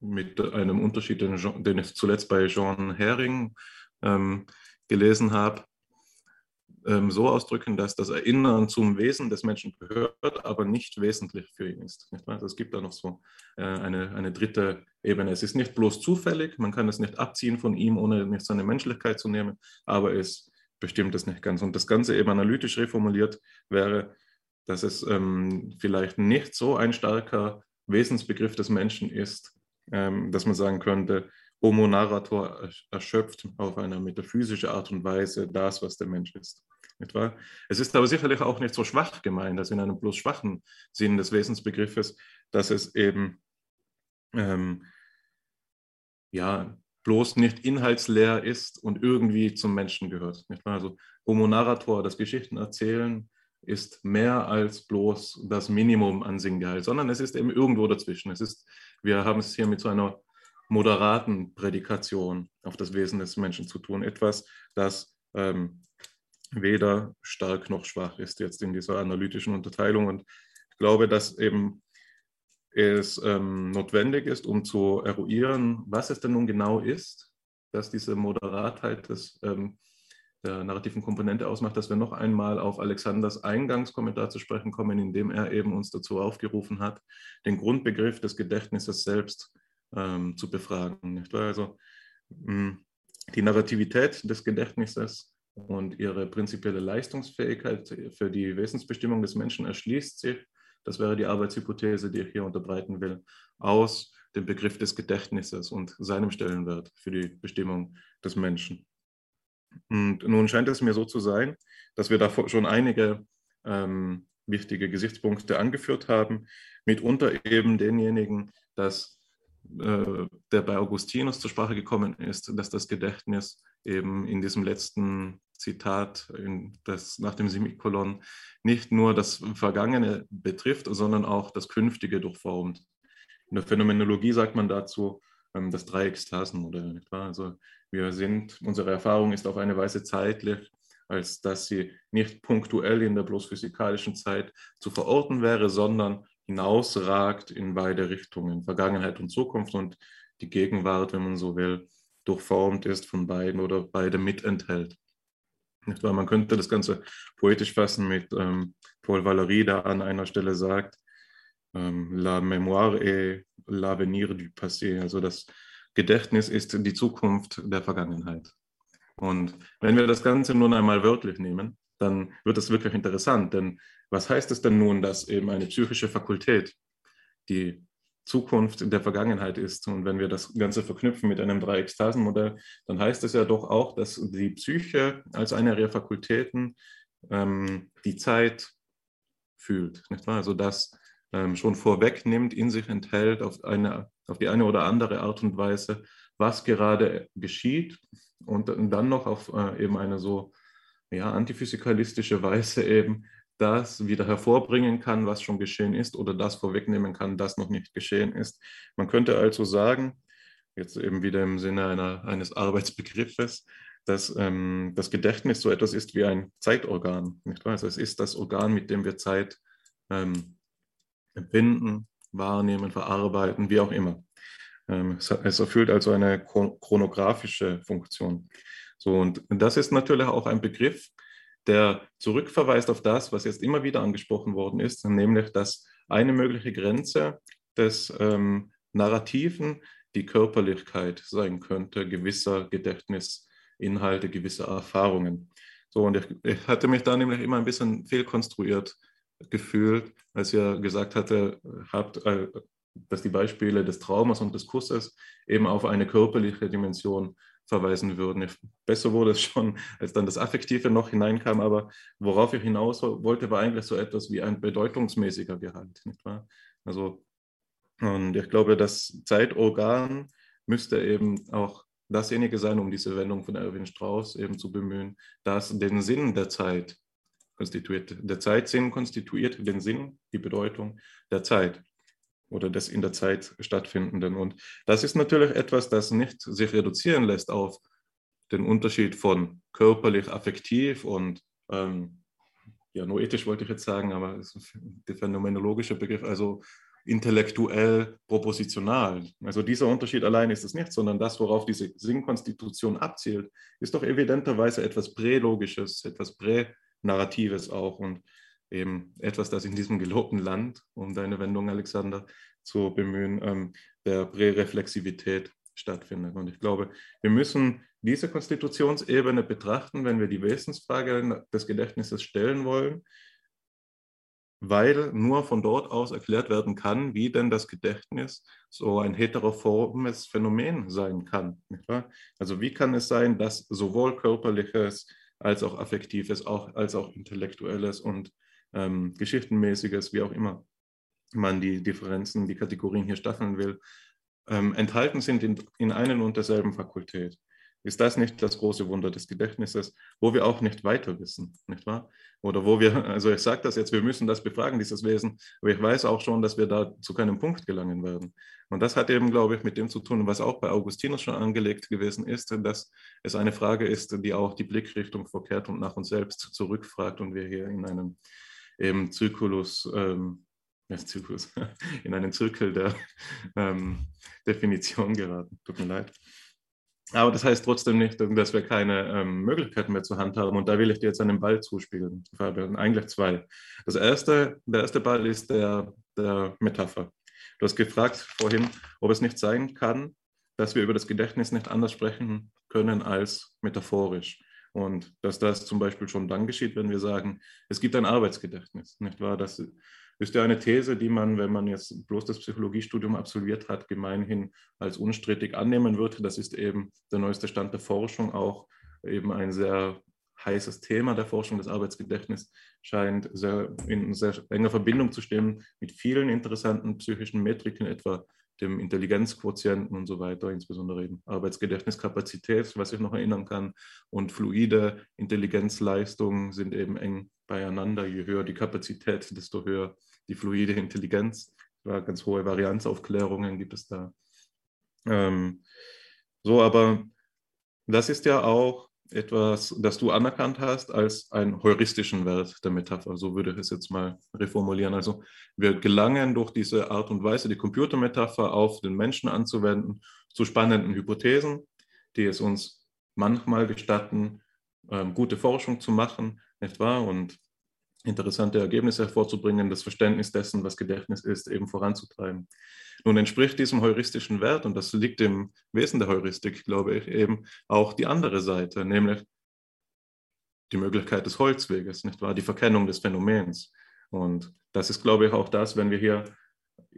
mit einem Unterschied, den, den ich zuletzt bei Jean Hering ähm, gelesen habe, so ausdrücken, dass das Erinnern zum Wesen des Menschen gehört, aber nicht wesentlich für ihn ist. Also es gibt da noch so äh, eine, eine dritte Ebene. Es ist nicht bloß zufällig, man kann es nicht abziehen von ihm, ohne nicht seine Menschlichkeit zu nehmen, aber es bestimmt es nicht ganz. Und das Ganze eben analytisch reformuliert wäre, dass es ähm, vielleicht nicht so ein starker Wesensbegriff des Menschen ist, ähm, dass man sagen könnte, Homo narrator erschöpft auf eine metaphysische Art und Weise das, was der Mensch ist. Nicht wahr? Es ist aber sicherlich auch nicht so schwach gemeint, also in einem bloß schwachen Sinn des Wesensbegriffes, dass es eben ähm, ja, bloß nicht inhaltsleer ist und irgendwie zum Menschen gehört. Nicht wahr? Also Homo narrator, das Geschichten erzählen, ist mehr als bloß das Minimum an Sinngehalt, sondern es ist eben irgendwo dazwischen. Es ist, wir haben es hier mit so einer moderaten Prädikation auf das Wesen des Menschen zu tun. Etwas, das ähm, weder stark noch schwach ist jetzt in dieser analytischen Unterteilung. Und ich glaube, dass eben es ähm, notwendig ist, um zu eruieren, was es denn nun genau ist, dass diese Moderatheit des ähm, der narrativen Komponente ausmacht, dass wir noch einmal auf Alexanders Eingangskommentar zu sprechen kommen, in dem er eben uns dazu aufgerufen hat, den Grundbegriff des Gedächtnisses selbst ähm, zu befragen. Nicht wahr? Also mh, hm, die Narrativität des Gedächtnisses und ihre prinzipielle Leistungsfähigkeit für die Wesensbestimmung des Menschen erschließt sich, das wäre die Arbeitshypothese, die ich hier unterbreiten will, aus dem Begriff des Gedächtnisses und seinem Stellenwert für die Bestimmung des Menschen. Und nun scheint es mir so zu sein, dass wir da schon einige ähm, wichtige Gesichtspunkte angeführt haben, mitunter eben denjenigen, dass äh, der bei Augustinus zur Sprache gekommen ist, dass das Gedächtnis eben in diesem letzten Zitat das, nach dem Semikolon nicht nur das Vergangene betrifft, sondern auch das Künftige durchformt. In der Phänomenologie sagt man dazu ähm, das Dreieckstasenmodell. Also wir sind, unsere Erfahrung ist auf eine Weise zeitlich, als dass sie nicht punktuell in der bloß physikalischen Zeit zu verorten wäre, sondern hinausragt in beide Richtungen, Vergangenheit und Zukunft und die Gegenwart, wenn man so will, durchformt ist von beiden oder beide mitenthält. Nicht wahr? Man könnte das Ganze poetisch fassen mit ähm, Paul Valéry, der an einer Stelle sagt, ähm, La mémoire est l'avenir du passé, also das Gedächtnis ist die Zukunft der Vergangenheit. Und wenn wir das Ganze nun einmal wörtlich nehmen, dann wird es wirklich interessant, denn was heißt es denn nun, dass eben eine psychische Fakultät die Zukunft der Vergangenheit ist? Und wenn wir das Ganze verknüpfen mit einem Dreieckstasenmodell, dann heißt es ja doch auch, dass die Psyche als eine ihrer Fakultäten ähm, die Zeit fühlt, nicht wahr? Also das ähm, schon vorwegnimmt, in sich enthält auf, eine, auf die eine oder andere Art und Weise, was gerade geschieht und dann noch auf äh, eben eine so ja, antiphysikalistische Weise eben das wieder hervorbringen kann, was schon geschehen ist, oder das vorwegnehmen kann, das noch nicht geschehen ist. Man könnte also sagen, jetzt eben wieder im Sinne einer, eines Arbeitsbegriffes, dass ähm, das Gedächtnis so etwas ist wie ein Zeitorgan. Nicht wahr? Also es ist das Organ, mit dem wir Zeit ähm, empfinden, wahrnehmen, verarbeiten, wie auch immer. Ähm, es, es erfüllt also eine chronografische Funktion. So, und das ist natürlich auch ein Begriff, der zurückverweist auf das, was jetzt immer wieder angesprochen worden ist, nämlich dass eine mögliche Grenze des ähm, Narrativen die Körperlichkeit sein könnte, gewisser Gedächtnisinhalte, gewisser Erfahrungen. So, und ich, ich hatte mich da nämlich immer ein bisschen fehlkonstruiert gefühlt, als ihr gesagt hatte, habt, äh, dass die Beispiele des Traumas und des Kusses eben auf eine körperliche Dimension verweisen würden. Besser wurde es schon, als dann das Affektive noch hineinkam, aber worauf ich hinaus wollte, war eigentlich so etwas wie ein bedeutungsmäßiger Gehalt. Nicht wahr? Also, und ich glaube, das Zeitorgan müsste eben auch dasjenige sein, um diese Wendung von Erwin Strauss eben zu bemühen, das den Sinn der Zeit konstituiert. Der Zeitsinn konstituiert den Sinn, die Bedeutung der Zeit oder des in der Zeit stattfindenden. Und das ist natürlich etwas, das nicht sich reduzieren lässt auf den Unterschied von körperlich, affektiv und ähm, ja, noetisch wollte ich jetzt sagen, aber der phänomenologische Begriff, also intellektuell propositional. Also dieser Unterschied allein ist es nicht, sondern das, worauf diese Sinnkonstitution abzielt, ist doch evidenterweise etwas Prälogisches, etwas Pränarratives auch. Und eben etwas, das in diesem gelobten Land, um deine Wendung, Alexander, zu bemühen, ähm, der Präreflexivität stattfindet. Und ich glaube, wir müssen diese Konstitutionsebene betrachten, wenn wir die Wesensfrage des Gedächtnisses stellen wollen, weil nur von dort aus erklärt werden kann, wie denn das Gedächtnis so ein heteroformes Phänomen sein kann. Also wie kann es sein, dass sowohl körperliches als auch affektives, auch, als auch intellektuelles und ähm, Geschichtenmäßiges, wie auch immer man die Differenzen, die Kategorien hier staffeln will, ähm, enthalten sind in, in einer und derselben Fakultät. Ist das nicht das große Wunder des Gedächtnisses, wo wir auch nicht weiter wissen, nicht wahr? Oder wo wir, also ich sage das jetzt, wir müssen das befragen, dieses Wesen, aber ich weiß auch schon, dass wir da zu keinem Punkt gelangen werden. Und das hat eben, glaube ich, mit dem zu tun, was auch bei Augustinus schon angelegt gewesen ist, dass es eine Frage ist, die auch die Blickrichtung verkehrt und nach uns selbst zurückfragt und wir hier in einem eben Zyklus, ähm, Zyklus in einen Zirkel der ähm, Definition geraten. Tut mir leid. Aber das heißt trotzdem nicht, dass wir keine ähm, Möglichkeiten mehr zur Hand haben. Und da will ich dir jetzt einen Ball zuspielen, Fabian. Eigentlich zwei. Das erste, der erste Ball ist der, der Metapher. Du hast gefragt vorhin, ob es nicht sein kann, dass wir über das Gedächtnis nicht anders sprechen können als metaphorisch. Und dass das zum Beispiel schon dann geschieht, wenn wir sagen, es gibt ein Arbeitsgedächtnis, nicht wahr? Das ist ja eine These, die man, wenn man jetzt bloß das Psychologiestudium absolviert hat, gemeinhin als unstrittig annehmen würde. Das ist eben der neueste Stand der Forschung auch eben ein sehr heißes Thema der Forschung. Das Arbeitsgedächtnis scheint sehr in sehr enger Verbindung zu stehen mit vielen interessanten psychischen Metriken, etwa dem Intelligenzquotienten und so weiter, insbesondere eben Arbeitsgedächtniskapazität, was ich noch erinnern kann, und fluide Intelligenzleistungen sind eben eng beieinander. Je höher die Kapazität, desto höher die fluide Intelligenz. Ganz hohe Varianzaufklärungen gibt es da. Ähm, so, aber das ist ja auch etwas, das du anerkannt hast als einen heuristischen Wert der Metapher. So würde ich es jetzt mal reformulieren. Also wir gelangen durch diese Art und Weise, die Computermetapher auf den Menschen anzuwenden, zu spannenden Hypothesen, die es uns manchmal gestatten, ähm, gute Forschung zu machen, nicht wahr? Und interessante Ergebnisse hervorzubringen, das Verständnis dessen, was Gedächtnis ist, eben voranzutreiben. Nun entspricht diesem heuristischen Wert, und das liegt im Wesen der Heuristik, glaube ich, eben auch die andere Seite, nämlich die Möglichkeit des Holzweges, nicht wahr? Die Verkennung des Phänomens. Und das ist, glaube ich, auch das, wenn wir hier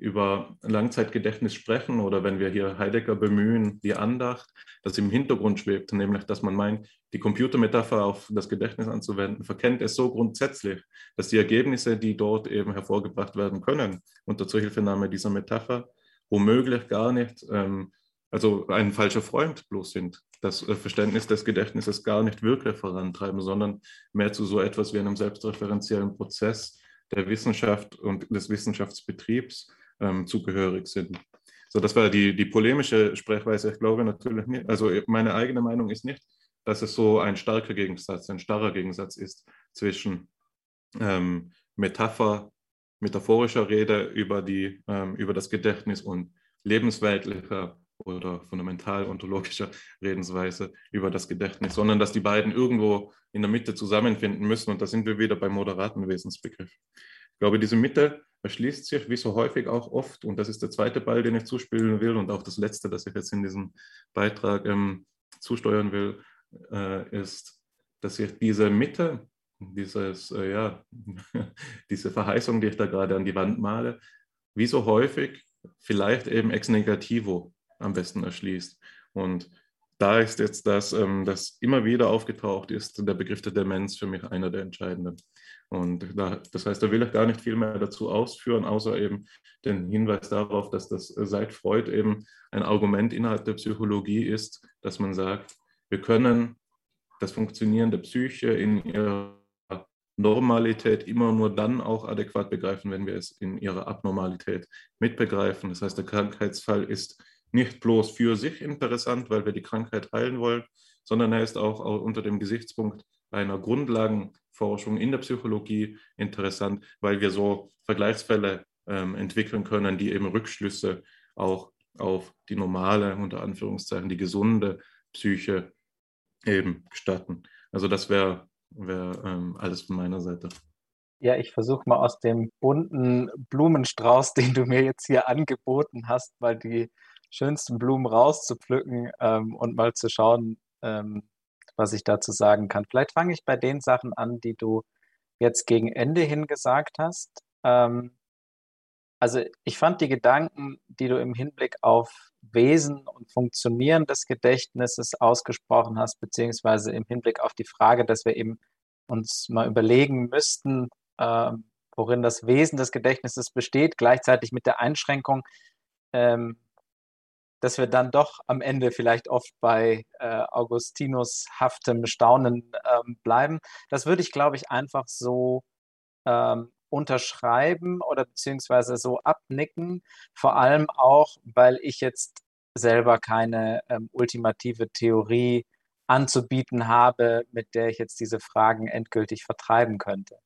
über Langzeitgedächtnis sprechen oder wenn wir hier Heidegger bemühen, die Andacht, das im Hintergrund schwebt, nämlich dass man meint, die Computermetapher auf das Gedächtnis anzuwenden, verkennt es so grundsätzlich, dass die Ergebnisse, die dort eben hervorgebracht werden können, unter Zuhilfenahme dieser Metapher, womöglich gar nicht, ähm, also ein falscher Freund bloß sind, das Verständnis des Gedächtnisses gar nicht wirklich vorantreiben, sondern mehr zu so etwas wie einem selbstreferenziellen Prozess der Wissenschaft und des Wissenschaftsbetriebs ähm, zugehörig sind. So, das war die, die polemische Sprechweise. Ich glaube natürlich nicht, also meine eigene Meinung ist nicht, dass es so ein starker Gegensatz, ein starrer Gegensatz ist zwischen ähm, Metapher, metaphorischer Rede über, die, ähm, über das Gedächtnis und lebensweltlicher oder fundamental-ontologischer Redensweise über das Gedächtnis, sondern dass die beiden irgendwo in der Mitte zusammenfinden müssen. Und da sind wir wieder beim moderaten Wesensbegriff. Ich glaube, diese Mitte erschließt sich, wie so häufig auch oft, und das ist der zweite Ball, den ich zuspielen will und auch das letzte, das ich jetzt in diesem Beitrag ähm, zusteuern will, äh, ist, dass sich diese Mitte, dieses, äh, ja, diese Verheißung, die ich da gerade an die Wand male, wie so häufig vielleicht eben ex negativo am besten erschließt. Und da ist jetzt das, ähm, das immer wieder aufgetaucht ist, der Begriff der Demenz für mich einer der entscheidenden. Und da, das heißt, da will ich gar nicht viel mehr dazu ausführen, außer eben den Hinweis darauf, dass das seit Freud eben ein Argument innerhalb der Psychologie ist, dass man sagt, wir können das Funktionieren der Psyche in ihrer Normalität immer nur dann auch adäquat begreifen, wenn wir es in ihrer Abnormalität mitbegreifen. Das heißt, der Krankheitsfall ist nicht bloß für sich interessant, weil wir die Krankheit heilen wollen, sondern er ist auch unter dem Gesichtspunkt einer Grundlagenforschung in der Psychologie interessant, weil wir so Vergleichsfälle ähm, entwickeln können, die eben Rückschlüsse auch auf die normale, unter Anführungszeichen, die gesunde Psyche eben gestatten. Also das wäre wär, ähm, alles von meiner Seite. Ja, ich versuche mal aus dem bunten Blumenstrauß, den du mir jetzt hier angeboten hast, mal die schönsten Blumen rauszupflücken ähm, und mal zu schauen, ähm, was ich dazu sagen kann. Vielleicht fange ich bei den Sachen an, die du jetzt gegen Ende hin gesagt hast. Ähm, also ich fand die Gedanken, die du im Hinblick auf Wesen und Funktionieren des Gedächtnisses ausgesprochen hast, beziehungsweise im Hinblick auf die Frage, dass wir eben uns mal überlegen müssten, äh, worin das Wesen des Gedächtnisses besteht, gleichzeitig mit der Einschränkung, ähm, dass wir dann doch am Ende vielleicht oft bei äh, Augustinus haftem Staunen ähm, bleiben. Das würde ich, glaube ich, einfach so ähm, unterschreiben oder beziehungsweise so abnicken. Vor allem auch, weil ich jetzt selber keine ähm, ultimative Theorie anzubieten habe, mit der ich jetzt diese Fragen endgültig vertreiben könnte.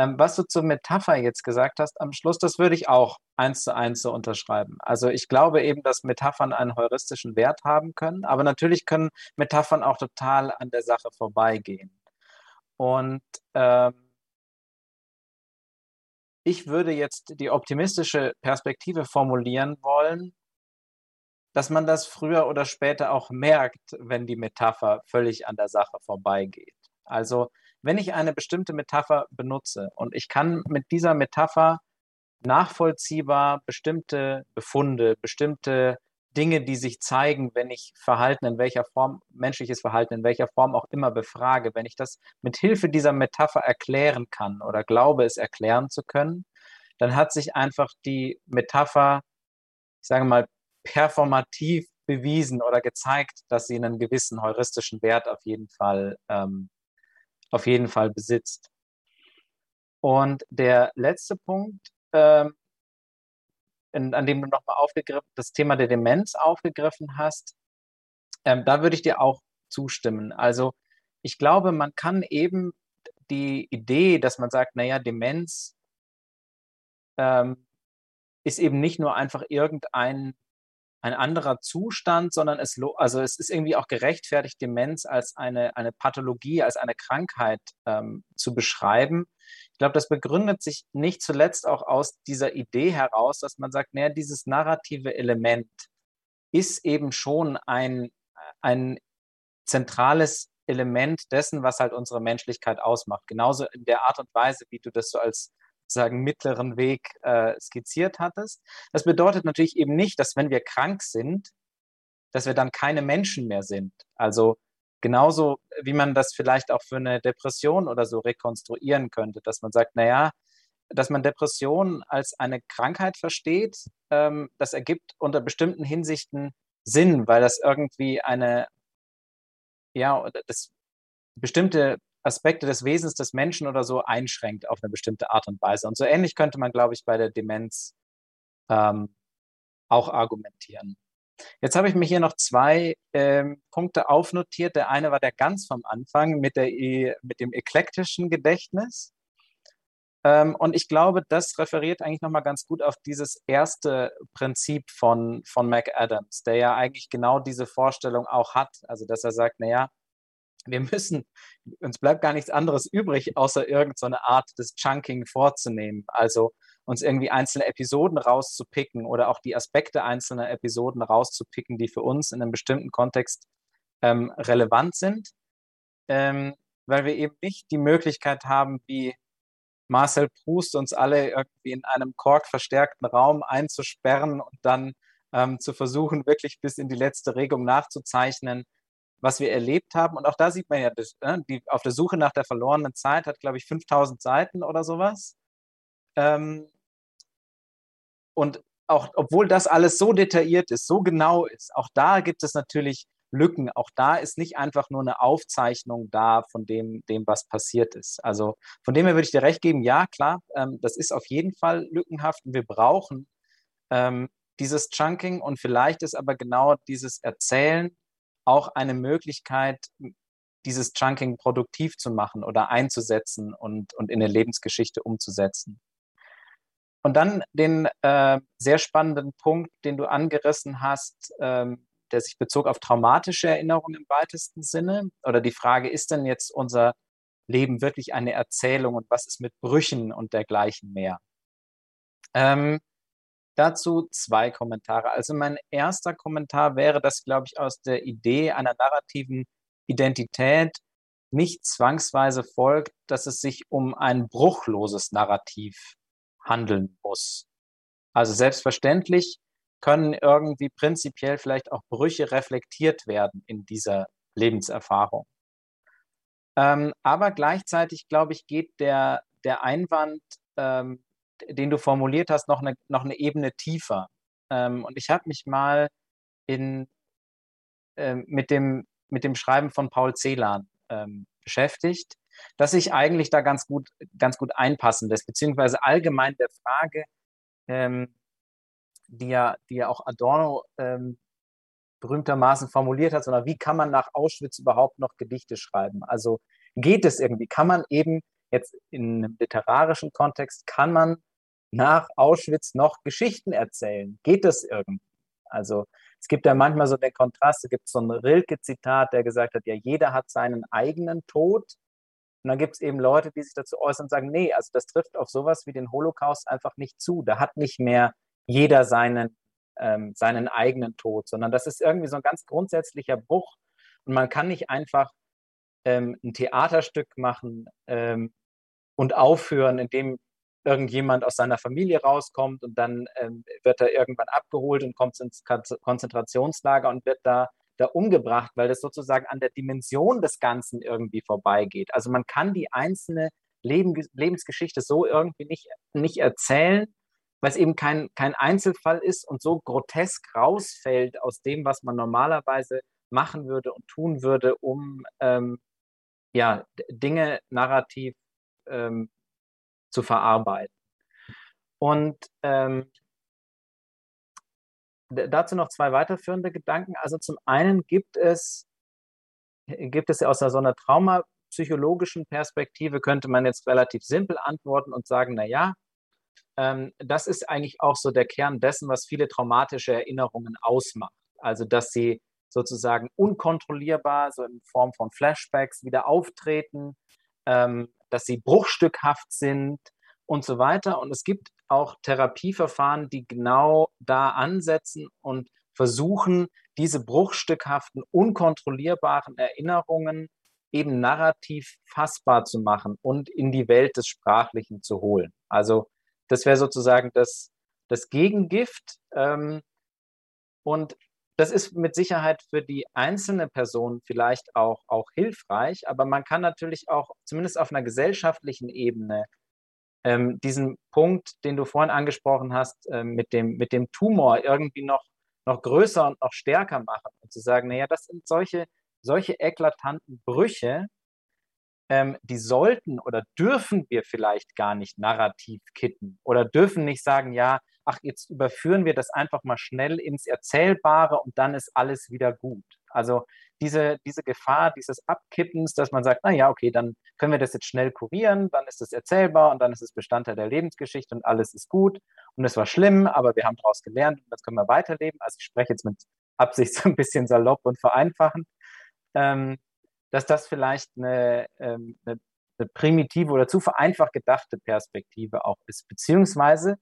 Ähm, was du zur Metapher jetzt gesagt hast am Schluss, das würde ich auch eins zu eins so unterschreiben. Also ich glaube eben, dass Metaphern einen heuristischen Wert haben können, aber natürlich können Metaphern auch total an der Sache vorbeigehen. Und ähm, ich würde jetzt die optimistische Perspektive formulieren wollen, dass man das früher oder später auch merkt, wenn die Metapher völlig an der Sache vorbeigeht. Also wenn ich eine bestimmte Metapher benutze und ich kann mit dieser Metapher nachvollziehbar bestimmte Befunde, bestimmte Dinge, die sich zeigen, wenn ich Verhalten in welcher Form, menschliches Verhalten in welcher Form auch immer befrage, wenn ich das mit Hilfe dieser Metapher erklären kann oder glaube, es erklären zu können, dann hat sich einfach die Metapher, ich sage mal, performativ bewiesen oder gezeigt, dass sie einen gewissen heuristischen Wert auf jeden Fall, ähm, auf jeden Fall besitzt. Und der letzte Punkt, ähm, in, an dem du nochmal aufgegriffen, das Thema der Demenz aufgegriffen hast, ähm, da würde ich dir auch zustimmen. Also ich glaube, man kann eben die Idee, dass man sagt, naja, Demenz ähm, ist eben nicht nur einfach irgendein ein anderer Zustand, sondern es, also es ist irgendwie auch gerechtfertigt, Demenz als eine, eine Pathologie, als eine Krankheit ähm, zu beschreiben. Ich glaube, das begründet sich nicht zuletzt auch aus dieser Idee heraus, dass man sagt, naja, dieses narrative Element ist eben schon ein, ein zentrales Element dessen, was halt unsere Menschlichkeit ausmacht. Genauso in der Art und Weise, wie du das so als sagen, mittleren Weg äh, skizziert hattest. Das bedeutet natürlich eben nicht, dass wenn wir krank sind, dass wir dann keine Menschen mehr sind. Also genauso wie man das vielleicht auch für eine Depression oder so rekonstruieren könnte, dass man sagt, naja, dass man Depression als eine Krankheit versteht, ähm, das ergibt unter bestimmten Hinsichten Sinn, weil das irgendwie eine, ja, das bestimmte Aspekte des Wesens des Menschen oder so einschränkt auf eine bestimmte Art und Weise. Und so ähnlich könnte man, glaube ich, bei der Demenz ähm, auch argumentieren. Jetzt habe ich mir hier noch zwei ähm, Punkte aufnotiert. Der eine war der ganz vom Anfang mit, der, mit dem eklektischen Gedächtnis. Ähm, und ich glaube, das referiert eigentlich nochmal ganz gut auf dieses erste Prinzip von, von McAdams, der ja eigentlich genau diese Vorstellung auch hat. Also, dass er sagt, naja, wir müssen, uns bleibt gar nichts anderes übrig, außer irgendeine Art des Chunking vorzunehmen. Also uns irgendwie einzelne Episoden rauszupicken oder auch die Aspekte einzelner Episoden rauszupicken, die für uns in einem bestimmten Kontext ähm, relevant sind, ähm, weil wir eben nicht die Möglichkeit haben, wie Marcel Proust uns alle irgendwie in einem korkverstärkten Raum einzusperren und dann ähm, zu versuchen, wirklich bis in die letzte Regung nachzuzeichnen, was wir erlebt haben. Und auch da sieht man ja, äh, die, auf der Suche nach der verlorenen Zeit hat, glaube ich, 5000 Seiten oder sowas. Ähm, und auch, obwohl das alles so detailliert ist, so genau ist, auch da gibt es natürlich Lücken. Auch da ist nicht einfach nur eine Aufzeichnung da von dem, dem was passiert ist. Also von dem her würde ich dir recht geben, ja, klar, ähm, das ist auf jeden Fall lückenhaft und wir brauchen ähm, dieses Chunking und vielleicht ist aber genau dieses Erzählen auch eine Möglichkeit, dieses Chunking produktiv zu machen oder einzusetzen und, und in der Lebensgeschichte umzusetzen. Und dann den äh, sehr spannenden Punkt, den du angerissen hast, ähm, der sich bezog auf traumatische Erinnerungen im weitesten Sinne. Oder die Frage, ist denn jetzt unser Leben wirklich eine Erzählung und was ist mit Brüchen und dergleichen mehr? Ähm, Dazu zwei Kommentare. Also mein erster Kommentar wäre, dass, glaube ich, aus der Idee einer narrativen Identität nicht zwangsweise folgt, dass es sich um ein bruchloses Narrativ handeln muss. Also selbstverständlich können irgendwie prinzipiell vielleicht auch Brüche reflektiert werden in dieser Lebenserfahrung. Ähm, aber gleichzeitig, glaube ich, geht der, der Einwand, ähm, den du formuliert hast, noch eine, noch eine Ebene tiefer. Ähm, und ich habe mich mal in, äh, mit, dem, mit dem Schreiben von Paul Celan ähm, beschäftigt, dass sich eigentlich da ganz gut, ganz gut einpassen lässt, beziehungsweise allgemein der Frage, ähm, die, ja, die ja auch Adorno ähm, berühmtermaßen formuliert hat, sondern wie kann man nach Auschwitz überhaupt noch Gedichte schreiben? Also geht es irgendwie? Kann man eben jetzt in einem literarischen Kontext, kann man nach Auschwitz noch Geschichten erzählen? Geht das irgendwie? Also es gibt ja manchmal so den Kontrast, es gibt so ein Rilke-Zitat, der gesagt hat, ja, jeder hat seinen eigenen Tod. Und dann gibt es eben Leute, die sich dazu äußern und sagen, nee, also das trifft auf sowas wie den Holocaust einfach nicht zu. Da hat nicht mehr jeder seinen, ähm, seinen eigenen Tod, sondern das ist irgendwie so ein ganz grundsätzlicher Bruch. Und man kann nicht einfach ähm, ein Theaterstück machen ähm, und aufführen, in dem irgendjemand aus seiner Familie rauskommt und dann ähm, wird er irgendwann abgeholt und kommt ins Konzentrationslager und wird da, da umgebracht, weil das sozusagen an der Dimension des Ganzen irgendwie vorbeigeht. Also man kann die einzelne Leben, Lebensgeschichte so irgendwie nicht, nicht erzählen, weil es eben kein, kein Einzelfall ist und so grotesk rausfällt aus dem, was man normalerweise machen würde und tun würde, um ähm, ja, Dinge narrativ ähm, zu verarbeiten. Und ähm, dazu noch zwei weiterführende Gedanken. Also zum einen gibt es, gibt es aus so einer traumapsychologischen Perspektive, könnte man jetzt relativ simpel antworten und sagen, na ja, ähm, das ist eigentlich auch so der Kern dessen, was viele traumatische Erinnerungen ausmacht. Also, dass sie sozusagen unkontrollierbar, so in Form von Flashbacks wieder auftreten, ähm, dass sie bruchstückhaft sind und so weiter. Und es gibt auch Therapieverfahren, die genau da ansetzen und versuchen, diese bruchstückhaften, unkontrollierbaren Erinnerungen eben narrativ fassbar zu machen und in die Welt des Sprachlichen zu holen. Also das wäre sozusagen das, das Gegengift. Ähm, und das ist mit Sicherheit für die einzelne Person vielleicht auch, auch hilfreich, aber man kann natürlich auch zumindest auf einer gesellschaftlichen Ebene ähm, diesen Punkt, den du vorhin angesprochen hast, äh, mit, dem, mit dem Tumor irgendwie noch, noch größer und noch stärker machen und zu sagen, naja, das sind solche, solche eklatanten Brüche, ähm, die sollten oder dürfen wir vielleicht gar nicht narrativ kitten oder dürfen nicht sagen, ja, ach, jetzt überführen wir das einfach mal schnell ins Erzählbare und dann ist alles wieder gut. Also diese, diese Gefahr dieses Abkippens, dass man sagt, na ja, okay, dann können wir das jetzt schnell kurieren, dann ist es erzählbar und dann ist es Bestandteil der Lebensgeschichte und alles ist gut und es war schlimm, aber wir haben daraus gelernt und das können wir weiterleben. Also ich spreche jetzt mit Absicht so ein bisschen salopp und vereinfachen. Ähm, dass das vielleicht eine, ähm, eine, eine primitive oder zu vereinfacht gedachte Perspektive auch ist, beziehungsweise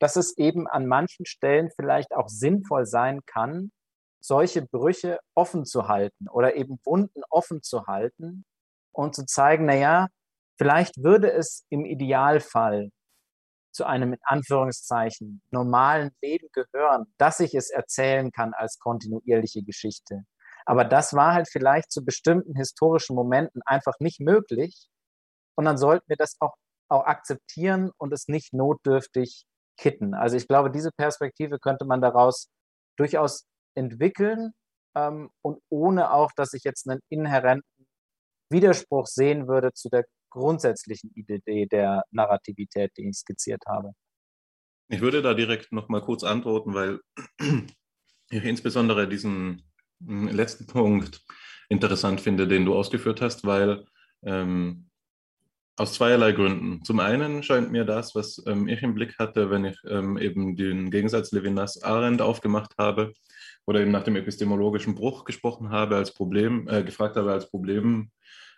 dass es eben an manchen Stellen vielleicht auch sinnvoll sein kann, solche Brüche offen zu halten oder eben Wunden offen zu halten und zu zeigen, naja, vielleicht würde es im Idealfall zu einem in Anführungszeichen normalen Leben gehören, dass ich es erzählen kann als kontinuierliche Geschichte. Aber das war halt vielleicht zu bestimmten historischen Momenten einfach nicht möglich. Und dann sollten wir das auch, auch akzeptieren und es nicht notdürftig kitten. Also ich glaube, diese Perspektive könnte man daraus durchaus entwickeln ähm, und ohne auch, dass ich jetzt einen inhärenten Widerspruch sehen würde zu der grundsätzlichen Idee der Narrativität, die ich skizziert habe. Ich würde da direkt noch mal kurz antworten, weil ich insbesondere diesen letzten Punkt interessant finde, den du ausgeführt hast, weil ähm, aus zweierlei Gründen. Zum einen scheint mir das, was ähm, ich im Blick hatte, wenn ich ähm, eben den Gegensatz Levinas-Arendt aufgemacht habe oder eben nach dem epistemologischen Bruch gesprochen habe, als Problem, äh, gefragt habe als Problem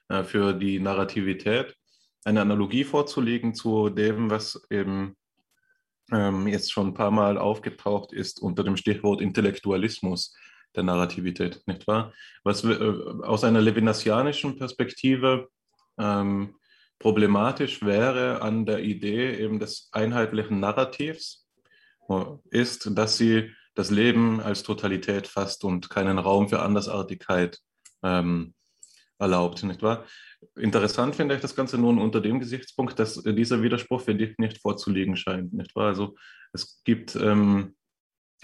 äh, für die Narrativität, eine Analogie vorzulegen zu dem, was eben ähm, jetzt schon ein paar Mal aufgetaucht ist unter dem Stichwort Intellektualismus der Narrativität, nicht wahr? Was äh, aus einer levinasianischen Perspektive ähm, problematisch wäre an der Idee eben des einheitlichen Narrativs, ist, dass sie das Leben als Totalität fasst und keinen Raum für Andersartigkeit ähm, erlaubt, nicht wahr? Interessant finde ich das Ganze nun unter dem Gesichtspunkt, dass dieser Widerspruch für dich nicht vorzuliegen scheint, nicht wahr? Also es gibt ähm,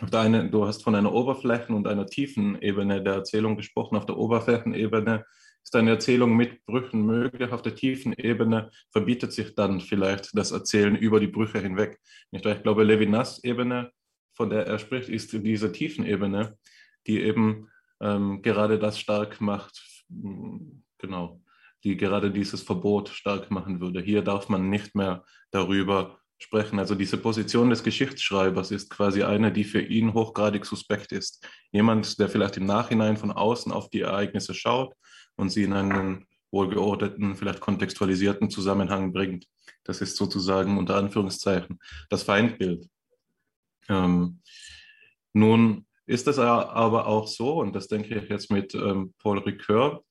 auf der einen, du hast von einer Oberflächen- und einer tiefen Ebene der Erzählung gesprochen. Auf der Oberflächenebene ist eine Erzählung mit Brüchen möglich. Auf der tiefen Ebene verbietet sich dann vielleicht das Erzählen über die Brüche hinweg. Ich glaube, Levinas Ebene, von der er spricht, ist diese tiefen Ebene, die eben ähm, gerade das stark macht, genau, die gerade dieses Verbot stark machen würde. Hier darf man nicht mehr darüber sprechen. Also diese Position des Geschichtsschreibers ist quasi eine, die für ihn hochgradig suspekt ist. Jemand, der vielleicht im Nachhinein von außen auf die Ereignisse schaut und sie in einen wohlgeordneten, vielleicht kontextualisierten Zusammenhang bringt. Das ist sozusagen unter Anführungszeichen das Feindbild. Ähm, nun ist es aber auch so, und das denke ich jetzt mit ähm, Paul Ricoeur,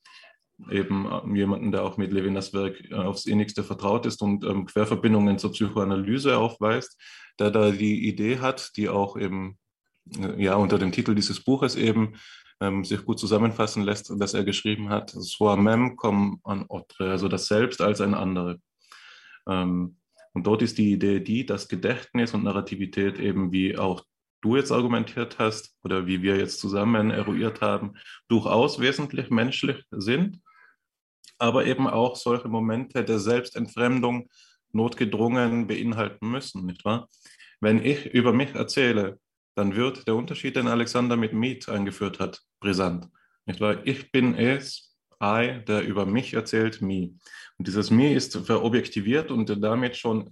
eben jemanden, der auch mit Levinas Werk aufs innigste vertraut ist und ähm, Querverbindungen zur Psychoanalyse aufweist, der da die Idee hat, die auch eben äh, ja unter dem Titel dieses Buches eben ähm, sich gut zusammenfassen lässt, dass er geschrieben hat, Soi-même comme un autre, also das Selbst als ein andere. Ähm, und dort ist die Idee die, dass Gedächtnis und Narrativität eben, wie auch du jetzt argumentiert hast oder wie wir jetzt zusammen eruiert haben, durchaus wesentlich menschlich sind, aber eben auch solche Momente der Selbstentfremdung notgedrungen beinhalten müssen, nicht wahr? Wenn ich über mich erzähle, dann wird der Unterschied, den Alexander mit Meet eingeführt hat, brisant. Nicht wahr? Ich bin es, I, der über mich erzählt, me. Und dieses me ist verobjektiviert und damit schon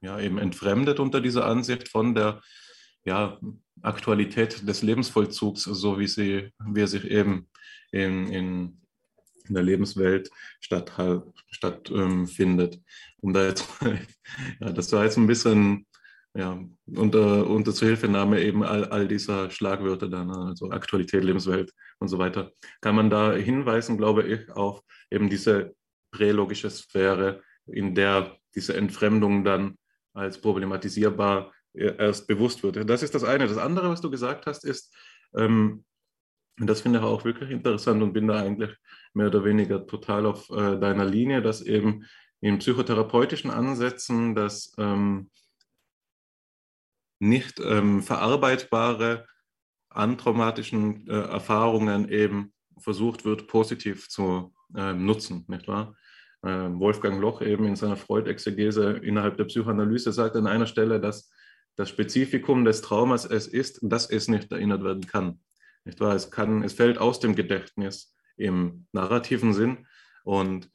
ja, eben entfremdet unter dieser Ansicht von der ja, Aktualität des Lebensvollzugs, so wie, sie, wie er sich eben in, in, in der Lebenswelt stattfindet. Statt, ähm, um da jetzt, ja, das war jetzt ein bisschen ja, unter, unter Zuhilfenahme eben all, all dieser Schlagwörter dann, also Aktualität, Lebenswelt und so weiter, kann man da hinweisen, glaube ich, auf eben diese prälogische Sphäre, in der diese Entfremdung dann als problematisierbar erst bewusst wird. Das ist das eine. Das andere, was du gesagt hast, ist, ähm, und das finde ich auch wirklich interessant und bin da eigentlich mehr oder weniger total auf äh, deiner Linie, dass eben in psychotherapeutischen Ansätzen das ähm, nicht ähm, verarbeitbare antraumatischen äh, Erfahrungen eben versucht wird, positiv zu äh, nutzen, nicht wahr? Äh, Wolfgang Loch eben in seiner Freud-Exegese innerhalb der Psychoanalyse sagt an einer Stelle, dass das Spezifikum des Traumas es ist, dass es nicht erinnert werden kann. Nicht wahr? Es, kann, es fällt aus dem Gedächtnis im narrativen Sinn und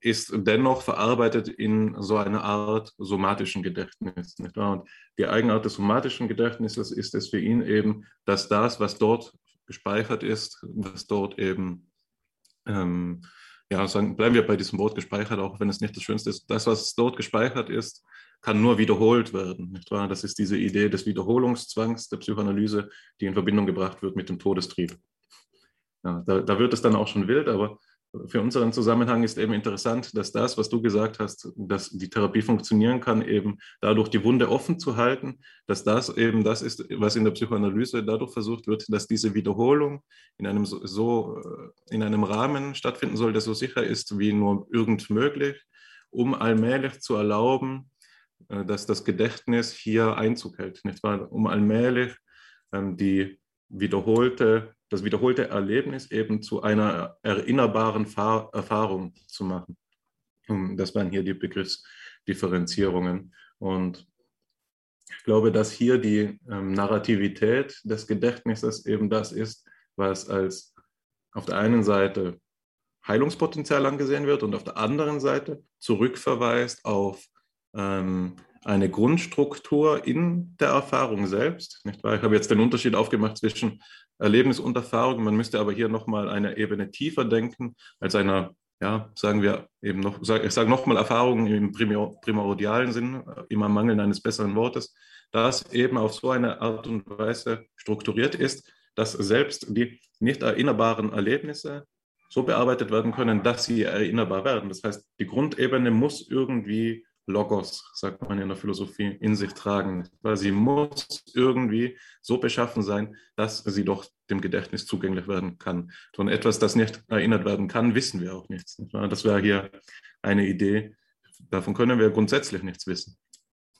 ist dennoch verarbeitet in so einer Art somatischen Gedächtnis. Und die Eigenart des somatischen Gedächtnisses ist es für ihn eben, dass das, was dort gespeichert ist, was dort eben, ähm, ja, sagen, bleiben wir bei diesem Wort gespeichert, auch wenn es nicht das Schönste ist, das, was dort gespeichert ist, kann nur wiederholt werden. Nicht wahr? Das ist diese Idee des Wiederholungszwangs der Psychoanalyse, die in Verbindung gebracht wird mit dem Todestrieb. Ja, da, da wird es dann auch schon wild, aber für unseren Zusammenhang ist eben interessant, dass das, was du gesagt hast, dass die Therapie funktionieren kann, eben dadurch die Wunde offen zu halten, dass das eben das ist, was in der Psychoanalyse dadurch versucht wird, dass diese Wiederholung in einem so, äh, in einem Rahmen stattfinden soll, der so sicher ist wie nur irgend möglich, um allmählich zu erlauben, äh, dass das Gedächtnis hier Einzug hält, nicht wahr? Um allmählich ähm, die wiederholte das wiederholte Erlebnis eben zu einer erinnerbaren Erfahrung zu machen. Das waren hier die Begriffsdifferenzierungen. Und ich glaube, dass hier die ähm, Narrativität des Gedächtnisses eben das ist, was als auf der einen Seite Heilungspotenzial angesehen wird und auf der anderen Seite zurückverweist auf ähm, eine Grundstruktur in der Erfahrung selbst. Nicht wahr? Ich habe jetzt den Unterschied aufgemacht zwischen Erlebnis und Erfahrung. Man müsste aber hier nochmal eine Ebene tiefer denken, als einer, ja, sagen wir eben noch, ich sage nochmal Erfahrung im primordialen Sinn, äh, immer Mangeln eines besseren Wortes, das eben auf so eine Art und Weise strukturiert ist, dass selbst die nicht erinnerbaren Erlebnisse so bearbeitet werden können, dass sie erinnerbar werden. Das heißt, die Grundebene muss irgendwie Logos, sagt man in der Philosophie, in sich tragen. Weil sie muss irgendwie so beschaffen sein, dass sie doch dem Gedächtnis zugänglich werden kann. Von etwas, das nicht erinnert werden kann, wissen wir auch nichts. Nicht das wäre hier eine Idee, davon können wir grundsätzlich nichts wissen.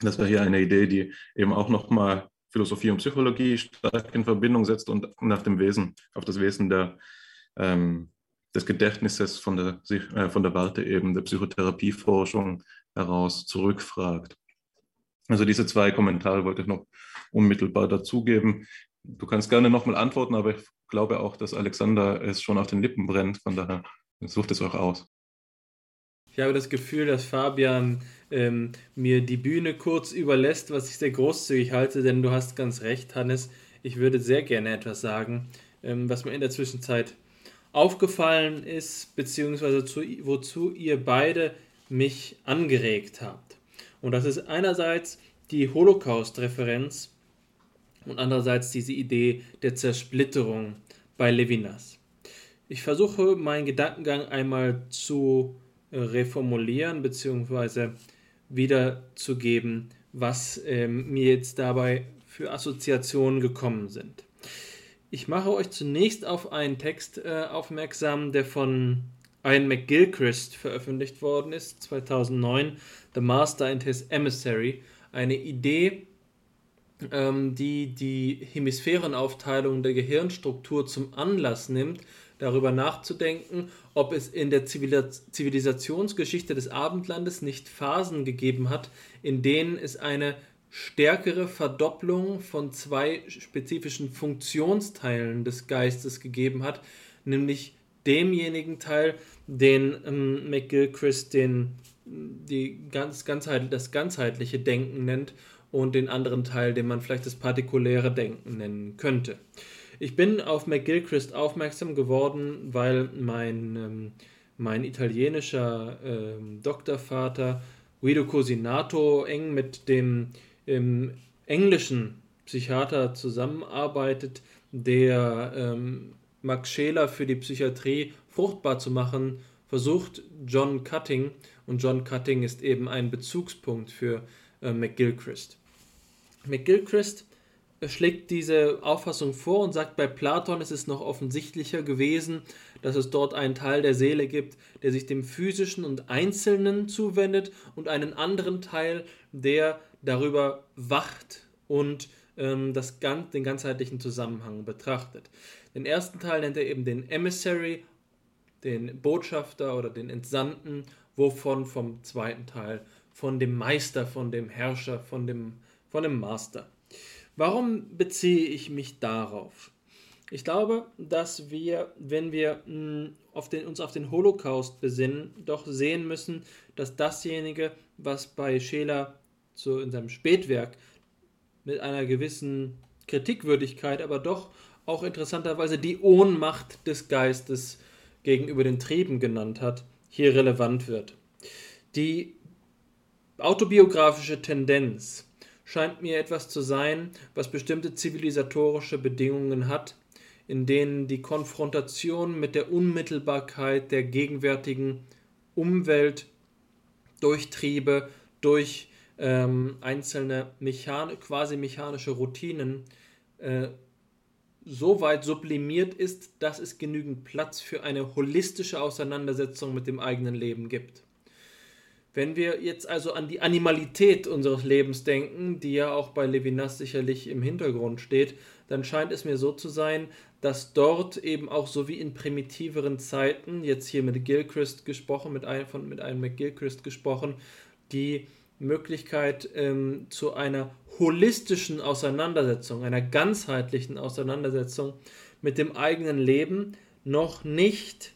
Das wäre hier eine Idee, die eben auch nochmal Philosophie und Psychologie stark in Verbindung setzt und nach dem Wesen, auf das Wesen der, ähm, des Gedächtnisses von der, äh, von der Warte eben der Psychotherapieforschung heraus zurückfragt. Also diese zwei Kommentare wollte ich noch unmittelbar dazugeben. Du kannst gerne nochmal antworten, aber ich glaube auch, dass Alexander es schon auf den Lippen brennt. Von daher sucht es euch aus. Ich habe das Gefühl, dass Fabian ähm, mir die Bühne kurz überlässt, was ich sehr großzügig halte, denn du hast ganz recht, Hannes. Ich würde sehr gerne etwas sagen, ähm, was mir in der Zwischenzeit aufgefallen ist, beziehungsweise zu, wozu ihr beide mich angeregt habt. Und das ist einerseits die Holocaust-Referenz und andererseits diese Idee der Zersplitterung bei Levinas. Ich versuche meinen Gedankengang einmal zu reformulieren bzw. wiederzugeben, was ähm, mir jetzt dabei für Assoziationen gekommen sind. Ich mache euch zunächst auf einen Text äh, aufmerksam, der von Ian McGilchrist veröffentlicht worden ist, 2009, The Master and His Emissary, eine Idee, ähm, die die Hemisphärenaufteilung der Gehirnstruktur zum Anlass nimmt, darüber nachzudenken, ob es in der Zivilisationsgeschichte des Abendlandes nicht Phasen gegeben hat, in denen es eine stärkere Verdopplung von zwei spezifischen Funktionsteilen des Geistes gegeben hat, nämlich demjenigen Teil, den ähm, McGilchrist den, die ganz, ganzheit, das ganzheitliche Denken nennt und den anderen Teil, den man vielleicht das partikuläre Denken nennen könnte. Ich bin auf McGilchrist aufmerksam geworden, weil mein, ähm, mein italienischer ähm, Doktorvater Guido Cosinato eng mit dem ähm, englischen Psychiater zusammenarbeitet, der ähm, Max Scheler für die Psychiatrie fruchtbar zu machen versucht, John Cutting. Und John Cutting ist eben ein Bezugspunkt für äh, McGilchrist. McGilchrist schlägt diese Auffassung vor und sagt, bei Platon ist es noch offensichtlicher gewesen, dass es dort einen Teil der Seele gibt, der sich dem Physischen und Einzelnen zuwendet und einen anderen Teil, der darüber wacht und ähm, das, den ganzheitlichen Zusammenhang betrachtet. Den ersten Teil nennt er eben den Emissary, den Botschafter oder den Entsandten, wovon vom zweiten Teil von dem Meister, von dem Herrscher, von dem, von dem Master. Warum beziehe ich mich darauf? Ich glaube, dass wir, wenn wir mh, hm, auf den, uns auf den Holocaust besinnen, doch sehen müssen, dass dasjenige, was bei Scheler so in seinem Spätwerk mit einer gewissen Kritikwürdigkeit, aber doch auch interessanterweise die Ohnmacht des Geistes gegenüber den Trieben genannt hat, hier relevant wird. Die autobiografische Tendenz scheint mir etwas zu sein, was bestimmte zivilisatorische Bedingungen hat, in denen die Konfrontation mit der Unmittelbarkeit der gegenwärtigen Umwelt durch Triebe, durch ähm, einzelne mechan quasi mechanische Routinen äh, so weit sublimiert ist, dass es genügend Platz für eine holistische Auseinandersetzung mit dem eigenen Leben gibt. Wenn wir jetzt also an die Animalität unseres Lebens denken, die ja auch bei Levinas sicherlich im Hintergrund steht, dann scheint es mir so zu sein, dass dort eben auch so wie in primitiveren Zeiten, jetzt hier mit Gilchrist gesprochen, mit einem, von, mit einem McGilchrist gesprochen, die Möglichkeit ähm, zu einer holistischen Auseinandersetzung, einer ganzheitlichen Auseinandersetzung mit dem eigenen Leben noch nicht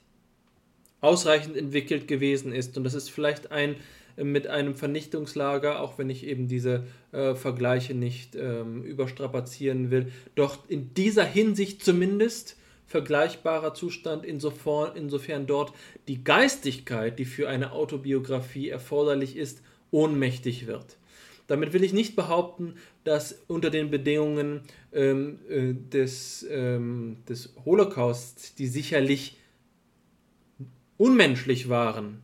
ausreichend entwickelt gewesen ist. Und das ist vielleicht ein äh, mit einem Vernichtungslager, auch wenn ich eben diese äh, Vergleiche nicht ähm, überstrapazieren will, doch in dieser Hinsicht zumindest vergleichbarer Zustand, insofern, insofern dort die Geistigkeit, die für eine Autobiografie erforderlich ist, ohnmächtig wird. Damit will ich nicht behaupten, dass unter den Bedingungen ähm, äh, des, ähm, des Holocausts, die sicherlich unmenschlich waren,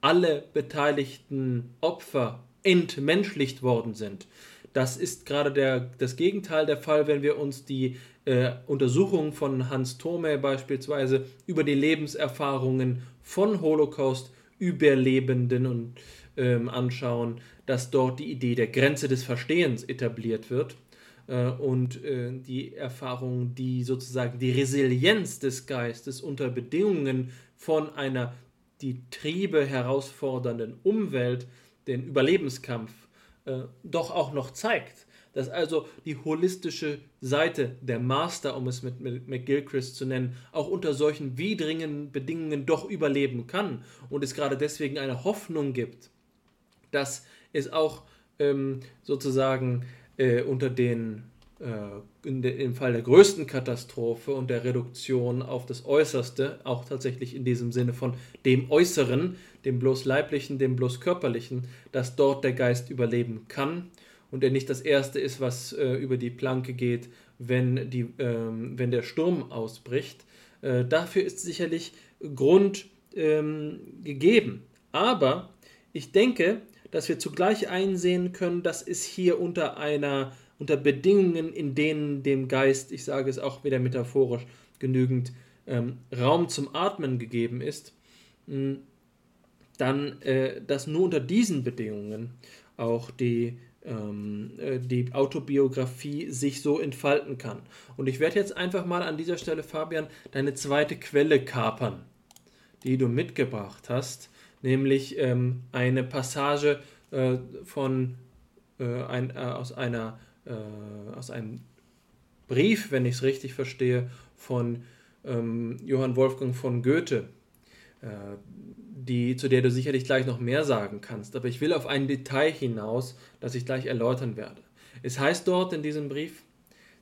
alle beteiligten Opfer entmenschlicht worden sind. Das ist gerade der, das Gegenteil der Fall, wenn wir uns die äh, Untersuchungen von Hans Thome beispielsweise über die Lebenserfahrungen von Holocaust-Überlebenden und ähm, anschauen, dass dort die Idee der Grenze des Verstehens etabliert wird äh, und äh, die Erfahrung, die sozusagen die Resilienz des Geistes unter Bedingungen von einer die Triebe herausfordernden Umwelt, den Überlebenskampf, äh, doch auch noch zeigt. Dass also die holistische Seite der Master, um es mit McGilchrist zu nennen, auch unter solchen widrigen Bedingungen doch überleben kann und es gerade deswegen eine Hoffnung gibt, dass es auch ähm, sozusagen äh, unter den äh, de, im Fall der größten Katastrophe und der Reduktion auf das Äußerste, auch tatsächlich in diesem Sinne von dem Äußeren, dem bloß leiblichen, dem bloß körperlichen, dass dort der Geist überleben kann und er nicht das Erste ist, was äh, über die Planke geht, wenn, die, ähm, wenn der Sturm ausbricht, Äh, dafür ist sicherlich Grund ähm, gegeben. Aber ich denke, dass wir zugleich einsehen können, dass es hier unter einer unter Bedingungen, in denen dem Geist, ich sage es auch wieder metaphorisch, genügend ähm, Raum zum Atmen gegeben ist, mh, dann, äh, dass nur unter diesen Bedingungen auch die, ähm, äh, die Autobiografie sich so entfalten kann. Und ich werde jetzt einfach mal an dieser Stelle, Fabian, deine zweite Quelle kapern, die du mitgebracht hast, nämlich ähm, eine Passage äh, von, äh, ein, äh, aus, einer, äh, aus einem Brief, wenn ich es richtig verstehe, von ähm, Johann Wolfgang von Goethe, äh, die, zu der du sicherlich gleich noch mehr sagen kannst. Aber ich will auf ein Detail hinaus, das ich gleich erläutern werde. Es heißt dort in diesem Brief,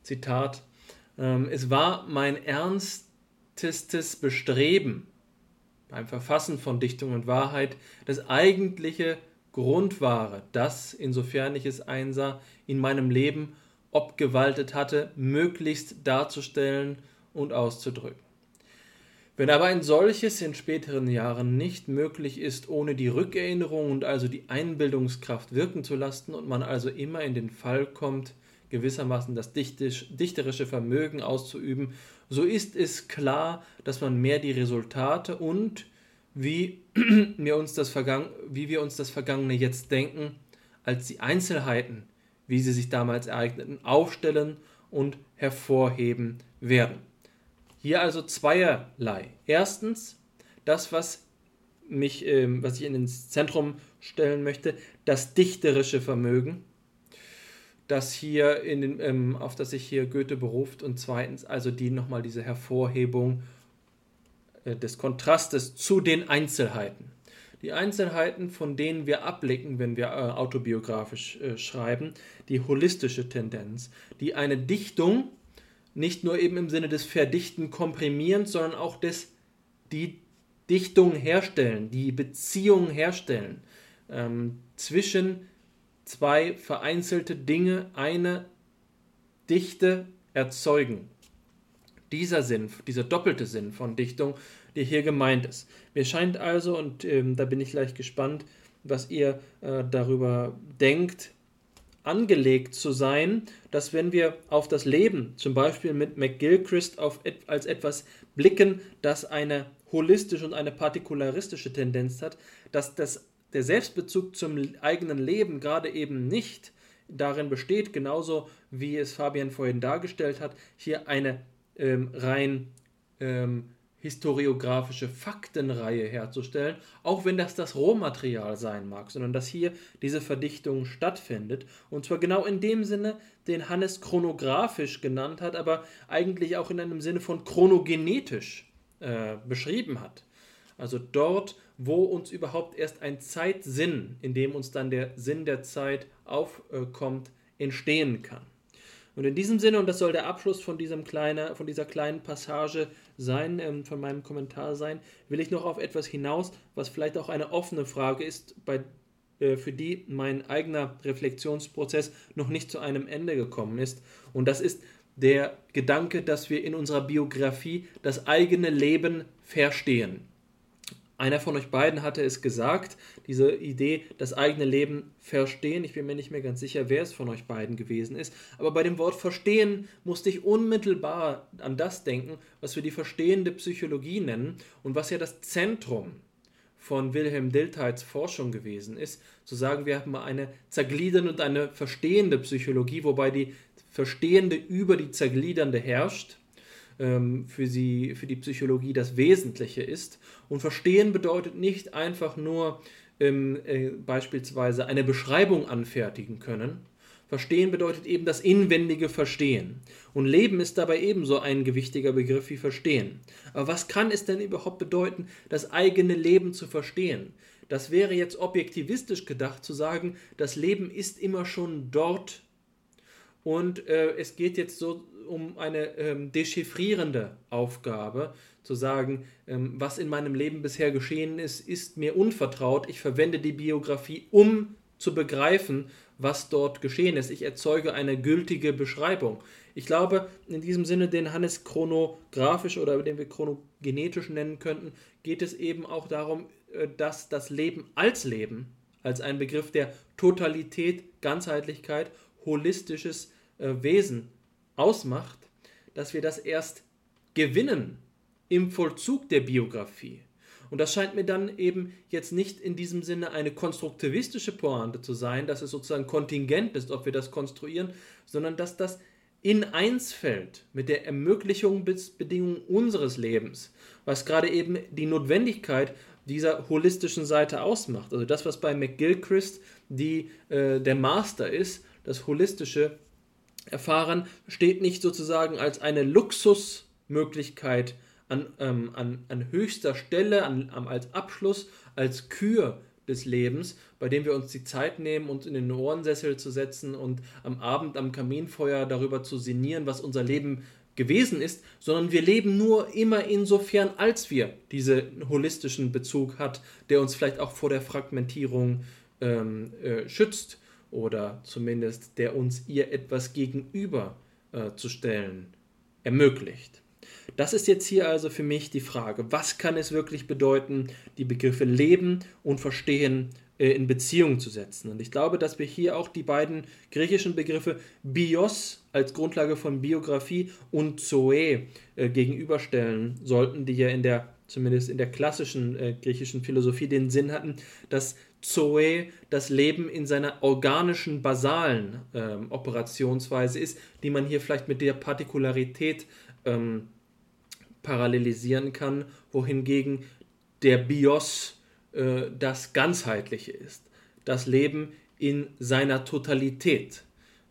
Zitat, ähm, es war mein ernstestes Bestreben beim Verfassen von Dichtung und Wahrheit, das eigentliche Grundwahre, das, insofern ich es einsah, in meinem Leben obgewaltet hatte, möglichst darzustellen und auszudrücken. Wenn aber ein solches in späteren Jahren nicht möglich ist, ohne die Rückerinnerung und also die Einbildungskraft wirken zu lassen und man also immer in den Fall kommt, gewissermaßen das dichterische Vermögen auszuüben, so ist es klar, dass man mehr die Resultate und wie wir uns das, wie wir uns das Vergangene jetzt denken, als die Einzelheiten, wie sie sich damals ereigneten, aufstellen und hervorheben werden. Hier also zweierlei. Erstens, das, was mich, ähm, was ich in ins Zentrum stellen möchte, das dichterische Vermögen, das hier in den, ähm, auf das sich hier Goethe beruft und zweitens also die nochmal diese Hervorhebung äh, des Kontrastes zu den Einzelheiten. Die Einzelheiten, von denen wir abblicken, wenn wir äh, autobiografisch äh, schreiben, die holistische Tendenz, die eine Dichtung nicht nur eben im Sinne des Verdichten komprimieren, sondern auch des die Dichtung herstellen, die Beziehung herstellen ähm, zwischen zwei vereinzelte Dinge, eine Dichte erzeugen. Dieser Sinn, dieser doppelte Sinn von Dichtung, der hier gemeint ist. Mir scheint also, und ähm, da bin ich gleich gespannt, was ihr äh, darüber denkt, angelegt zu sein, dass wenn wir auf das Leben, zum Beispiel mit McGilchrist, auf, als etwas blicken, das eine holistische und eine partikularistische Tendenz hat, dass das, der Selbstbezug zum eigenen Leben gerade eben nicht darin besteht, genauso wie es Fabian vorhin dargestellt hat, hier eine ähm, rein ähm, historiografische Faktenreihe herzustellen, auch wenn das das Rohmaterial sein mag, sondern dass hier diese Verdichtung stattfindet. Und zwar genau in dem Sinne, den Hannes chronografisch genannt hat, aber eigentlich auch in einem Sinne von chronogenetisch äh, beschrieben hat. Also dort, wo uns überhaupt erst ein Zeitsinn, in dem uns dann der Sinn der Zeit aufkommt, entstehen kann. Und in diesem Sinne, und das soll der Abschluss von, diesem kleine, von dieser kleinen Passage sein, ähm, von meinem Kommentar sein, will ich noch auf etwas hinaus, was vielleicht auch eine offene Frage ist, bei, äh, für die mein eigener Reflexionsprozess noch nicht zu einem Ende gekommen ist. Und das ist der Gedanke, dass wir in unserer Biografie das eigene Leben verstehen. Einer von euch beiden hatte es gesagt, diese Idee, das eigene Leben verstehen. Ich bin mir nicht mehr ganz sicher, wer es von euch beiden gewesen ist. Aber bei dem Wort verstehen musste ich unmittelbar an das denken, was wir die verstehende Psychologie nennen und was ja das Zentrum von Wilhelm Diltheits Forschung gewesen ist. Zu sagen, wir haben eine zergliedernde und eine verstehende Psychologie, wobei die verstehende über die zergliedernde herrscht ähm, für, sie, für die Psychologie das Wesentliche ist. Und verstehen bedeutet nicht einfach nur ähm, äh, beispielsweise eine Beschreibung anfertigen können. Verstehen bedeutet eben das inwendige Verstehen. Und Leben ist dabei ebenso ein gewichtiger Begriff wie Verstehen. Aber was kann es denn überhaupt bedeuten, das eigene Leben zu verstehen? Das wäre jetzt objektivistisch gedacht zu sagen, das Leben ist immer schon dort und äh, es geht jetzt so um eine ähm, dechiffrierende Aufgabe, zu sagen, was in meinem Leben bisher geschehen ist, ist mir unvertraut. Ich verwende die Biografie, um zu begreifen, was dort geschehen ist. Ich erzeuge eine gültige Beschreibung. Ich glaube, in diesem Sinne, den Hannes chronografisch oder den wir chronogenetisch nennen könnten, geht es eben auch darum, äh, dass das Leben als Leben, als ein Begriff der Totalität, Ganzheitlichkeit, holistisches äh, Wesen ausmacht, dass wir das erst gewinnen im Vollzug der Biografie. Und das scheint mir dann eben jetzt nicht in diesem Sinne eine konstruktivistische Pointe zu sein, dass es sozusagen kontingent ist, ob wir das konstruieren, sondern dass das in eins fällt mit der Ermöglichungsbedingung unseres Lebens, was gerade eben die Notwendigkeit dieser holistischen Seite ausmacht. Also das, was bei McGilchrist die, äh, der Master ist, das holistische Erfahren, steht nicht sozusagen als eine Luxusmöglichkeit an, ähm, an, an höchster Stelle, an, als Abschluss, als Kür des Lebens, bei dem wir uns die Zeit nehmen, uns in den Ohrensessel zu setzen und am Abend am Kaminfeuer darüber zu sinnieren, was unser Leben gewesen ist, sondern wir leben nur immer insofern, als wir diesen holistischen Bezug hat, der uns vielleicht auch vor der Fragmentierung ähm, äh, schützt oder zumindest der uns ihr etwas gegenüber äh, zu stellen ermöglicht. Das ist jetzt hier also für mich die Frage, was kann es wirklich bedeuten, die Begriffe Leben und Verstehen äh, in Beziehung zu setzen. Und ich glaube, dass wir hier auch die beiden griechischen Begriffe Bios als Grundlage von Biografie und Zoe äh, gegenüberstellen sollten, die ja in der zumindest in der klassischen äh, griechischen Philosophie den Sinn hatten, dass Zoe das Leben in seiner organischen, basalen ähm, Operationsweise ist, die man hier vielleicht mit der Partikularität ähm, parallelisieren kann, wohingegen der Bios äh, das Ganzheitliche ist, das Leben in seiner Totalität.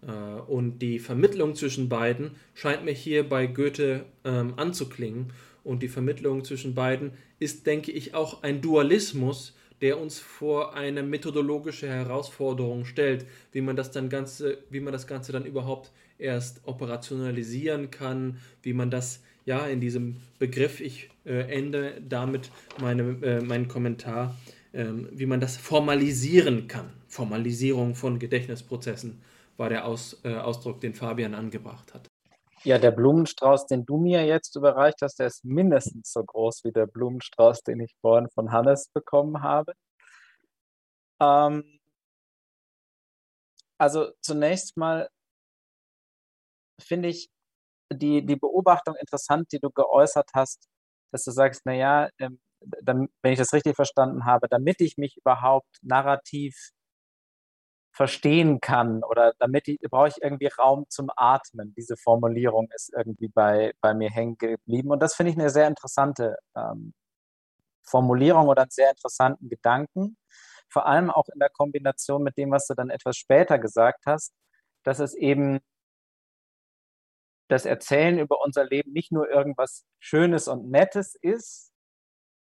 Äh, und die Vermittlung zwischen beiden scheint mir hier bei Goethe ähm, anzuklingen. Und die Vermittlung zwischen beiden ist, denke ich, auch ein Dualismus, der uns vor eine methodologische Herausforderung stellt, wie man das dann ganze, wie man das Ganze dann überhaupt erst operationalisieren kann, wie man das ja, in diesem Begriff, ich äh, ende damit meine, äh, meinen Kommentar, äh, wie man das formalisieren kann. Formalisierung von Gedächtnisprozessen war der Aus, äh, Ausdruck, den Fabian angebracht hat. Ja, der Blumenstrauß, den du mir jetzt überreicht hast, der ist mindestens so groß wie der Blumenstrauß, den ich vorhin von Hannes bekommen habe. Ähm, also zunächst mal finde ich die, die Beobachtung interessant, die du geäußert hast, dass du sagst, naja, ähm, wenn ich das richtig verstanden habe, damit ich mich überhaupt narrativ verstehen kann oder damit ich, brauche ich irgendwie Raum zum Atmen. Diese Formulierung ist irgendwie bei, bei mir hängen geblieben. Und das finde ich eine sehr interessante ähm, Formulierung oder einen sehr interessanten Gedanken. Vor allem auch in der Kombination mit dem, was du dann etwas später gesagt hast, dass es eben das Erzählen über unser Leben nicht nur irgendwas Schönes und Nettes ist,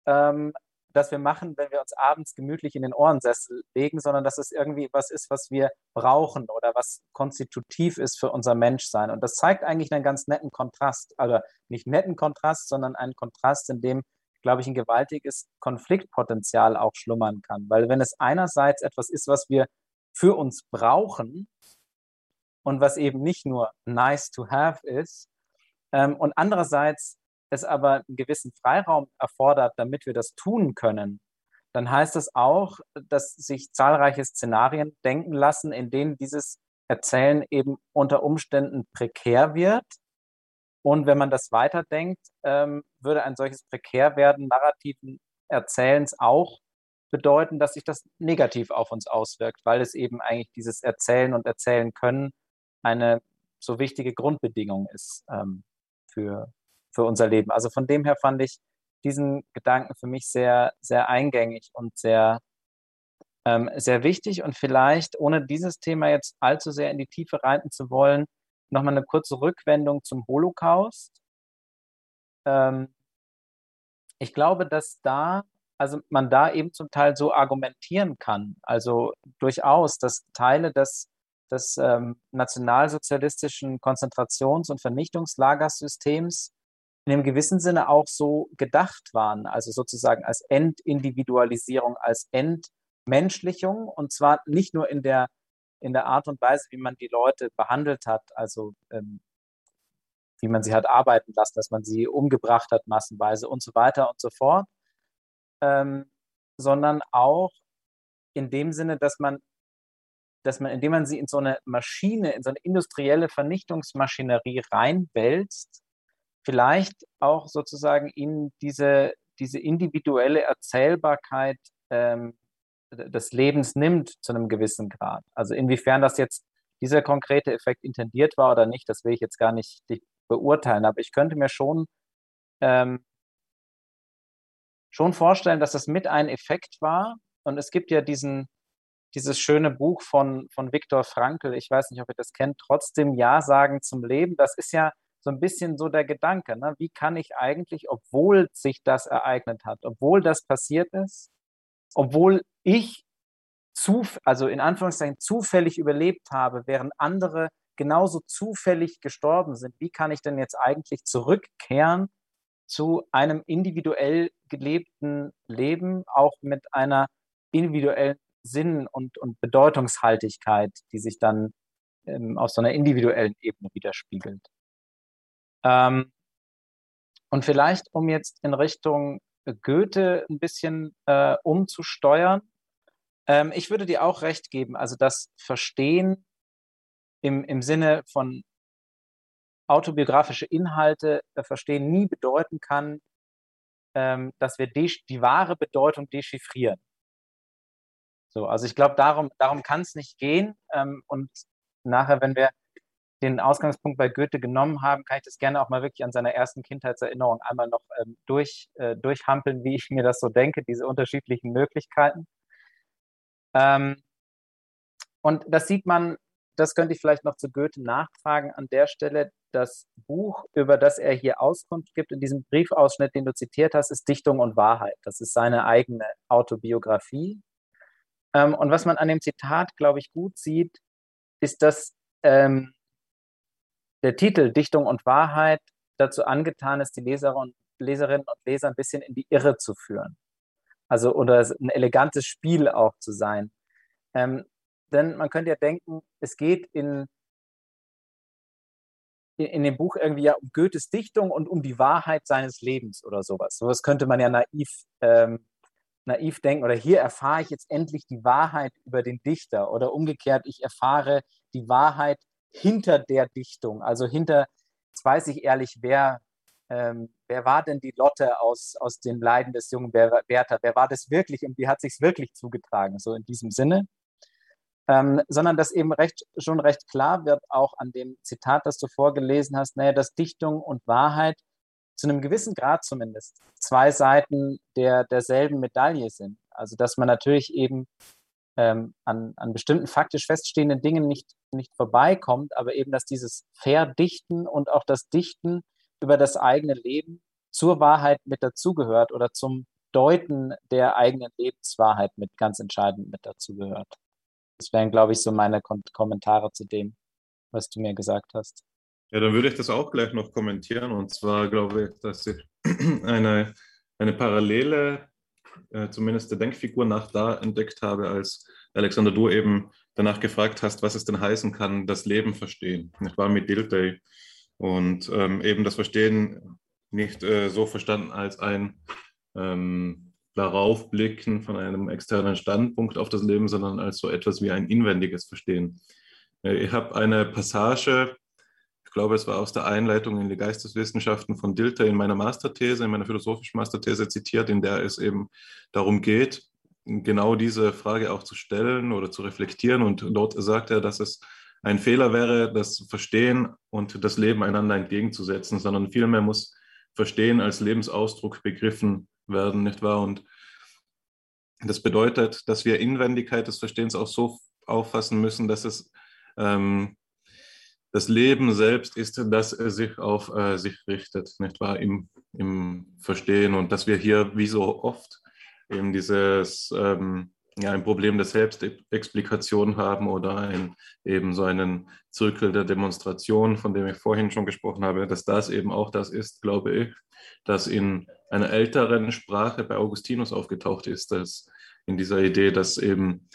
ähm, das wir machen, wenn wir uns abends gemütlich in den Ohrensessel legen, sondern dass es irgendwie was ist, was wir brauchen oder was konstitutiv ist für unser Menschsein. Und das zeigt eigentlich einen ganz netten Kontrast, also nicht netten Kontrast, sondern einen Kontrast, in dem, glaube ich, ein gewaltiges Konfliktpotenzial auch schlummern kann. Weil wenn es einerseits etwas ist, was wir für uns brauchen, und was eben nicht nur nice to have ist. Ähm, und andererseits es aber einen gewissen Freiraum erfordert, damit wir das tun können, dann heißt es das auch, dass sich zahlreiche Szenarien denken lassen, in denen dieses Erzählen eben unter Umständen prekär wird. Und wenn man das weiterdenkt, ähm, würde ein solches Prekärwerden narrativen Erzählens auch bedeuten, dass sich das negativ auf uns auswirkt, weil es eben eigentlich dieses Erzählen und Erzählen können eine so wichtige Grundbedingung ist ähm, für, für unser Leben. Also von dem her fand ich diesen Gedanken für mich sehr, sehr eingängig und sehr, ähm, sehr wichtig. Und vielleicht, ohne dieses Thema jetzt allzu sehr in die Tiefe reiten zu wollen, nochmal eine kurze Rückwendung zum Holocaust. Ähm, ich glaube, dass da, also man da eben zum Teil so argumentieren kann, also durchaus, dass Teile des des ähm, nationalsozialistischen Konzentrations- und Vernichtungslagersystems in einem gewissen Sinne auch so gedacht waren, also sozusagen als Entindividualisierung, als Entmenschlichung. Und zwar nicht nur in der, in der Art und Weise, wie man die Leute behandelt hat, also ähm, wie man sie hat arbeiten lassen, dass man sie umgebracht hat massenweise und so weiter und so fort, ähm, sondern auch in dem Sinne, dass man, dass man, indem man sie in so eine Maschine, in so eine industrielle Vernichtungsmaschinerie reinwälzt, vielleicht auch sozusagen ihnen diese, diese individuelle Erzählbarkeit ähm, des Lebens nimmt zu einem gewissen Grad. Also inwiefern das jetzt dieser konkrete Effekt intendiert war oder nicht, das will ich jetzt gar nicht beurteilen. Aber ich könnte mir schon, ähm, schon vorstellen, dass das mit ein Effekt war. Und es gibt ja diesen, dieses schöne Buch von, von Viktor Frankl, ich weiß nicht, ob ihr das kennt, trotzdem Ja sagen zum Leben. Das ist ja so ein bisschen so der Gedanke. Ne? Wie kann ich eigentlich, obwohl sich das ereignet hat, obwohl das passiert ist, obwohl ich zu, also in Anführungszeichen zufällig überlebt habe, während andere genauso zufällig gestorben sind, wie kann ich denn jetzt eigentlich zurückkehren zu einem individuell gelebten Leben, auch mit einer individuellen Sinn- und, und Bedeutungshaltigkeit, die sich dann ähm, auf so einer individuellen Ebene widerspiegelt. Ähm, und vielleicht, um jetzt in Richtung Goethe ein bisschen äh, umzusteuern, ähm, ich würde dir auch recht geben, also das Verstehen im, im Sinne von autobiografische Inhalte äh, verstehen nie bedeuten kann, ähm, dass wir die, wahre Bedeutung dechiffrieren. So, also ich glaube, darum, darum kann es nicht gehen. Ähm, und nachher, wenn wir den Ausgangspunkt bei Goethe genommen haben, kann ich das gerne auch mal wirklich an seiner ersten Kindheitserinnerung einmal noch ähm, durch, äh, durchhampeln, wie ich mir das so denke, diese unterschiedlichen Möglichkeiten. Ähm, und das sieht man das könnte ich vielleicht noch zu Goethe nachfragen an der Stelle. Das Buch, über das er hier Auskunft gibt, in diesem Briefausschnitt, den du zitiert hast, ist Dichtung und Wahrheit. Das ist seine eigene Autobiografie. Ähm, und was man an dem Zitat, glaube ich, gut sieht, ist, dass ähm, der Titel Dichtung und Wahrheit dazu angetan ist, die Leser und Leserinnen und Leser ein bisschen in die Irre zu führen. Also oder ein elegantes Spiel auch zu sein. Ähm, denn man könnte ja denken, es geht in, in dem Buch irgendwie ja um Goethes Dichtung und um die Wahrheit seines Lebens oder sowas. Sowas könnte man ja naiv, ähm, naiv denken. Oder hier erfahre ich jetzt endlich die Wahrheit über den Dichter. Oder umgekehrt, ich erfahre die Wahrheit hinter der Dichtung. Also hinter, jetzt weiß ich ehrlich, wer, ähm, wer war denn die Lotte aus, aus den Leiden des jungen Werther? Wer war das wirklich und wie hat sich wirklich zugetragen? So in diesem Sinne ähm, sondern dass eben recht, schon recht klar wird, auch an dem Zitat, das du vorgelesen hast, naja, dass Dichtung und Wahrheit zu einem gewissen Grad zumindest zwei Seiten der, derselben Medaille sind. Also dass man natürlich eben ähm, an, an bestimmten faktisch feststehenden Dingen nicht, nicht vorbeikommt, aber eben, dass dieses Verdichten und auch das Dichten über das eigene Leben zur Wahrheit mit dazugehört oder zum Deuten der eigenen Lebenswahrheit mit ganz entscheidend mit dazugehört. Das wären, glaube ich, so meine Kom Kommentare zu dem, was du mir gesagt hast. Ja, dann würde ich das auch gleich noch kommentieren. Und zwar glaube ich, dass ich eine, eine Parallele, äh, zumindest der Denkfigur nach da entdeckt habe, als Alexander, du eben danach gefragt hast, was es denn heißen kann, das Leben verstehen. Ich war mit Dilthey und ähm, eben das Verstehen nicht äh, so verstanden als ein ähm, darauf blicken von einem externen Standpunkt auf das Leben, sondern als so etwas wie ein inwendiges Verstehen. Äh, ich habe eine Passage, ich glaube, es war aus der Einleitung in die Geisteswissenschaften von Dilthey in meiner Masterthese, in meiner philosophischen Masterthese zitiert, in der es eben darum geht, genau diese Frage auch zu stellen oder zu reflektieren. Und dort sagt er, dass es ein Fehler wäre, das Verstehen und das Leben einander entgegenzusetzen, sondern vielmehr muss Verstehen als Lebensausdruck begriffen werden, nicht wahr? Und das bedeutet, dass wir Inwendigkeit des Verstehens auch so auffassen müssen, dass es ähm, das Leben selbst ist, dass er sich auf äh, sich richtet, nicht wahr, im, im Verstehen. Und dass wir hier wie so oft eben dieses ähm, ja, ein Problem der Selbstexplikation haben oder ein, eben so einen Zirkel der Demonstration, von dem ich vorhin schon gesprochen habe, dass das eben auch das ist, glaube ich, das in einer älteren Sprache bei Augustinus aufgetaucht ist, dass in dieser Idee, dass eben,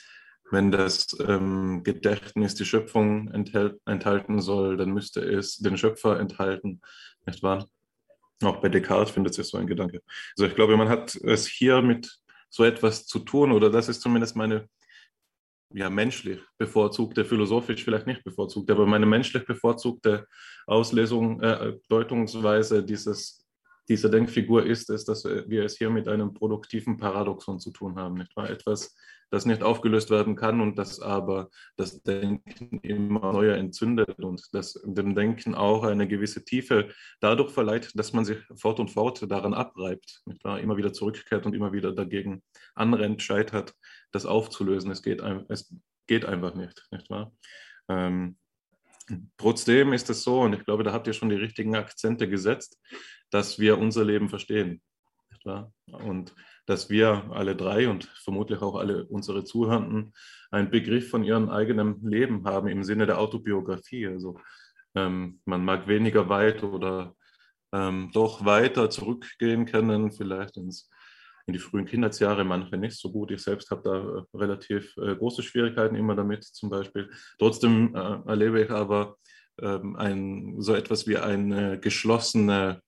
wenn das ähm, Gedächtnis die Schöpfung enthält, enthalten soll, dann müsste es den Schöpfer enthalten, nicht wahr? Auch bei Descartes findet sich so ein Gedanke. Also ich glaube, man hat es hier mit so etwas zu tun, oder das ist zumindest meine ja, menschlich bevorzugte, philosophisch vielleicht nicht bevorzugte, aber meine menschlich bevorzugte Auslesung, äh, Deutungsweise dieses dieser Denkfigur ist es, dass wir es hier mit einem produktiven Paradoxon zu tun haben, nicht wahr? Etwas, das nicht aufgelöst werden kann und das aber das Denken immer neuer entzündet und das dem Denken auch eine gewisse Tiefe dadurch verleiht, dass man sich fort und fort daran abreibt, nicht wahr? immer wieder zurückkehrt und immer wieder dagegen anrennt, scheitert, das aufzulösen. Es geht, es geht einfach nicht, nicht wahr? Ähm, Trotzdem ist es so, und ich glaube, da habt ihr schon die richtigen Akzente gesetzt, dass wir unser Leben verstehen. Und dass wir alle drei und vermutlich auch alle unsere Zuhörenden einen Begriff von ihrem eigenen Leben haben im Sinne der Autobiografie. Also ähm, man mag weniger weit oder ähm, doch weiter zurückgehen können, vielleicht ins in die frühen Kindheitsjahre, manche nicht so gut. Ich selbst habe da äh, relativ äh, große Schwierigkeiten immer damit zum Beispiel. Trotzdem äh, erlebe ich aber ähm, ein, so etwas wie eine geschlossene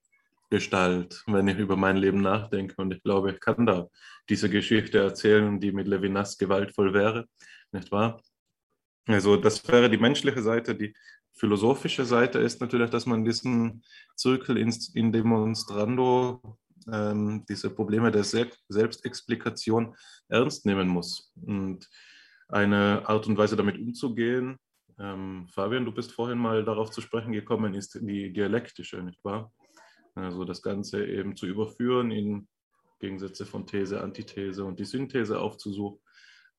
Gestalt, wenn ich über mein Leben nachdenke. Und ich glaube, ich kann da diese Geschichte erzählen, die mit Levinas gewaltvoll wäre, nicht wahr? Also das wäre die menschliche Seite. Die philosophische Seite ist natürlich, dass man diesen Zirkel in, in Demonstrando ähm, diese Probleme der Selbstexplikation ernst nehmen muss. Und eine Art und Weise damit umzugehen, ähm, Fabian, du bist vorhin mal darauf zu sprechen gekommen, ist die dialektische, nicht wahr? Also das Ganze eben zu überführen in Gegensätze von These, Antithese und die Synthese aufzusuchen.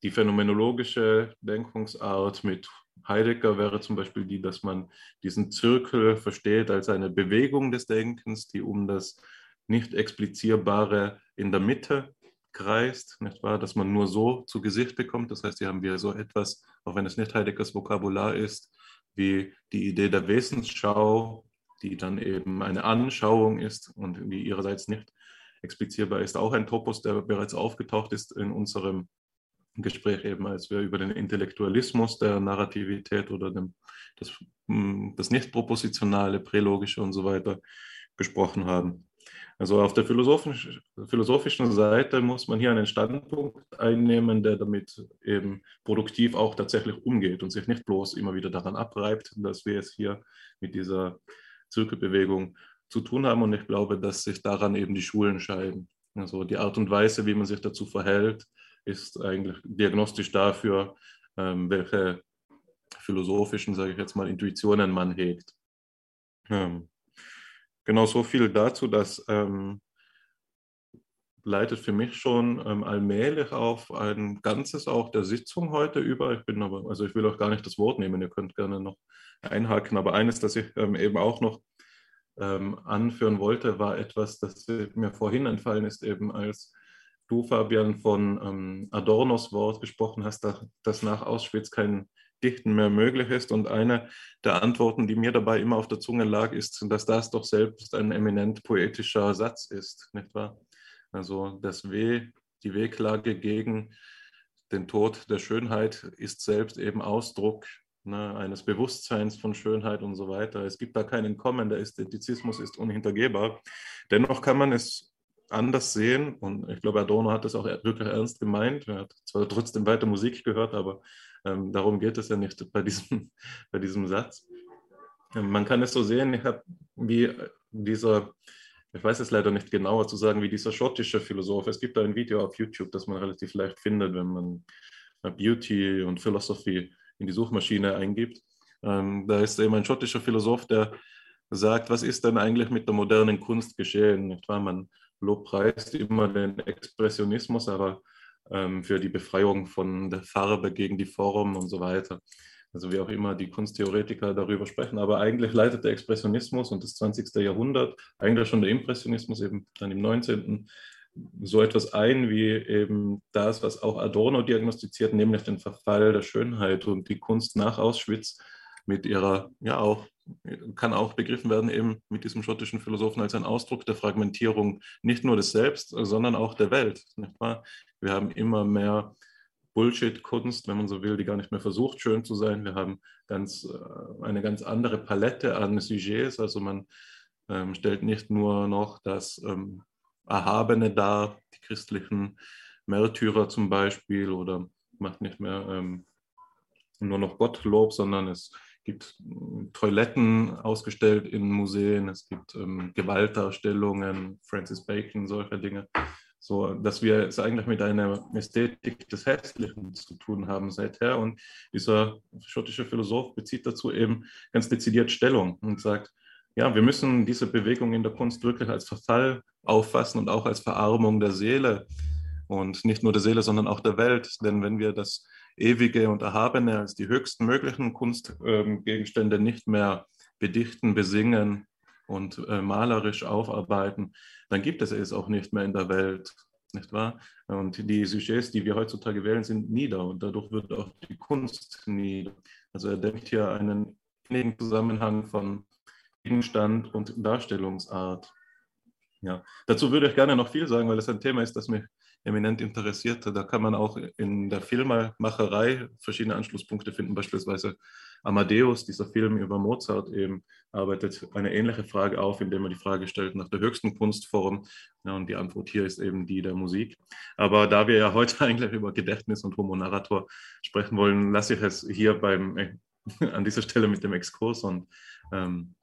Die phänomenologische Denkungsart mit Heidegger wäre zum Beispiel die, dass man diesen Zirkel versteht als eine Bewegung des Denkens, die um das nicht explizierbare in der Mitte kreist, nicht wahr? dass man nur so zu Gesicht bekommt. Das heißt, hier haben wir so etwas, auch wenn es nicht Heideggers Vokabular ist, wie die Idee der Wesensschau, die dann eben eine Anschauung ist und die ihrerseits nicht explizierbar ist. Auch ein Topos, der bereits aufgetaucht ist in unserem Gespräch eben, als wir über den Intellektualismus der Narrativität oder dem, das, hm, das nicht-propositionale, prälogische und so weiter gesprochen haben. Also auf der philosophisch, philosophischen Seite muss man hier einen Standpunkt einnehmen, der damit eben produktiv auch tatsächlich umgeht und sich nicht bloß immer wieder daran abreibt, dass wir es hier mit dieser Zirkelbewegung zu tun haben. Und ich glaube, dass sich daran eben die Schulen scheiden. Also die Art und Weise, wie man sich dazu verhält, ist eigentlich diagnostisch dafür, ähm, welche philosophischen, sage ich jetzt mal, Intuitionen man hegt. Ähm, Genau so viel dazu, dass ähm, leitet für mich schon ähm, allmählich auf ein Ganzes auch der Sitzung heute über. Ich bin aber, also ich will auch gar nicht das Wort nehmen, ihr könnt gerne noch einhaken, aber eines, das ich ähm, eben auch noch ähm, anführen wollte, war etwas, das mir vorhin entfallen ist, eben als du, Fabian, von ähm, Adornos Wort gesprochen hast, dass nach Auschwitz kein Dichten mehr möglich ist. Und eine der Antworten, die mir dabei immer auf der Zunge lag, ist, dass das doch selbst ein eminent poetischer Satz ist, nicht wahr? Also das Weh, die Wehklage gegen den Tod der Schönheit ist selbst eben Ausdruck ne, eines Bewusstseins von Schönheit und so weiter. Es gibt da keinen Kommen, der Ästhetizismus ist unhintergehbar. Dennoch kann man es anders sehen und ich glaube, Adorno hat das auch wirklich ernst gemeint. Er hat zwar trotzdem weiter Musik gehört, aber ähm, darum geht es ja nicht bei diesem, bei diesem Satz. Ähm, man kann es so sehen, ich habe wie dieser, ich weiß es leider nicht genauer zu sagen, wie dieser schottische Philosoph. Es gibt da ein Video auf YouTube, das man relativ leicht findet, wenn man Beauty und Philosophy in die Suchmaschine eingibt. Ähm, da ist eben ein schottischer Philosoph, der sagt, was ist denn eigentlich mit der modernen Kunst geschehen? Nicht wahr? Man lobpreist immer den Expressionismus, aber ähm, für die Befreiung von der Farbe gegen die Form und so weiter. Also wie auch immer die Kunsttheoretiker darüber sprechen. Aber eigentlich leitet der Expressionismus und das 20. Jahrhundert, eigentlich schon der Impressionismus eben dann im 19. so etwas ein wie eben das, was auch Adorno diagnostiziert, nämlich den Verfall der Schönheit und die Kunst nach Auschwitz mit ihrer ja auch kann auch begriffen werden eben mit diesem schottischen Philosophen als ein Ausdruck der Fragmentierung nicht nur des Selbst, sondern auch der Welt. Wir haben immer mehr Bullshit-Kunst, wenn man so will, die gar nicht mehr versucht, schön zu sein. Wir haben ganz, äh, eine ganz andere Palette an Sujets. Also man ähm, stellt nicht nur noch das ähm, Erhabene dar, die christlichen Märtyrer zum Beispiel, oder macht nicht mehr ähm, nur noch Gottlob, sondern es gibt äh, Toiletten ausgestellt in Museen, es gibt ähm, Gewaltdarstellungen, Francis Bacon, solche Dinge. So, dass wir es eigentlich mit einer Ästhetik des Hässlichen zu tun haben seither. Und dieser schottische Philosoph bezieht dazu eben ganz dezidiert Stellung und sagt, ja, wir müssen diese Bewegung in der Kunst wirklich als Verfall auffassen und auch als Verarmung der Seele und nicht nur der Seele, sondern auch der Welt. Denn wenn wir das Ewige und Erhabene als die höchsten möglichen Kunstgegenstände nicht mehr bedichten, besingen und äh, malerisch aufarbeiten, dann gibt es es auch nicht mehr in der Welt, nicht wahr? Und die Sujets, die wir heutzutage wählen, sind nieder und dadurch wird auch die Kunst nieder. Also er denkt hier einen engen Zusammenhang von Gegenstand und Darstellungsart. Ja, dazu würde ich gerne noch viel sagen, weil es ein Thema ist, das mich eminent interessiert. Da kann man auch in der Filmemacherei verschiedene Anschlusspunkte finden. Beispielsweise Amadeus, dieser Film über Mozart, eben arbeitet eine ähnliche Frage auf, indem er die Frage stellt nach der höchsten Kunstform. Ja, und die Antwort hier ist eben die der Musik. Aber da wir ja heute eigentlich über Gedächtnis und Homo Narrator sprechen wollen, lasse ich es hier beim, äh, an dieser Stelle mit dem Exkurs und ähm,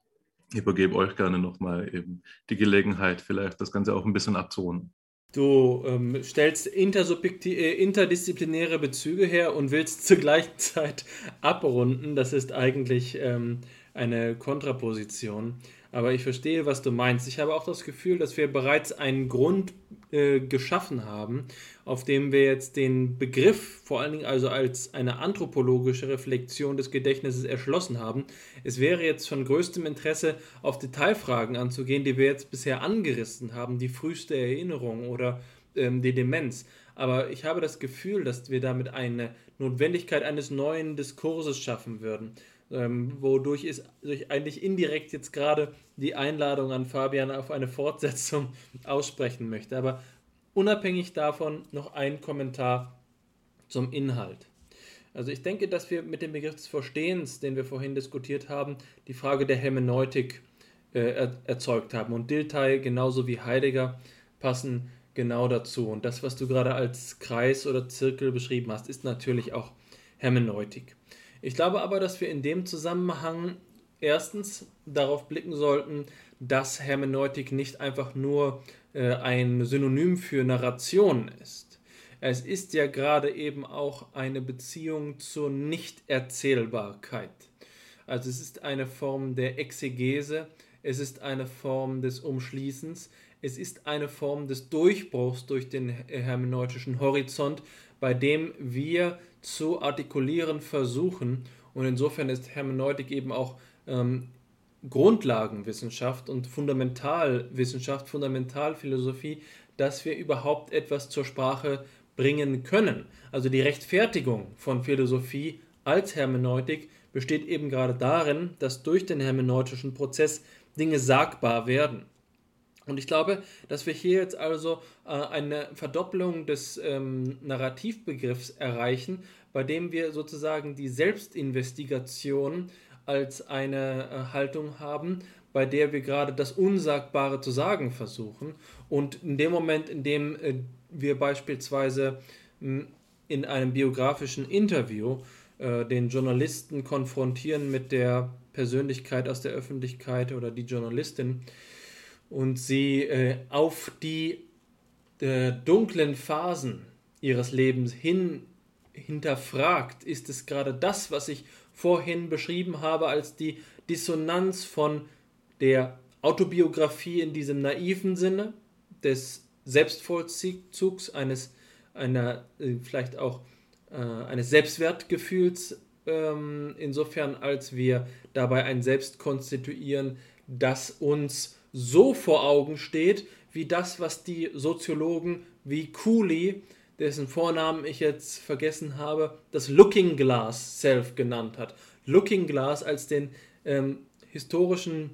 übergebe euch gerne nochmal eben die Gelegenheit, vielleicht das Ganze auch ein bisschen abzurunden. Du ähm, stellst äh, interdisziplinäre Bezüge her und willst zur gleichen Zeit abrunden. Das ist eigentlich ähm, eine Kontraposition. Aber ich verstehe, was du meinst. Ich habe auch das Gefühl, dass wir bereits einen Grund äh, geschaffen haben, auf dem wir jetzt den Begriff, vor allen Dingen also als eine anthropologische Reflexion des Gedächtnisses erschlossen haben. Es wäre jetzt von größtem Interesse, auf Detailfragen anzugehen, die wir jetzt bisher angerissen haben, die früheste Erinnerung oder ähm, die Demenz. Aber ich habe das Gefühl, dass wir damit eine Notwendigkeit eines neuen Diskurses schaffen würden ähm, wodurch ich eigentlich indirekt jetzt gerade die Einladung an Fabian auf eine Fortsetzung aussprechen möchte. Aber unabhängig davon noch ein Kommentar zum Inhalt. Also ich denke, dass wir mit dem Begriff des Verstehens, den wir vorhin diskutiert haben, die Frage der Hermeneutik äh, er, erzeugt haben. Und Dilthey genauso wie Heidegger passen genau dazu. Und das, was du gerade als Kreis oder Zirkel beschrieben hast, ist natürlich auch Hermeneutik. Ich glaube aber, dass wir in dem Zusammenhang erstens darauf blicken sollten, dass Hermeneutik nicht einfach nur äh, ein Synonym für Narration ist. Es ist ja gerade eben auch eine Beziehung zur Nichterzählbarkeit. Also es ist eine Form der Exegese, es ist eine Form des Umschließens, es ist eine Form des Durchbruchs durch den hermeneutischen Horizont, bei dem wir zu artikulieren versuchen. Und insofern ist Hermeneutik eben auch ähm, Grundlagenwissenschaft und Fundamentalwissenschaft, Fundamentalphilosophie, dass wir überhaupt etwas zur Sprache bringen können. Also die Rechtfertigung von Philosophie als Hermeneutik besteht eben gerade darin, dass durch den hermeneutischen Prozess Dinge sagbar werden. Und ich glaube, dass wir hier jetzt also äh, eine Verdopplung des ähm, Narrativbegriffs erreichen, bei dem wir sozusagen die Selbstinvestigation als eine äh, Haltung haben, bei der wir gerade das Unsagbare zu sagen versuchen. Und in dem Moment, in dem äh, wir beispielsweise hm, in einem biografischen Interview äh, den Journalisten konfrontieren mit der Persönlichkeit aus der Öffentlichkeit oder die Journalistin, und sie auf die dunklen Phasen ihres Lebens hin hinterfragt, ist es gerade das, was ich vorhin beschrieben habe als die Dissonanz von der Autobiografie in diesem naiven Sinne, des Selbstvollzugs, eines, einer, äh, vielleicht auch äh, eines Selbstwertgefühls, ähm, insofern als wir dabei ein Selbst konstituieren, das uns so vor Augen steht, wie das, was die Soziologen wie Cooley, dessen Vornamen ich jetzt vergessen habe, das Looking Glass Self genannt hat. Looking Glass als den ähm, historischen,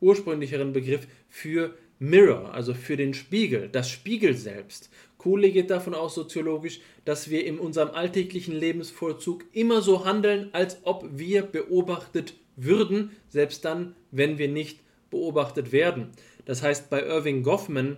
ursprünglicheren Begriff für Mirror, also für den Spiegel, das Spiegel selbst. Cooley geht davon aus, soziologisch, dass wir in unserem alltäglichen Lebensvollzug immer so handeln, als ob wir beobachtet würden, selbst dann, wenn wir nicht beobachtet werden. Das heißt, bei Irving Goffman,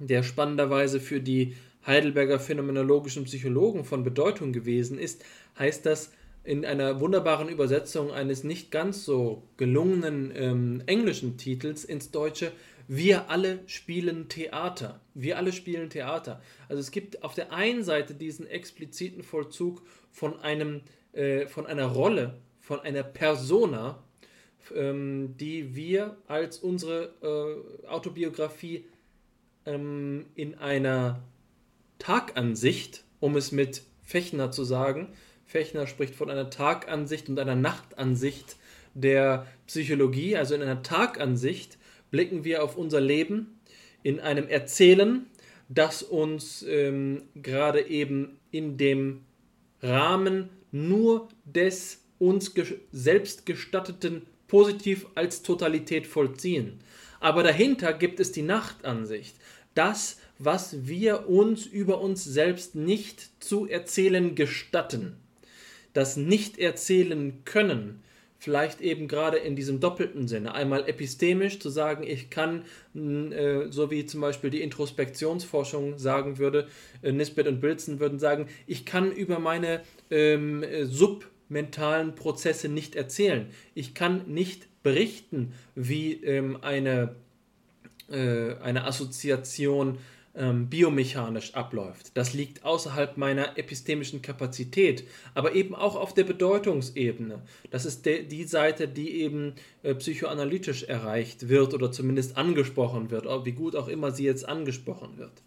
der spannenderweise für die Heidelberger phänomenologischen Psychologen von Bedeutung gewesen ist, heißt das in einer wunderbaren Übersetzung eines nicht ganz so gelungenen ähm, englischen Titels ins Deutsche, wir alle spielen Theater. Wir alle spielen Theater. Also es gibt auf der einen Seite diesen expliziten Vollzug von einem, äh, von einer Rolle, von einer Persona, ähm, die wir als unsere äh, Autobiografie ähm, in einer Tagansicht, um es mit Fechner zu sagen, Fechner spricht von einer Tagansicht und einer Nachtansicht der Psychologie, also in einer Tagansicht blicken wir auf unser Leben in einem Erzählen, das uns ähm, gerade eben in dem Rahmen nur des uns selbst gestatteten positiv als Totalität vollziehen. Aber dahinter gibt es die Nachtansicht. Das, was wir uns über uns selbst nicht zu erzählen gestatten. Das Nicht-Erzählen können, vielleicht eben gerade in diesem doppelten Sinne. Einmal epistemisch zu sagen, ich kann, äh, so wie zum Beispiel die Introspektionsforschung sagen würde, äh, Nisbet und Bilzen würden sagen, ich kann über meine ähm, submentalen Prozesse nicht erzählen. Ich kann nicht berichten, wie ähm, eine, äh, eine Assoziation ähm, biomechanisch abläuft. Das liegt außerhalb meiner epistemischen Kapazität, aber eben auch auf der Bedeutungsebene. Das ist die Seite, die eben äh, psychoanalytisch erreicht wird oder zumindest angesprochen wird, wie gut auch immer sie jetzt angesprochen wird.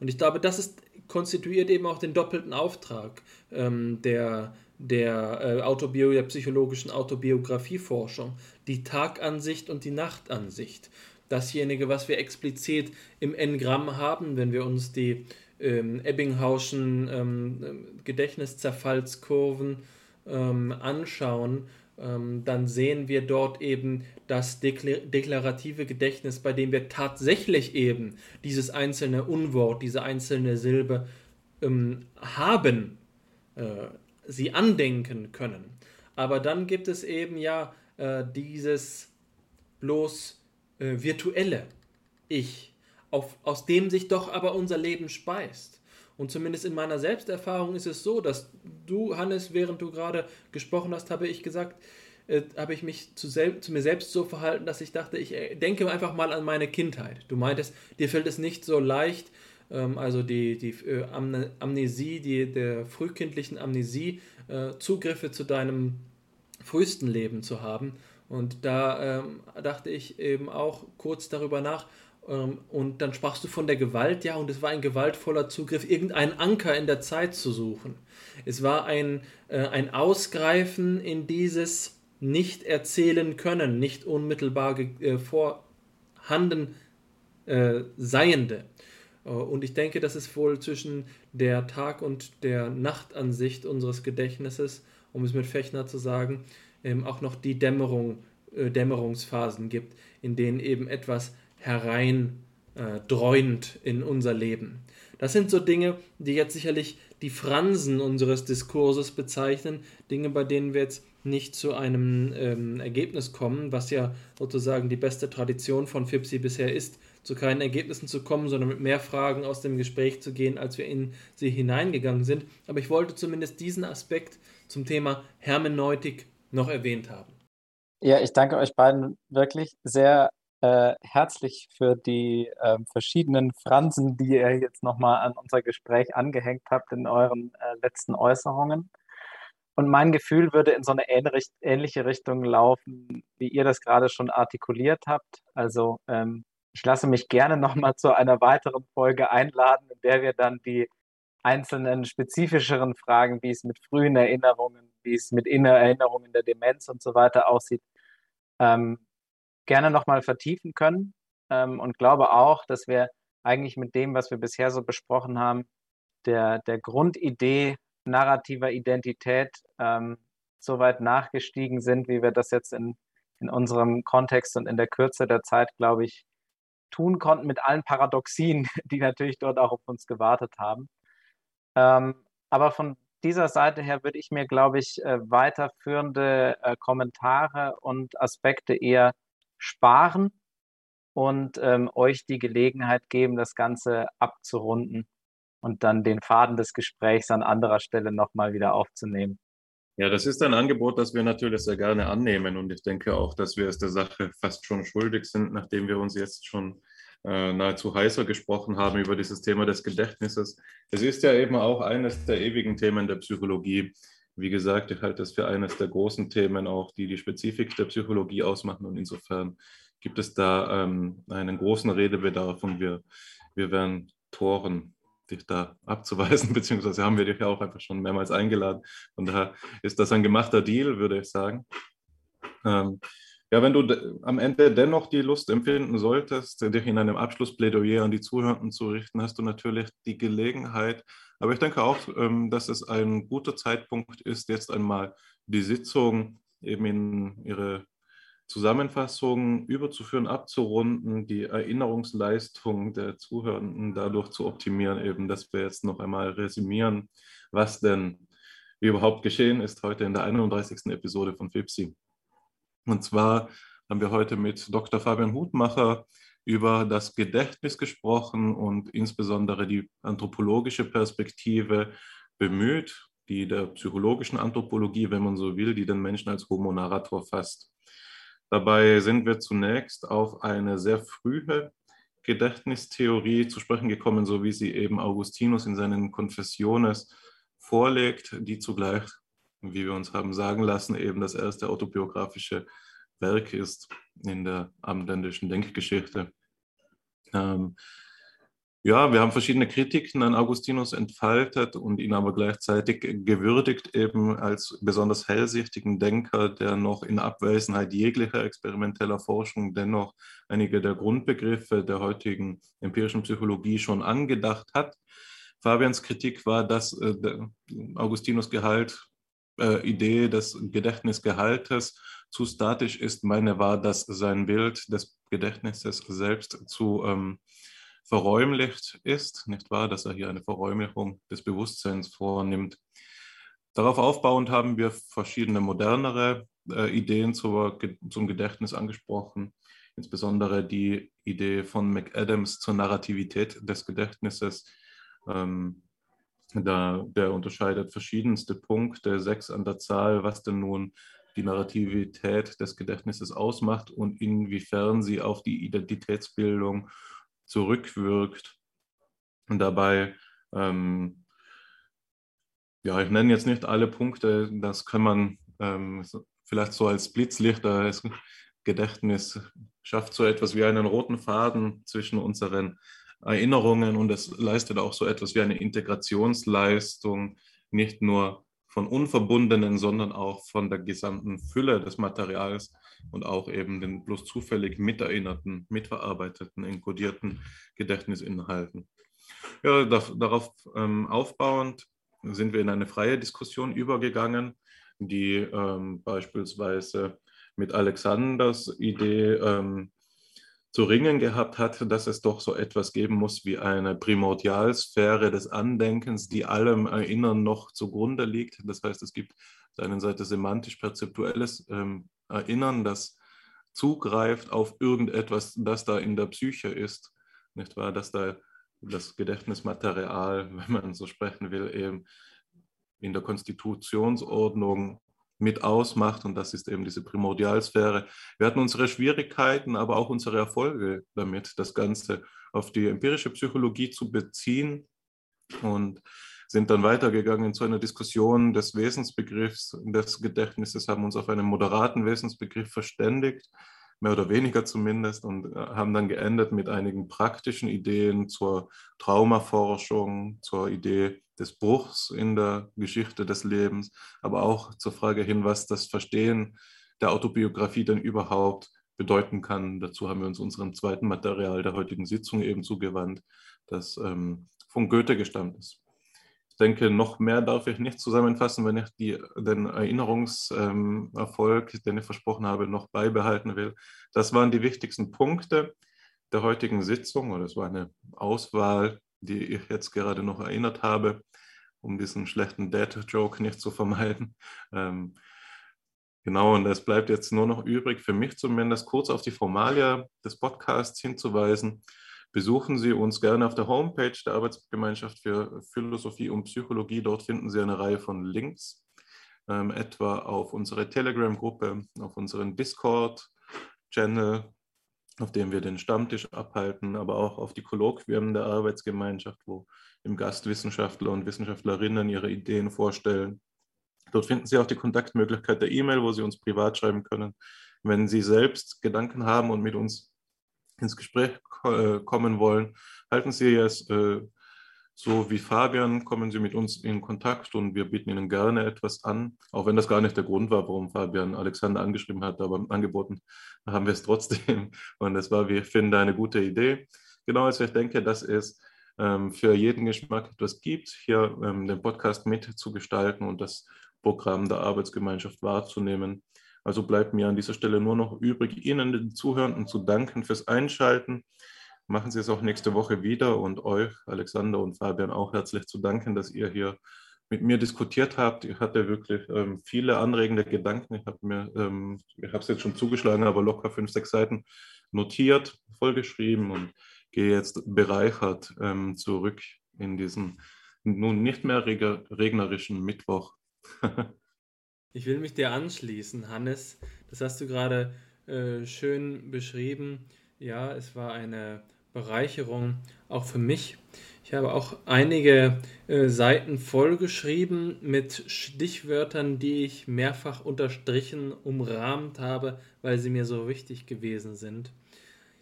Und ich glaube, das ist, konstituiert eben auch den doppelten Auftrag ähm, der, der, äh, Autobio der psychologischen Autobiografieforschung, die Tagansicht und die Nachtansicht dasjenige, was wir explizit im N-Gramm haben, wenn wir uns die ähm, Ebbinghauschen ähm, Gedächtniszerfallskurven ähm, anschauen, ähm, dann sehen wir dort eben das deklarative Gedächtnis, bei dem wir tatsächlich eben dieses einzelne Unwort, diese einzelne Silbe ähm, haben, äh, sie andenken können. Aber dann gibt es eben ja äh, dieses bloß äh, virtuelle Ich, auf, aus dem sich doch aber unser Leben speist. Und zumindest in meiner Selbsterfahrung ist es so, dass du, Hannes, während du gerade gesprochen hast, habe ich gesagt, äh, habe ich mich zu, zu, mir selbst so verhalten, dass ich dachte, ich äh, denke einfach mal an meine Kindheit. Du meintest, dir fällt es nicht so leicht, ähm, also die, die äh, Amnesie, die, der frühkindlichen Amnesie, äh, Zugriffe zu deinem frühesten Leben zu haben. Und da ähm, dachte ich eben auch kurz darüber nach. Ähm, und dann sprachst du von der Gewalt, ja, und es war ein gewaltvoller Zugriff, irgendeinen Anker in der Zeit zu suchen. Es war ein, äh, ein Ausgreifen in dieses nicht erzählen können, nicht unmittelbar äh, vorhanden äh, Seiende. Äh, und ich denke, das ist wohl zwischen der Tag- und der Nachtansicht unseres Gedächtnisses, um es mit Fechner zu sagen, ähm, auch noch die Dämmerung, äh, Dämmerungsphasen gibt, in denen eben etwas herein äh, in unser Leben. Das sind so Dinge, die jetzt sicherlich die Fransen unseres Diskurses bezeichnen, Dinge, bei denen wir jetzt nicht zu einem ähm, Ergebnis kommen, was ja sozusagen die beste Tradition von FIPSI bisher ist, zu keinen Ergebnissen zu kommen, sondern mit mehr Fragen aus dem Gespräch zu gehen, als wir in sie hineingegangen sind. Aber ich wollte zumindest diesen Aspekt zum Thema Hermeneutik noch erwähnt haben. Ja, ich danke euch beiden wirklich sehr äh, herzlich für die äh, verschiedenen Fransen, die ihr jetzt nochmal an unser Gespräch angehängt habt in euren äh, letzten Äußerungen. Und mein Gefühl würde in so eine ähnliche Richtung laufen, wie ihr das gerade schon artikuliert habt. Also ähm, ich lasse mich gerne nochmal zu einer weiteren Folge einladen, in der wir dann die einzelnen spezifischeren Fragen, wie es mit frühen Erinnerungen, wie es mit Innererinnerungen der Demenz und so weiter aussieht, ähm, gerne nochmal vertiefen können. Ähm, und glaube auch, dass wir eigentlich mit dem, was wir bisher so besprochen haben, der, der Grundidee narrativer Identität ähm, so weit nachgestiegen sind, wie wir das jetzt in in unserem Kontext und in der Kürze der Zeit, glaube ich, tun konnten mit allen Paradoxien, die natürlich dort auch auf uns gewartet haben. Ähm, aber von dieser Seite her würde ich mir, glaube ich, äh, weiterführende äh, Kommentare und Aspekte eher sparen und ähm, euch die Gelegenheit geben, das Ganze abzurunden und dann den Faden des Gesprächs an anderer Stelle nochmal wieder aufzunehmen. Ja, das ist ein Angebot, das wir natürlich sehr gerne annehmen. Und ich denke auch, dass wir es der Sache fast schon schuldig sind, nachdem wir uns jetzt schon nahezu heißer gesprochen haben über dieses Thema des Gedächtnisses. Es ist ja eben auch eines der ewigen Themen der Psychologie. Wie gesagt, ich halte es für eines der großen Themen auch, die die Spezifik der Psychologie ausmachen. Und insofern gibt es da ähm, einen großen Redebedarf und wir, wir werden Toren dich da abzuweisen, beziehungsweise haben wir dich ja auch einfach schon mehrmals eingeladen. Von daher ist das ein gemachter Deal, würde ich sagen. Ähm, ja, wenn du am Ende dennoch die Lust empfinden solltest, dich in einem Abschlussplädoyer an die Zuhörenden zu richten, hast du natürlich die Gelegenheit. Aber ich denke auch, ähm, dass es ein guter Zeitpunkt ist, jetzt einmal die Sitzung eben in ihre Zusammenfassung überzuführen, abzurunden, die Erinnerungsleistung der Zuhörenden dadurch zu optimieren, eben, dass wir jetzt noch einmal resümieren, was denn überhaupt geschehen ist heute in der 31. Episode von FIPSI. Und zwar haben wir heute mit Dr. Fabian Hutmacher über das Gedächtnis gesprochen und insbesondere die anthropologische Perspektive bemüht, die der psychologischen Anthropologie, wenn man so will, die den Menschen als Homo Narrator fasst. Dabei sind wir zunächst auf eine sehr frühe Gedächtnistheorie zu sprechen gekommen, so wie sie eben Augustinus in seinen Confessiones vorlegt, die zugleich, wie wir uns haben sagen lassen, eben das erste autobiografische Werk ist in der abendländischen Denkgeschichte. Ähm, ja, wir haben verschiedene Kritiken an Augustinus entfaltet und ihn aber gleichzeitig gewürdigt eben als besonders hellsichtigen Denker, der noch in Abwesenheit jeglicher experimenteller Forschung dennoch einige der Grundbegriffe der heutigen empirischen Psychologie schon angedacht hat. Fabians Kritik war, dass äh, Augustinus Gehalt, äh, Idee des Gedächtnisgehaltes zu statisch ist. Meine war, dass sein Bild des Gedächtnisses selbst zu ähm, verräumlicht ist, nicht wahr, dass er hier eine Verräumlichung des Bewusstseins vornimmt. Darauf aufbauend haben wir verschiedene modernere äh, Ideen zur, zum Gedächtnis angesprochen, insbesondere die Idee von McAdams zur Narrativität des Gedächtnisses. Ähm, da, der unterscheidet verschiedenste Punkte, sechs an der Zahl, was denn nun die Narrativität des Gedächtnisses ausmacht und inwiefern sie auf die Identitätsbildung zurückwirkt. Und dabei, ähm, ja, ich nenne jetzt nicht alle Punkte, das kann man ähm, vielleicht so als Blitzlichter, das Gedächtnis schafft so etwas wie einen roten Faden zwischen unseren Erinnerungen und es leistet auch so etwas wie eine Integrationsleistung, nicht nur von unverbundenen, sondern auch von der gesamten Fülle des Materials und auch eben den bloß zufällig miterinnerten, mitverarbeiteten, enkodierten Gedächtnisinhalten. Ja, darauf ähm, aufbauend sind wir in eine freie Diskussion übergegangen, die ähm, beispielsweise mit Alexanders Idee ähm, zu ringen gehabt hat, dass es doch so etwas geben muss wie eine Primordialsphäre des Andenkens, die allem Erinnern noch zugrunde liegt. Das heißt, es gibt auf der einen Seite semantisch-perzeptuelles ähm, Erinnern, das zugreift auf irgendetwas, das da in der Psyche ist, nicht wahr? Dass da das Gedächtnismaterial, wenn man so sprechen will, eben in der Konstitutionsordnung mit ausmacht und das ist eben diese Primordialsphäre. Wir hatten unsere Schwierigkeiten, aber auch unsere Erfolge damit, das Ganze auf die empirische Psychologie zu beziehen und sind dann weitergegangen zu einer Diskussion des Wesensbegriffs des Gedächtnisses, haben uns auf einen moderaten Wesensbegriff verständigt, mehr oder weniger zumindest, und äh, haben dann geendet mit einigen praktischen Ideen zur Traumaforschung, zur Idee des Bruchs in der Geschichte des Lebens, aber auch zur Frage hin, was das Verstehen der Autobiografie denn überhaupt bedeuten kann. Dazu haben wir uns unserem zweiten Material der heutigen Sitzung eben zugewandt, das ähm, von Goethe gestammt ist. Ich denke, noch mehr darf ich nicht zusammenfassen, wenn ich die, den Erinnerungserfolg, den ich versprochen habe, noch beibehalten will. Das waren die wichtigsten Punkte der heutigen Sitzung oder es war eine Auswahl, die ich jetzt gerade noch erinnert habe, um diesen schlechten Dad-Joke nicht zu vermeiden. Ähm, genau, und es bleibt jetzt nur noch übrig, für mich zumindest kurz auf die Formalia des Podcasts hinzuweisen. Besuchen Sie uns gerne auf der Homepage der Arbeitsgemeinschaft für Philosophie und Psychologie. Dort finden Sie eine Reihe von Links, ähm, etwa auf unsere Telegram-Gruppe, auf unseren Discord-Channel, auf dem wir den Stammtisch abhalten, aber auch auf die Kolloquien der Arbeitsgemeinschaft, wo im Gastwissenschaftler und Wissenschaftlerinnen ihre Ideen vorstellen. Dort finden Sie auch die Kontaktmöglichkeit der E-Mail, wo Sie uns privat schreiben können. Wenn Sie selbst Gedanken haben und mit uns ins Gespräch äh, kommen wollen, halten Sie es äh, so wie Fabian, kommen Sie mit uns in Kontakt und wir bieten Ihnen gerne etwas an, auch wenn das gar nicht der Grund war, warum Fabian Alexander angeschrieben hat, aber angeboten haben wir es trotzdem. Und es war, wie ich finde, eine gute Idee. Genau, also ich denke, dass es ähm, für jeden Geschmack etwas gibt, hier ähm, den Podcast mitzugestalten und das Programm der Arbeitsgemeinschaft wahrzunehmen. Also bleibt mir an dieser Stelle nur noch übrig, Ihnen, den Zuhörenden, zu danken fürs Einschalten. Machen Sie es auch nächste Woche wieder und euch, Alexander und Fabian, auch herzlich zu danken, dass ihr hier mit mir diskutiert habt. Ich hatte wirklich ähm, viele anregende Gedanken. Ich habe mir, ähm, ich habe es jetzt schon zugeschlagen, aber locker fünf, sechs Seiten notiert, vollgeschrieben und gehe jetzt bereichert ähm, zurück in diesen nun nicht mehr regnerischen Mittwoch. Ich will mich dir anschließen, Hannes. Das hast du gerade äh, schön beschrieben. Ja, es war eine Bereicherung auch für mich. Ich habe auch einige äh, Seiten vollgeschrieben mit Stichwörtern, die ich mehrfach unterstrichen, umrahmt habe, weil sie mir so wichtig gewesen sind.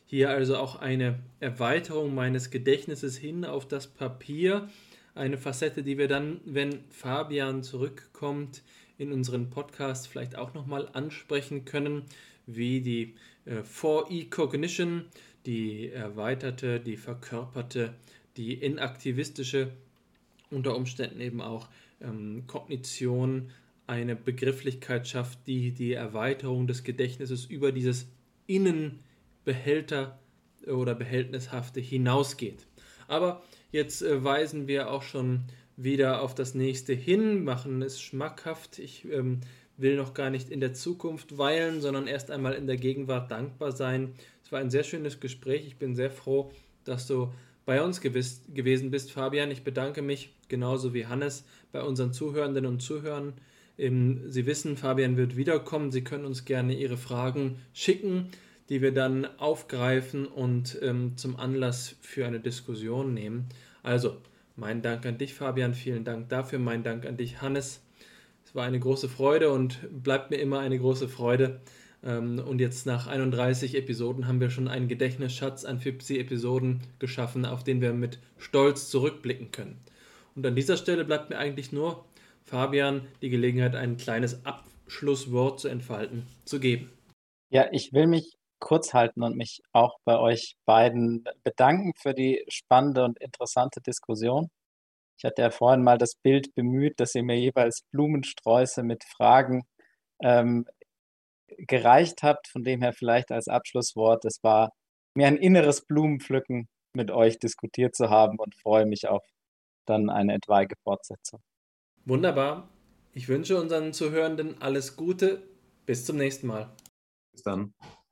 Hier also auch eine Erweiterung meines Gedächtnisses hin auf das Papier, eine Facette, die wir dann, wenn Fabian zurückkommt, in unseren Podcast vielleicht auch nochmal ansprechen können, wie die äh, 4E-Cognition, die erweiterte, die verkörperte, die inaktivistische, unter Umständen eben auch ähm, Kognition eine Begrifflichkeit schafft, die die Erweiterung des Gedächtnisses über dieses Innenbehälter oder Behältnishafte hinausgeht. Aber jetzt äh, weisen wir auch schon wieder auf das nächste hin, machen es schmackhaft. Ich ähm, will noch gar nicht in der Zukunft weilen, sondern erst einmal in der Gegenwart dankbar sein. War ein sehr schönes Gespräch. Ich bin sehr froh, dass du bei uns gewiss, gewesen bist, Fabian. Ich bedanke mich genauso wie Hannes bei unseren Zuhörenden und Zuhörern. Ähm, Sie wissen, Fabian wird wiederkommen. Sie können uns gerne Ihre Fragen schicken, die wir dann aufgreifen und ähm, zum Anlass für eine Diskussion nehmen. Also, mein Dank an dich, Fabian. Vielen Dank dafür. Mein Dank an dich, Hannes. Es war eine große Freude und bleibt mir immer eine große Freude. Ähm, und jetzt nach 31 Episoden haben wir schon einen Gedächtnisschatz an 50 Episoden geschaffen, auf den wir mit Stolz zurückblicken können. Und an dieser Stelle bleibt mir eigentlich nur, Fabian, die Gelegenheit, ein kleines Abschlusswort zu entfalten, zu geben. Ja, ich will mich kurz halten und mich auch bei euch beiden bedanken für die spannende und interessante Diskussion. Ich hatte ja vorhin mal das Bild bemüht, dass ihr mir jeweils Blumensträuße mit Fragen ähm, gereicht habt. Von dem her vielleicht als Abschlusswort, es war mir ein inneres Blumenpflücken mit euch diskutiert zu haben und freue mich auf dann eine etwaige Fortsetzung. Wunderbar. Ich wünsche unseren Zuhörenden alles Gute. Bis zum nächsten Mal. Bis dann.